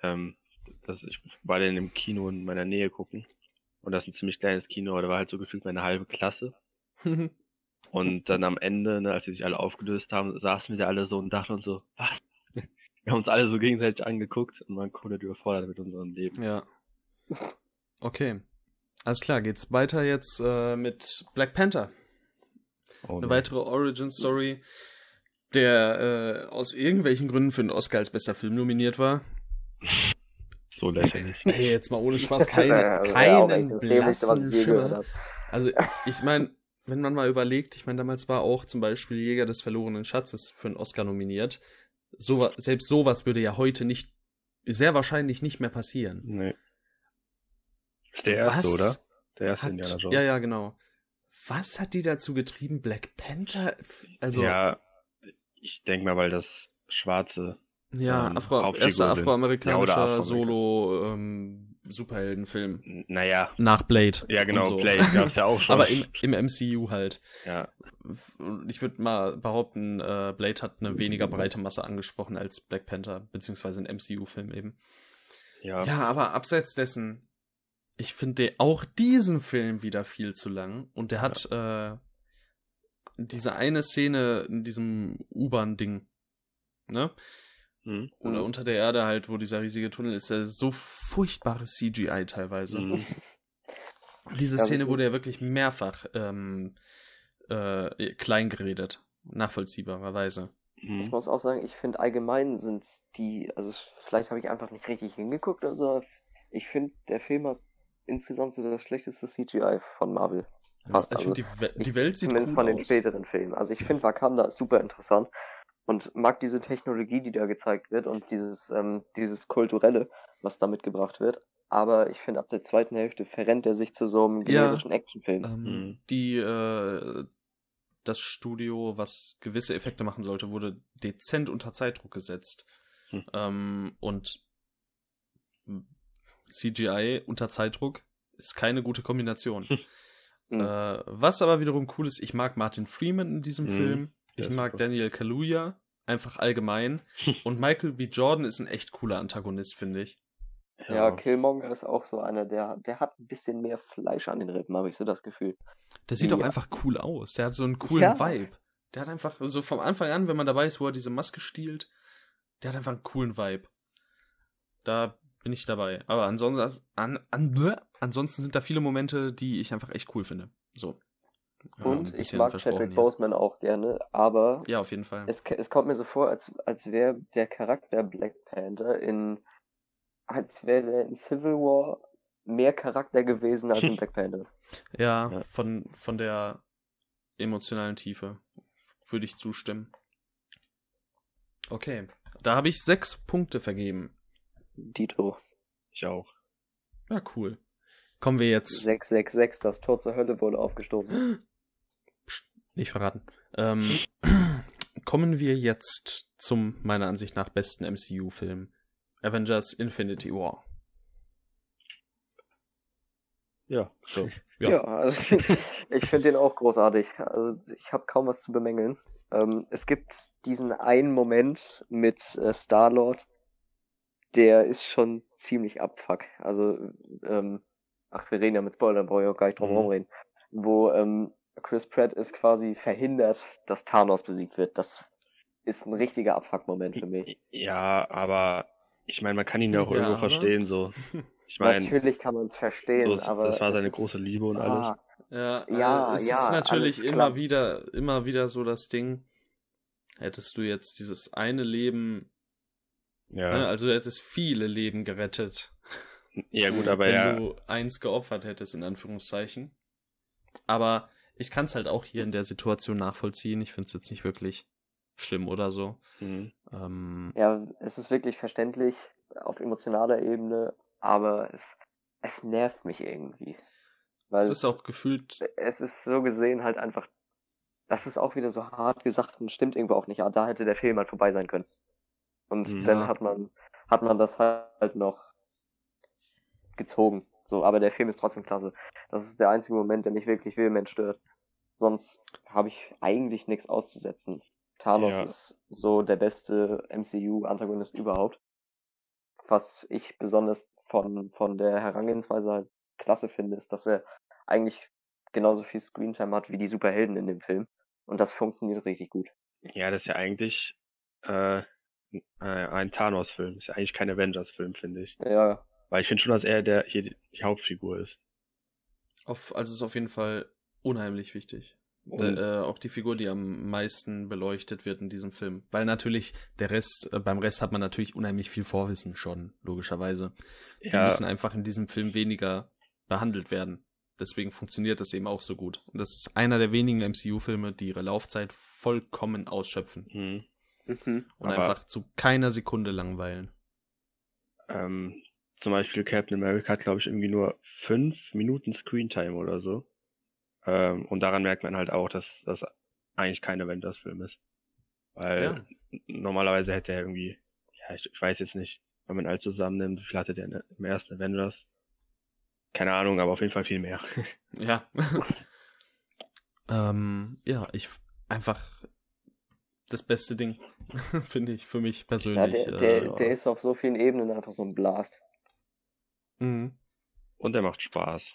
ähm, das, ich war den im Kino in meiner Nähe gucken. Und das ist ein ziemlich kleines Kino, aber da war halt so gefühlt meine halbe Klasse. [LAUGHS] Und dann am Ende, ne, als sie sich alle aufgelöst haben, saßen wir da alle so und dachten uns so, was? Wir haben uns alle so gegenseitig angeguckt und waren komplett überfordert mit unserem Leben. ja. Okay. Alles klar, geht's weiter jetzt äh, mit Black Panther. Oh, Eine weitere Origin-Story, der äh, aus irgendwelchen Gründen für den Oscar als bester Film nominiert war. So lächerlich. [LAUGHS] Hey, jetzt mal ohne Spaß, [LAUGHS] keine, Also, keinen ich blassen Schimmer. Also, [LAUGHS] ich meine, wenn man mal überlegt, ich meine, damals war auch zum Beispiel Jäger des verlorenen Schatzes für einen Oscar nominiert. So, selbst sowas würde ja heute nicht, sehr wahrscheinlich nicht mehr passieren. Nee. Ist der erste, Was oder? Der erste Hat, Indiana Jones. ja, ja, genau. Was hat die dazu getrieben? Black Panther? Also, ja, ja, ich denke mal, weil das schwarze ähm, Afro, Hauptfigur erster afroamerikanischer Ja, oder Afroamerikaner. Solo ähm, Naja, Nach Blade. ja genau, so. Blade gab's ja auch [LAUGHS] schon. Aber im, im MCU halt. ja, Ich würde mal behaupten, äh, Blade hat eine weniger breite Masse angesprochen als Black Panther, beziehungsweise ein MCU-Film eben. ja, Ja, aber abseits dessen, ich finde auch diesen Film wieder viel zu lang. Und der hat äh, diese eine Szene in diesem U-Bahn-Ding, ne? Hm. Oder Mhm. unter der Erde halt, wo dieser riesige Tunnel ist, der ist so furchtbares CGI teilweise. Mhm. [LAUGHS] Diese Ja, Szene wurde ja wirklich mehrfach ähm, äh, klein geredet. Nachvollziehbarerweise. Ich Hm. muss auch sagen, ich finde allgemein sind die, also vielleicht habe ich einfach nicht richtig hingeguckt oder so. Ich finde, der Film hat insgesamt so das schlechteste CGI von Marvel. Fast. ich Also, finde, die, die Welt sieht zumindest cool von den aus. späteren Filmen. Also ich finde Wakanda ist super interessant und mag diese Technologie, die da gezeigt wird und dieses, ähm, dieses Kulturelle, was da mitgebracht wird. Aber ich finde, ab der zweiten Hälfte verrennt er sich zu so einem Ja. generischen Actionfilm. Ähm, Mhm. Die, äh, das Studio, was gewisse Effekte machen sollte, wurde dezent unter Zeitdruck gesetzt. Hm. Ähm, und CGI unter Zeitdruck ist keine gute Kombination. Mhm. Äh, was aber wiederum cool ist, ich mag Martin Freeman in diesem Mhm. Film. Ich mag super. Daniel Kaluuya, einfach allgemein. [LAUGHS] Und Michael B. Jordan ist ein echt cooler Antagonist, finde ich. Ja, Killmonger ist auch so einer, der, der hat ein bisschen mehr Fleisch an den Rippen, habe ich so das Gefühl. Der sieht auch Ja. einfach cool aus. Der hat so einen coolen Ja. Vibe. Der hat einfach, so vom Anfang an, wenn man dabei ist, wo er diese Maske stiehlt, der hat einfach einen coolen Vibe. Da bin ich dabei. Aber ansonsten, an, an, ansonsten sind da viele Momente, die ich einfach echt cool finde. So. Ja, ein Und ich bisschen mag Chadwick hier. Boseman auch gerne, aber Ja, auf jeden Fall. es, es kommt mir so vor, als, als wäre der Charakter Black Panther in, als wäre der in Civil War mehr Charakter gewesen als in [LAUGHS] Black Panther. Ja, Ja. Von, von der emotionalen Tiefe würde ich zustimmen. Okay. Da habe ich sechs Punkte vergeben. Dito. Ich auch. Ja, cool. Kommen wir jetzt. 666, das Tor zur Hölle wurde aufgestoßen. [GASPS] Psst, nicht verraten. Ähm, [CLEARS THROAT] kommen wir jetzt zum meiner Ansicht nach besten MCU-Film. Avengers Infinity War. Ja. So, Ja, ja. also [LAUGHS] ich finde den auch großartig. Also ich habe kaum was zu bemängeln. Ähm, es gibt diesen einen Moment mit äh, Star-Lord, der ist schon ziemlich abfuck. Also, ähm, ach, wir reden ja mit Spoilern, brauche ich auch gar nicht drum Mhm. herum reden. Wo ähm, Chris Pratt ist quasi verhindert, dass Thanos besiegt wird. Das ist ein richtiger Abfuck-Moment für mich. Ja, aber ich meine, man kann ihn ja auch Ja, irgendwo verstehen, so. Ich meine, Natürlich kann man es verstehen, so, ist- aber das war seine es- große Liebe und Ah, alles. Ja, Ja, äh, es ja, ist natürlich immer wieder, immer wieder so das Ding. Hättest du jetzt dieses eine Leben, Ja. ne, also du hättest viele Leben gerettet, ja, gut, aber wenn ja. du eins geopfert hättest, in Anführungszeichen. Aber ich kann es halt auch hier in der Situation nachvollziehen. Ich finde es jetzt nicht wirklich schlimm oder so. Mhm. Ähm, Ja, es ist wirklich verständlich auf emotionaler Ebene, aber es, es nervt mich irgendwie. Weil es ist auch gefühlt, es ist so gesehen halt einfach, das ist auch wieder so hart gesagt und stimmt irgendwo auch nicht. Ja, da hätte der Film halt vorbei sein können. Und Mhm. dann Ja. hat man, hat man das halt noch gezogen. So, aber der Film ist trotzdem klasse. Das ist der einzige Moment, der mich wirklich vehement stört. Sonst habe ich eigentlich nichts auszusetzen. Thanos Ja. ist so der beste MCU-Antagonist überhaupt. Was ich besonders von, von der Herangehensweise halt klasse finde, ist, dass er eigentlich genauso viel Screentime hat wie die Superhelden in dem Film. Und das funktioniert richtig gut. Ja, das ist ja eigentlich äh, äh, ein Thanos-Film. Ist ja eigentlich kein Avengers-Film, finde ich. Ja, Weil ich finde schon, dass er der hier die, die Hauptfigur ist. auf, also es ist auf jeden Fall unheimlich wichtig. Und- Der, äh, auch die Figur, die am meisten beleuchtet wird in diesem Film. Weil natürlich der Rest, äh, beim Rest hat man natürlich unheimlich viel Vorwissen schon, logischerweise. Die Ja, müssen einfach in diesem Film weniger behandelt werden. Deswegen funktioniert das eben auch so gut. Und das ist einer der wenigen MCU-Filme, die ihre Laufzeit vollkommen ausschöpfen hm, mhm. und einfach zu keiner Sekunde langweilen. ähm, zum Beispiel Captain America hat, glaube ich, irgendwie nur fünf Minuten Screentime oder so. Ähm, und daran merkt man halt auch, dass das eigentlich kein Avengers-Film ist. Weil Ja. normalerweise hätte er irgendwie, ja, ich, ich weiß jetzt nicht, wenn man alles zusammennimmt, wie viel hatte der im ersten Avengers? Keine Ahnung, aber auf jeden Fall viel mehr. [LAUGHS] Ja. [LAUGHS] ähm, ja, ich einfach das beste Ding, [LAUGHS] finde ich, für mich Ja, persönlich. der, der, äh, der ist auf so vielen Ebenen einfach so ein Blast. mhm. Und er macht Spaß.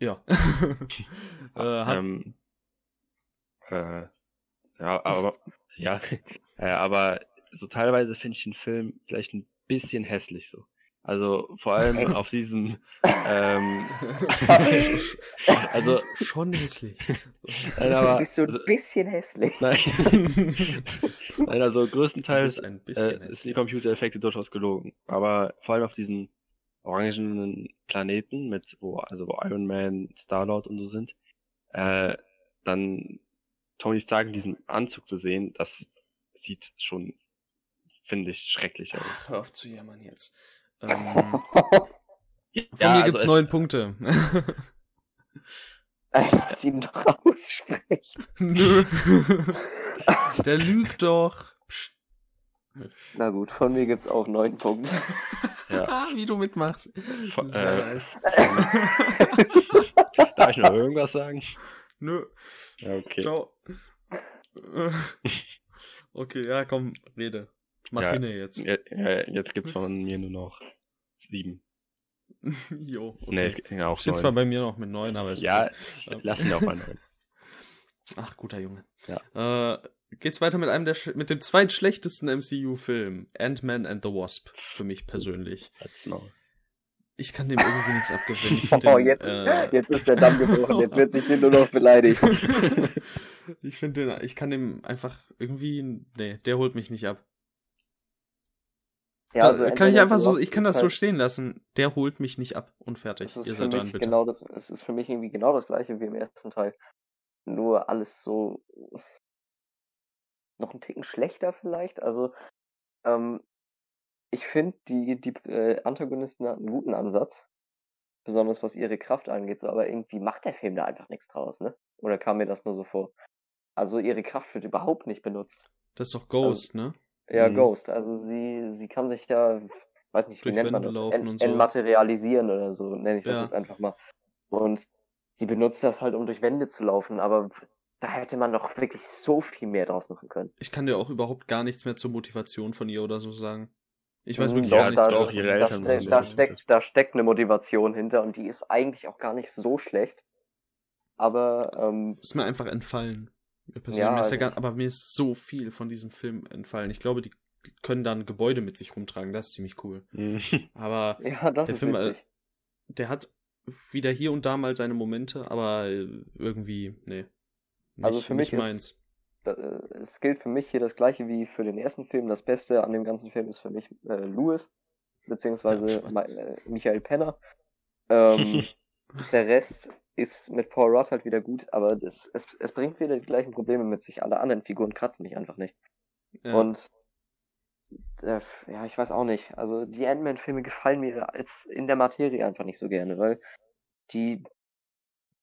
Ja. [LAUGHS] äh, hat, ähm, äh, ja, aber ja, [LAUGHS] äh, aber so teilweise finde ich den Film vielleicht ein bisschen hässlich so. Also vor allem auf diesem ähm, [LAUGHS] also schon hässlich. nein, aber Bist du ein also, bisschen hässlich. [LAUGHS] nein, nein, also größtenteils ist ein äh, bisschen ist die. Computereffekte durchaus gelogen. Aber vor allem auf diesen orangenen Planeten mit, wo, also wo Iron Man, Star-Lord und so sind, äh, dann Tony Stark in diesem Anzug zu sehen, das sieht schon, finde ich, schrecklich aus. Hör auf zu jammern jetzt. Ähm, [LAUGHS] von Ja, mir also gibt's es- neun Punkte. Lass ihn doch aussprechen. Nö. [LAUGHS] Der lügt doch. Psst. Na gut, von mir gibt's auch neun Punkte. Ja. [LAUGHS] Wie du mitmachst. Von- Sehr äh, nice. Darf ich noch irgendwas sagen? Nö. Ja, okay. Ciao. Okay, ja, komm, rede. Mach Ja, hinne jetzt. Ja, ja, jetzt gibt's von mir nur noch sieben. [LAUGHS] jo, okay. Nee, es gibt ja auch Steht zwar bei mir noch mit neun, aber ist Ja, okay. lass ihn auch mal neun. [LAUGHS] Ach, guter Junge. Ja. Äh, geht's weiter mit einem der mit dem zweitschlechtesten MCU-Film, Ant-Man and the Wasp, für mich persönlich. Ich kann dem irgendwie nichts abgewinnen. Ich [LAUGHS] Oh, den, jetzt, äh, jetzt ist der Damm gebrochen, jetzt wird sich hier nur noch beleidigt. ich finde den, ich kann dem einfach irgendwie, nee, der holt mich nicht ab. Ja, Da, also kann ich einfach so, ich kann das so halt, stehen lassen. Der holt mich nicht ab und fertig. Es ist Ihr für seid dran, mich bitte. genau das, es ist für mich irgendwie genau das gleiche wie im ersten Teil. Nur alles so noch einen Ticken schlechter vielleicht. Also, ähm, ich finde, die, die äh, Antagonisten hatten einen guten Ansatz. Besonders was ihre Kraft angeht, so, aber irgendwie macht der Film da einfach nichts draus, ne? Oder kam mir das nur so vor? Also ihre Kraft wird überhaupt nicht benutzt. Das ist doch Ghost, ne? Ja, Mhm. Ghost. Also sie, sie kann sich ja, weiß nicht, wie Durch nennt man Wände das? laufen En und so. entmaterialisieren oder so, nenne ich das Ja. jetzt einfach mal. Und sie benutzt das halt, um durch Wände zu laufen, aber da hätte man doch wirklich so viel mehr draus machen können. Ich kann dir auch überhaupt gar nichts mehr zur Motivation von ihr oder so sagen. Ich weiß Mhm, wirklich doch, gar nichts da- mehr doch, davon. ihre da, ste da, steckt, da steckt eine Motivation hinter und die ist eigentlich auch gar nicht so schlecht. Aber ähm, Ist mir einfach entfallen. Persönlich. Ja, ist ja also- gar, aber mir ist so viel von diesem Film entfallen. Ich glaube, die können da ein Gebäude mit sich rumtragen. Das ist ziemlich cool. Mhm. [LAUGHS] Aber [LAUGHS] ja, Der ist Film, äh, witzig. der hat wieder hier und da mal seine Momente, aber äh, irgendwie, nee. Nicht, Also für mich ist- meins. Da, äh, es gilt für mich hier das gleiche wie für den ersten Film. Das Beste an dem ganzen Film ist für mich äh, Louis, beziehungsweise. Ma- äh, Michael Penner. Ähm, [LAUGHS] der Rest ist mit Paul Rudd halt wieder gut, aber das, es, es bringt wieder die gleichen Probleme mit sich. Alle anderen Figuren kratzen mich einfach nicht. Ja. Und äh, ja, ich weiß auch nicht. Also die Ant-Man-Filme gefallen mir als in der Materie einfach nicht so gerne, weil die,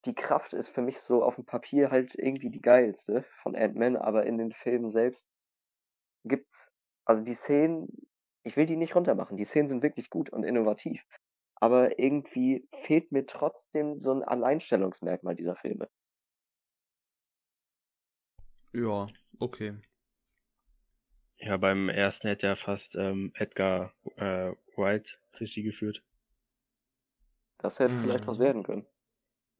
die Kraft ist für mich so auf dem Papier halt irgendwie die geilste von Ant-Man, aber in den Filmen selbst gibt's, also die Szenen, ich will die nicht runtermachen, die Szenen sind wirklich gut und innovativ. Aber irgendwie fehlt mir trotzdem so ein Alleinstellungsmerkmal dieser Filme. ja, okay. Ja, beim ersten hätte ja fast ähm, Edgar äh, White Regie geführt. Das hätte vielleicht was Mhm. werden können.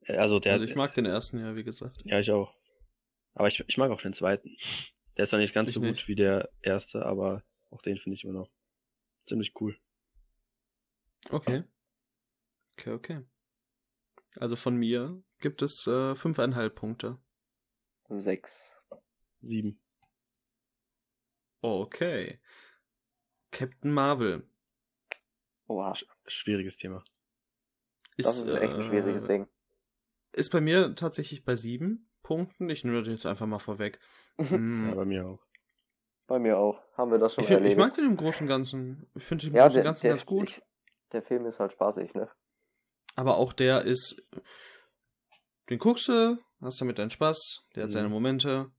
Äh, Also der also ich mag den ersten ja, wie gesagt. Ja, ich auch. Aber ich, ich mag auch den zweiten. Der ist zwar nicht ganz Ich so nicht. gut wie der erste, aber auch den finde ich immer noch ziemlich cool. Okay. Okay, okay. Also von mir gibt es äh, fünfeinhalb Punkte. Sechs. Sieben. Okay. Captain Marvel Oha, Schwieriges Thema. ist, das ist echt ein schwieriges äh, Ding. Ist bei mir tatsächlich bei sieben Punkten. Ich nehme das jetzt einfach mal vorweg. [LAUGHS] Hm, Ja, bei mir auch. Bei mir auch. Haben wir das schon ich, find, ich mag den im Großen und Ganzen. Ich finde den im ja, Großen und Ganzen der, ganz gut. Ich, der Film ist halt spaßig, ne? Aber auch der ist. Den guckst du, hast damit deinen Spaß, der hat Mhm. seine Momente.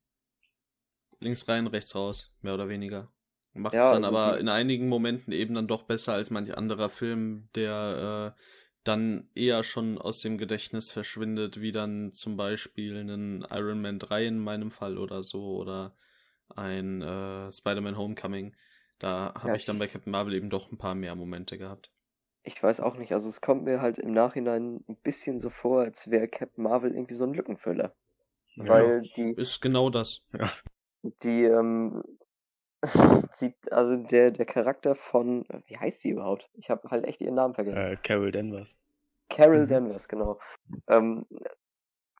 Links rein, rechts raus, mehr oder weniger. Macht es Ja, dann also aber in einigen Momenten eben dann doch besser als manch anderer Film, der äh, dann eher schon aus dem Gedächtnis verschwindet, wie dann zum Beispiel ein Iron Man 3 in meinem Fall oder so oder ein äh, Spider-Man Homecoming. Da habe Ja, ich dann bei Captain Marvel eben doch ein paar mehr Momente gehabt. Ich weiß auch nicht, also es kommt mir halt im Nachhinein ein bisschen so vor, als wäre Captain Marvel irgendwie so ein Lückenfüller. Ja. Weil die, Ist genau das. die, ähm, [LAUGHS] sie, also der, der Charakter von, wie heißt sie überhaupt? Ich habe halt echt ihren Namen vergessen. Äh, Carol Danvers. Carol Mhm. Danvers, genau. Ähm,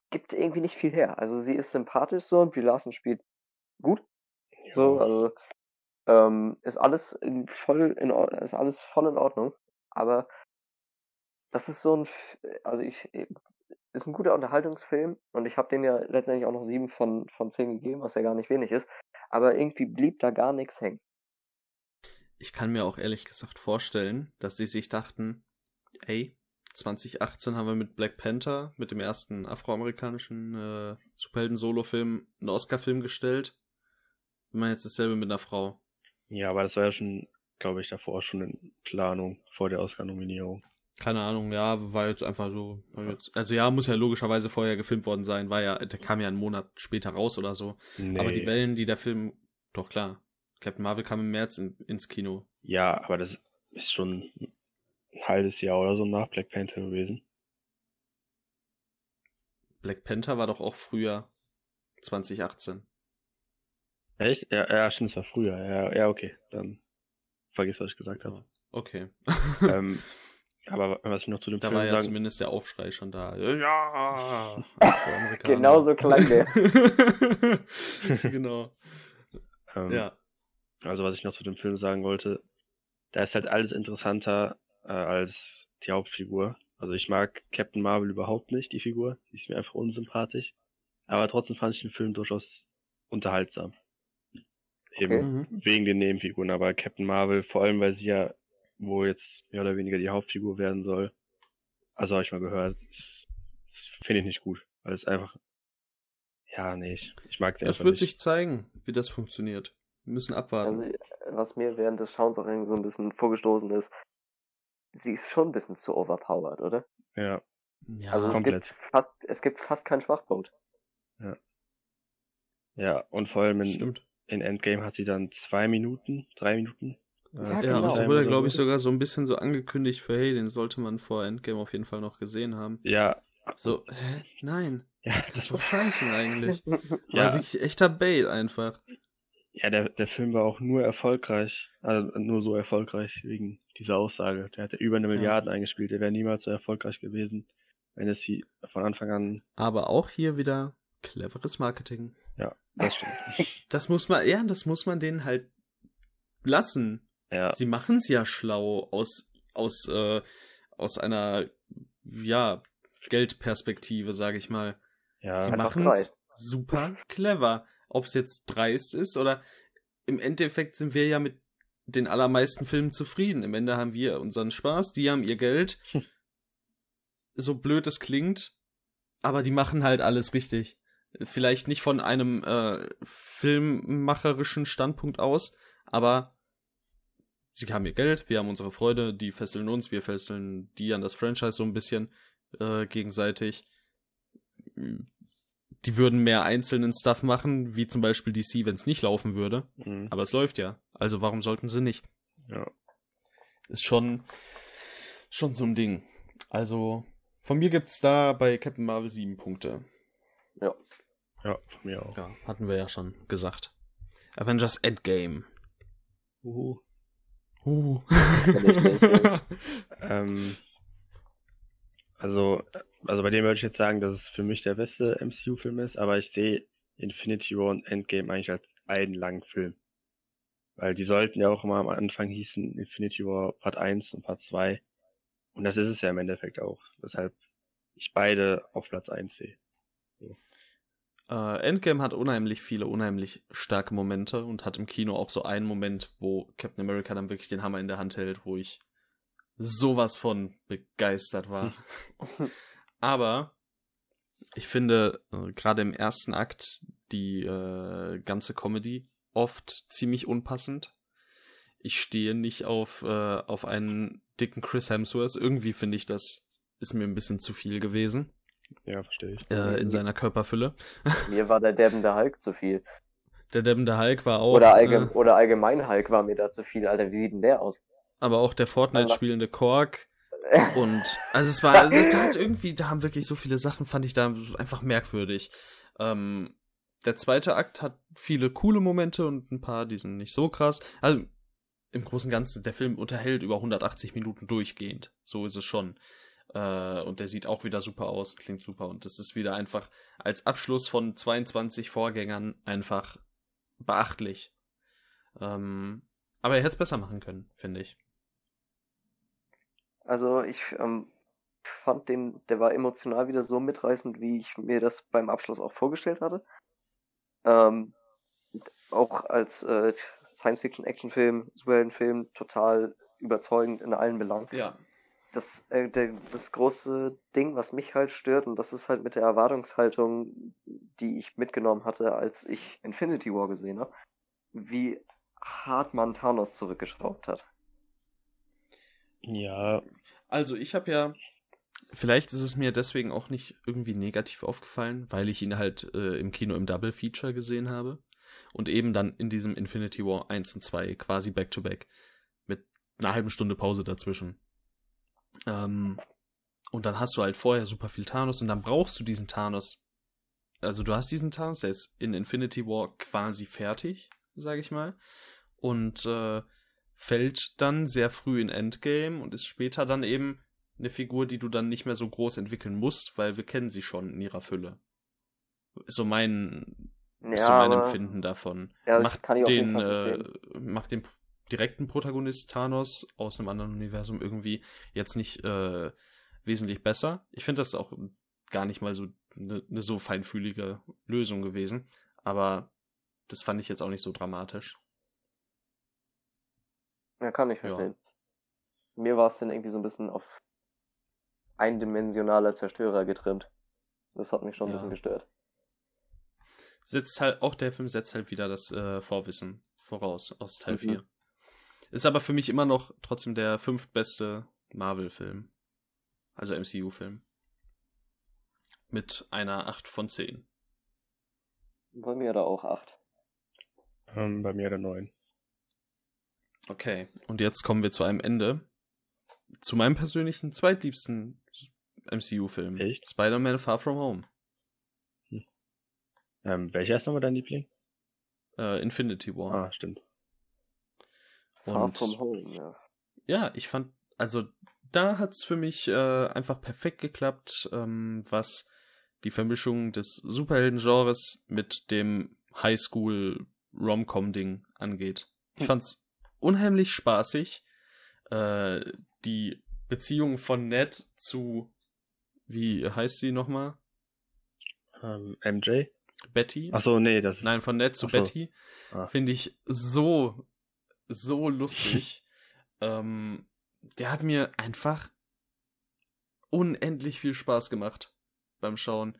gibt irgendwie nicht viel her. Also sie ist sympathisch so und Brie Larson spielt gut. So, Ja. also ähm, ist alles in voll in ist alles voll in Ordnung. Aber das ist so ein, also ich ist ein guter Unterhaltungsfilm und ich habe den ja letztendlich auch noch sieben von von zehn gegeben, was ja gar nicht wenig ist. Aber irgendwie blieb da gar nichts hängen. Ich kann mir auch ehrlich gesagt vorstellen, dass sie sich dachten, ey, 2018 haben wir mit Black Panther, mit dem ersten afroamerikanischen äh, Superhelden-Solo-Film, einen Oscar-Film gestellt. Wir machen jetzt dasselbe mit einer Frau. Ja, aber das war ja schon, glaube ich, davor schon in Planung vor der Oscar-Nominierung. Keine Ahnung, ja, war jetzt einfach so. Jetzt, also ja, muss ja logischerweise vorher gefilmt worden sein, war ja, der kam ja einen Monat später raus oder so. Nee. Aber die Wellen, die der Film, doch klar. Captain Marvel kam im März in, ins Kino. Ja, aber das ist schon ein halbes Jahr oder so nach Black Panther gewesen. Black Panther war doch auch früher 2018. Echt? Ja, ja, stimmt, es war früher. Ja, ja, okay. Dann vergiss, was ich gesagt habe. Okay. [LAUGHS] ähm, [LAUGHS] aber was ich noch zu dem Da Film war ja sagen zumindest der Aufschrei schon da. [LAUGHS] Ja! Genau so klang der. genau. ähm, Ja. Also was ich noch zu dem Film sagen wollte, da ist halt alles interessanter äh, als die Hauptfigur. Also ich mag Captain Marvel überhaupt nicht, die Figur. Die ist mir einfach unsympathisch. Aber trotzdem fand ich den Film durchaus unterhaltsam. Eben Mhm. wegen den Nebenfiguren. Aber Captain Marvel, vor allem weil sie ja wohl jetzt mehr oder weniger die Hauptfigur werden soll. Also habe ich mal gehört, finde ich nicht gut. Weil es einfach. Ja, nee, ich, ich mag Es einfach wird nicht. sich zeigen, wie das funktioniert. Wir müssen abwarten. Also, was mir während des Schauens auch irgendwie so ein bisschen vorgestoßen ist, sie ist schon ein bisschen zu overpowered, oder? ja. ja, also es komplett. gibt fast, es gibt fast keinen Schwachpunkt. Ja, und vor allem in, stimmt. In Endgame hat sie dann zwei Minuten, drei Minuten. äh, Ja, Ja, genau. und so Screentime wurde, oder glaube ich, so. sogar so ein bisschen so angekündigt für, hey, den sollte man vor Endgame auf jeden Fall noch gesehen haben. Ja, So, hä? Nein. ja, Das war scheiße eigentlich. [LAUGHS] Ja. War wirklich echter Bait einfach. ja der, der Film war auch nur erfolgreich, also nur so erfolgreich wegen dieser Aussage. Der hatte über eine Ja. Milliarde eingespielt, der wäre niemals so erfolgreich gewesen, wenn es sie von Anfang an, Aber auch hier wieder cleveres Marketing. ja, das stimmt. Das muss man, ja, das muss man denen halt lassen. Ja, Sie machen's ja schlau aus, aus, äh, aus einer, ja, Geldperspektive, sage ich mal. Ja, Sie machen es super clever. Ob es jetzt dreist ist oder im Endeffekt sind wir ja mit den allermeisten Filmen zufrieden. Im Ende haben wir unseren Spaß, die haben ihr Geld. [LAUGHS] so blöd es klingt, aber die machen halt alles richtig. Vielleicht nicht von einem äh, filmmacherischen Standpunkt aus, aber sie haben ihr Geld, wir haben unsere Freude, die fesseln uns, wir fesseln die an das Franchise so ein bisschen äh, gegenseitig. Die würden mehr einzelnen Stuff machen, wie zum Beispiel DC, wenn es nicht laufen würde. mhm. Aber es läuft ja. Also warum sollten sie nicht? ja. Ist schon, schon so ein Ding. Also, von mir gibt's da bei Captain Marvel sieben Punkte. Ja. Ja, von mir auch. Ja, hatten wir ja schon gesagt. Avengers Endgame. Uhu. Uh. Ja. [LAUGHS] Ähm, also, also bei dem würde ich jetzt sagen, dass es für mich der beste MCU-Film ist, aber ich sehe Infinity War und Endgame eigentlich als einen langen Film. Weil die sollten ja auch immer am Anfang hießen Infinity War Part 1 und Part 2. Und das ist es ja im Endeffekt auch. Weshalb ich beide auf Platz 1 sehe. Äh, Endgame hat unheimlich viele, unheimlich starke Momente und hat im Kino auch so einen Moment, wo Captain America dann wirklich den Hammer in der Hand hält, wo ich sowas von begeistert war. [LAUGHS] Aber ich finde äh, gerade im ersten Akt die äh, ganze Comedy oft ziemlich unpassend. Ich stehe nicht auf, äh, auf einen dicken Chris Hemsworth. Irgendwie finde ich, das ist mir ein bisschen zu viel gewesen Ja, verstehe ich. äh, in seiner Körperfülle. [LAUGHS] Mir war der debbende Hulk zu viel. Der deppende Hulk war auch. Oder, allgemein, äh, oder allgemein Hulk war mir da zu viel. Alter, wie sieht denn der aus? aber auch der Fortnite spielende Kork. [LAUGHS] Und also es war, also da hat irgendwie, da haben wirklich so viele Sachen, fand ich da einfach merkwürdig. Ähm, der zweite Akt hat viele coole Momente und ein paar, die sind nicht so krass. Also im Großen und Ganzen, der Film unterhält über 180 Minuten durchgehend. So ist es schon. Äh, und der sieht auch wieder super aus, klingt super. Und das ist wieder einfach als Abschluss von 22 Vorgängern einfach beachtlich. Ähm, aber er hätte es besser machen können, finde ich. Also ich ähm, fand den, der war emotional wieder so mitreißend, wie ich mir das beim Abschluss auch vorgestellt hatte. Ähm, auch als äh, Science-Fiction-Action-Film, Superheldenfilm total überzeugend in allen Belangen. Ja. Das, äh, der, das große Ding, was mich halt stört, und das ist halt mit der Erwartungshaltung, die ich mitgenommen hatte, als ich Infinity War gesehen habe, wie hart man Thanos zurückgeschraubt hat. Ja, Also ich habe ja, vielleicht ist es mir deswegen auch nicht irgendwie negativ aufgefallen, weil ich ihn halt äh, im Kino im Double Feature gesehen habe und eben dann in diesem Infinity War 1 und 2 quasi back to back mit einer halben Stunde Pause dazwischen. Ähm, und dann hast du halt vorher super viel Thanos und dann brauchst du diesen Thanos. Also du hast diesen Thanos, der ist in Infinity War quasi fertig, sage ich mal. Und äh, fällt dann sehr früh in Endgame und ist später dann eben eine Figur, die du dann nicht mehr so groß entwickeln musst, weil wir kennen sie schon in ihrer Fülle. Ist so mein, ist so mein Empfinden davon. Ja, macht den, äh, macht den direkten Protagonist Thanos aus einem anderen Universum irgendwie jetzt nicht äh, wesentlich besser. Ich finde das auch gar nicht mal so eine ne so feinfühlige Lösung gewesen, aber das fand ich jetzt auch nicht so dramatisch. Ja, kann ich Ja. verstehen. Mir war es dann irgendwie so ein bisschen auf eindimensionaler Zerstörer getrimmt. Das hat mich schon ein Ja. bisschen gestört. setzt halt, auch der Film setzt halt wieder das äh, Vorwissen voraus aus Teil Mhm. 4. Ist aber für mich immer noch trotzdem der fünftbeste Marvel-Film. Also MCU-Film. Mit einer 8 von 10. Bei mir da auch acht. ähm, bei mir der 9. Okay, und jetzt kommen wir zu einem Ende. Zu meinem persönlichen zweitliebsten MCU-Film. Echt? Spider-Man Far From Home. Ähm, welcher ist nochmal dein Liebling? Äh, Infinity War. Ah, stimmt. Far Und- from home, ja. ja, ich fand, also da hat's für mich äh, einfach perfekt geklappt, ähm, was die Vermischung des Superhelden-Genres mit dem Highschool-Rom-Com-Ding angeht. Ich Hm. fand's unheimlich spaßig. Äh, die Beziehung von Ned zu wie heißt sie nochmal? Ähm, MJ? Betty? Achso, nee, das ist. Nein, von Ned zu so. Betty. Ah. Finde ich so, so lustig. [LAUGHS] ähm, der hat mir einfach unendlich viel Spaß gemacht beim Schauen.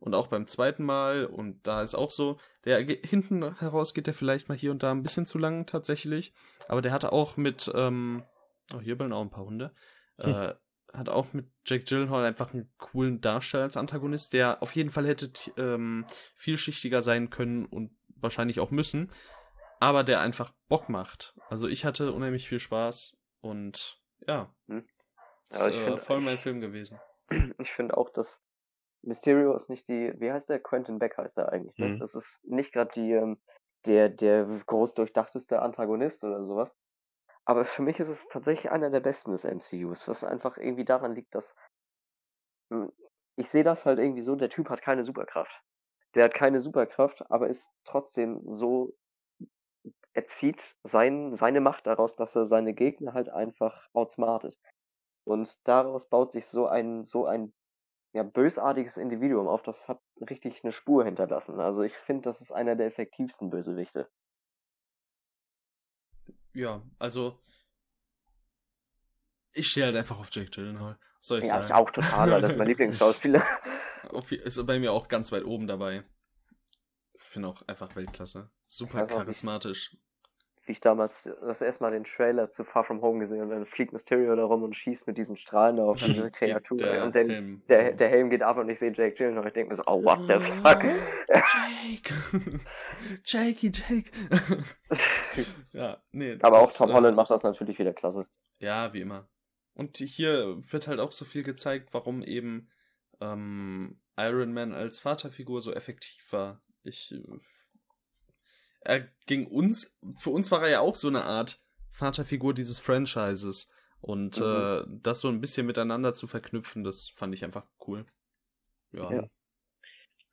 Und auch beim zweiten Mal, und da ist auch so, der hinten heraus geht der vielleicht mal hier und da ein bisschen zu lang tatsächlich. Aber der hatte auch mit, ähm, oh, hier bellen auch ein paar Hunde, äh, hat auch mit Jake Gyllenhaal einfach einen coolen Darsteller als Antagonist, der auf jeden Fall hätte ähm, vielschichtiger sein können und wahrscheinlich auch müssen, aber der einfach Bock macht. Also ich hatte unheimlich viel Spaß und ja, Hm. ist, Ja, ich äh, voll mein Film gewesen. [CLEARS THROAT] Ich finde auch, dass Mysterio ist nicht die, wie heißt der? Quentin Beck heißt er eigentlich, ne? Mhm. Das ist nicht gerade die, ähm, der, der groß durchdachteste Antagonist oder sowas. Aber für mich ist es tatsächlich einer der besten des MCUs, was einfach irgendwie daran liegt, dass hm, ich sehe das halt irgendwie so, der Typ hat keine Superkraft. Der hat keine Superkraft, aber ist trotzdem so, er zieht sein, seine Macht daraus, dass er seine Gegner halt einfach outsmartet. Und daraus baut sich so ein, so ein ja, bösartiges Individuum auf, das hat richtig eine Spur hinterlassen. Also ich finde, das ist einer der effektivsten Bösewichte. Ja, also ich stehe halt einfach auf Jake Gyllenhaal. Soll ich Ja, sagen? ich auch total, weil das ist mein [LAUGHS] Lieblingsschauspieler. Ist bei mir auch ganz weit oben dabei. Ich finde auch einfach Weltklasse. Super auch charismatisch. Wie ich damals das erste Mal den Trailer zu Far From Home gesehen und dann fliegt Mysterio da rum und schießt mit diesen Strahlen da auf diese Kreatur. der und dann, Helm der, der Helm geht ab und ich sehe Jake Gyllenhaal und ich denke mir so, oh, what the fuck? Jake! [LAUGHS] Jakey, Jake! [LAUGHS] ja, nee. Aber auch Tom äh, Holland macht das natürlich wieder klasse. Ja, wie immer. Und hier wird halt auch so viel gezeigt, warum eben ähm, Iron Man als Vaterfigur so effektiv war. Ich. Äh, er ging uns, für uns war er ja auch so eine Art Vaterfigur dieses Franchises. Und Mhm. äh, das so ein bisschen miteinander zu verknüpfen, das fand ich einfach cool. Ja. Ja.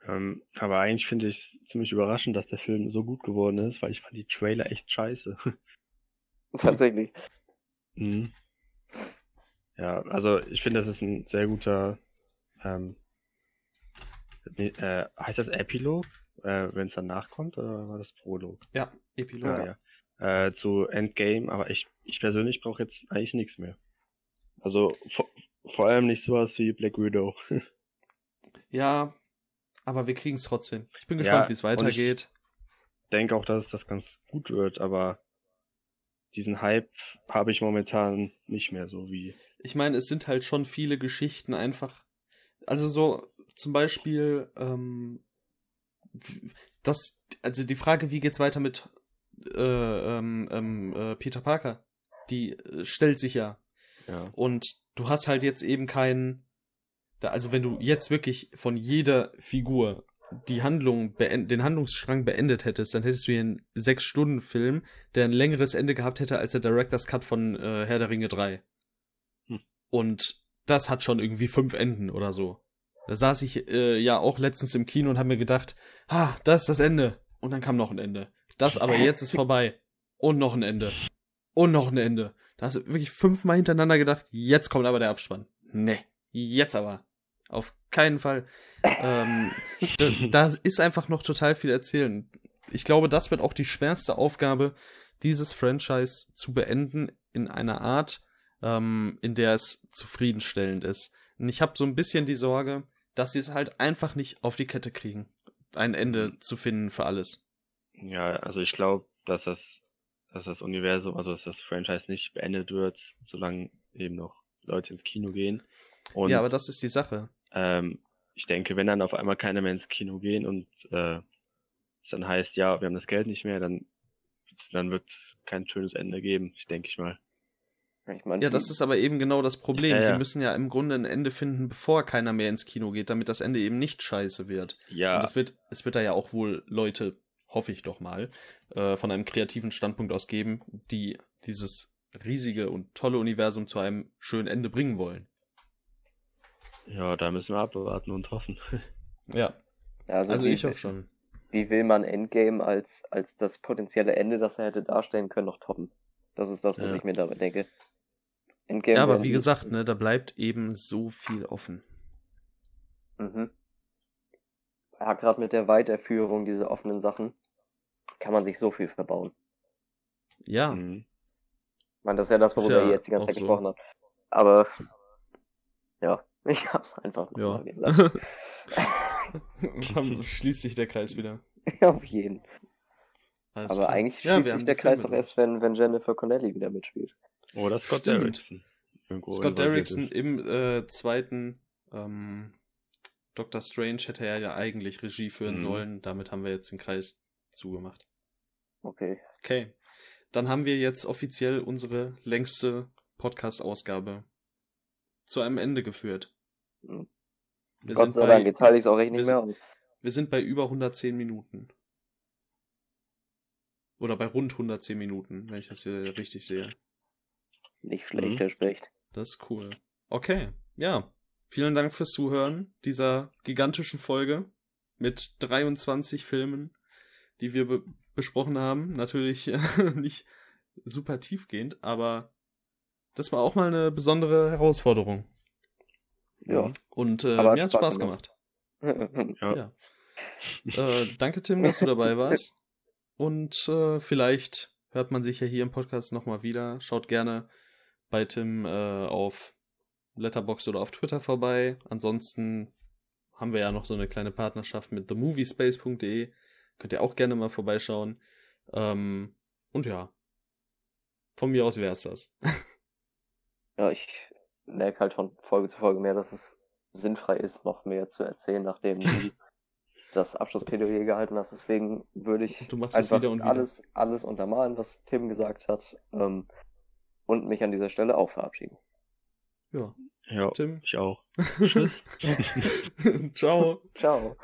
Ähm, aber eigentlich finde ich es ziemlich überraschend, dass der Film so gut geworden ist, weil ich fand die Trailer echt scheiße. [LAUGHS] Tatsächlich. Mhm. Ja, also ich finde, das ist ein sehr guter, ähm, äh, heißt das Epilog, äh, wenn es danach kommt, oder war das Prolog? Ja, Epilog. Ja, ja. Äh, zu Endgame, aber ich, ich persönlich brauche jetzt eigentlich nichts mehr. Also vor, vor allem nicht sowas wie Black Widow. [LAUGHS] Ja, aber wir kriegen es trotzdem. Ich bin Ja, gespannt, wie es und ich- weitergeht. denke auch, dass das ganz gut wird, aber diesen Hype habe ich momentan nicht mehr so wie. Ich meine, es sind halt schon viele Geschichten einfach. Also so zum Beispiel, ähm, das, also die Frage, wie geht's weiter mit äh, ähm, ähm, äh, Peter Parker, die äh, stellt sich ja. Ja. Und du hast halt jetzt eben keinen. Da, also wenn du jetzt wirklich von jeder Figur die Handlung den Handlungsstrang beendet hättest, dann hättest du hier einen sechs Stunden Film, der ein längeres Ende gehabt hätte als der Director's Cut von äh, Herr der Ringe 3. Hm. Und das hat schon irgendwie fünf Enden oder so. Da saß ich äh, ja auch letztens im Kino und habe mir gedacht, ha, das ist das Ende. Und dann kam noch ein Ende. Das aber jetzt ist vorbei. Und noch ein Ende. Und noch ein Ende. Da hast du wirklich fünfmal hintereinander gedacht, jetzt kommt aber der Abspann. Nee, jetzt aber. Auf keinen Fall. ähm, da, da ist einfach noch total viel erzählen. Ich glaube, das wird auch die schwerste Aufgabe, dieses Franchise zu beenden in einer Art, ähm, in der es zufriedenstellend ist. Und ich habe so ein bisschen die Sorge, dass sie es halt einfach nicht auf die Kette kriegen, ein Ende zu finden für alles. Ja, also ich glaube, dass das, dass das Universum, also dass das Franchise nicht beendet wird, solange eben noch Leute ins Kino gehen. Und ja, aber das ist die Sache. ähm, ich denke, wenn dann auf einmal keine mehr ins Kino gehen und äh, es dann heißt, ja, wir haben das Geld nicht mehr, dann, dann wird es kein schönes Ende geben, denke ich mal. Ich meine, Ja, das ist aber eben genau das Problem. Ja, Sie ja. müssen ja im Grunde ein Ende finden, bevor keiner mehr ins Kino geht, damit das Ende eben nicht scheiße wird. Ja, Und es wird, es wird da ja auch wohl Leute, hoffe ich doch mal, äh, von einem kreativen Standpunkt aus geben, die dieses riesige und tolle Universum zu einem schönen Ende bringen wollen. ja, da müssen wir abwarten und hoffen. [LAUGHS] Ja, also, also wie, ich hoffe schon. wie will man Endgame als, als das potenzielle Ende, das er hätte darstellen können, noch toppen? Das ist das, was Ja. ich mir dabei denke. Endgame Ja, aber wie gesagt, ne, da bleibt eben so viel offen. Mhm. Ja, gerade mit der Weiterführung dieser offenen Sachen kann man sich so viel verbauen. Ja, Mhm. Ich meine, das ist ja das, worüber ja ihr jetzt die ganze Zeit so. gesprochen habt. Aber ja, [LAUGHS] ich hab's einfach ja. nochmal gesagt. [LAUGHS] Dann schließt sich der Kreis wieder. [LAUGHS] Auf jeden. Alles Aber klar. eigentlich Ja, schließt wir sich haben der Kreis doch erst, wenn, wenn Jennifer Connelly wieder mitspielt. Oder Scott Stimmt. Derrickson. Irgendwo Scott Derrickson im äh, zweiten ähm, Doctor Strange hätte er ja eigentlich Regie führen Mhm. sollen. Damit haben wir jetzt den Kreis zugemacht. Okay. Okay. Dann haben wir jetzt offiziell unsere längste Podcast-Ausgabe zu einem Ende geführt. Mhm. Wir Gott sind sei bei- Dank, jetzt halte ich es auch echt nicht mehr aus. Wir sind bei über 110 Minuten. Oder bei rund 110 Minuten, wenn ich das hier richtig sehe. Nicht schlecht, Mhm. Specht. Das ist cool. Okay, ja. Vielen Dank fürs Zuhören dieser gigantischen Folge mit 23 Filmen, die wir be besprochen haben. Natürlich [LAUGHS] nicht super tiefgehend, aber das war auch mal eine besondere Herausforderung. Ja. Und äh, mir hat Spaß gemacht. gemacht. [LAUGHS] Ja. Ja. äh, danke, Tim, dass du dabei warst. [LAUGHS] Und äh, vielleicht hört man sich ja hier im Podcast nochmal wieder. Schaut gerne bei Tim äh, auf Letterboxd oder auf Twitter vorbei. Ansonsten haben wir ja noch so eine kleine Partnerschaft mit themoviespace.de. Könnt ihr auch gerne mal vorbeischauen. Ähm, und ja, von mir aus wäre es das. [LAUGHS] ja, ich merke halt von Folge zu Folge mehr, dass es sinnfrei ist, noch mehr zu erzählen, nachdem du [LAUGHS] das Abschlussplädoyer gehalten hast. Deswegen würde ich einfach wieder wieder. alles, alles untermalen, was Tim gesagt hat, ähm, und mich an dieser Stelle auch verabschieden. Ja, Ja, Tim. ich auch. [LAUGHS] Tschüss. [LAUGHS] Ciao. Ciao.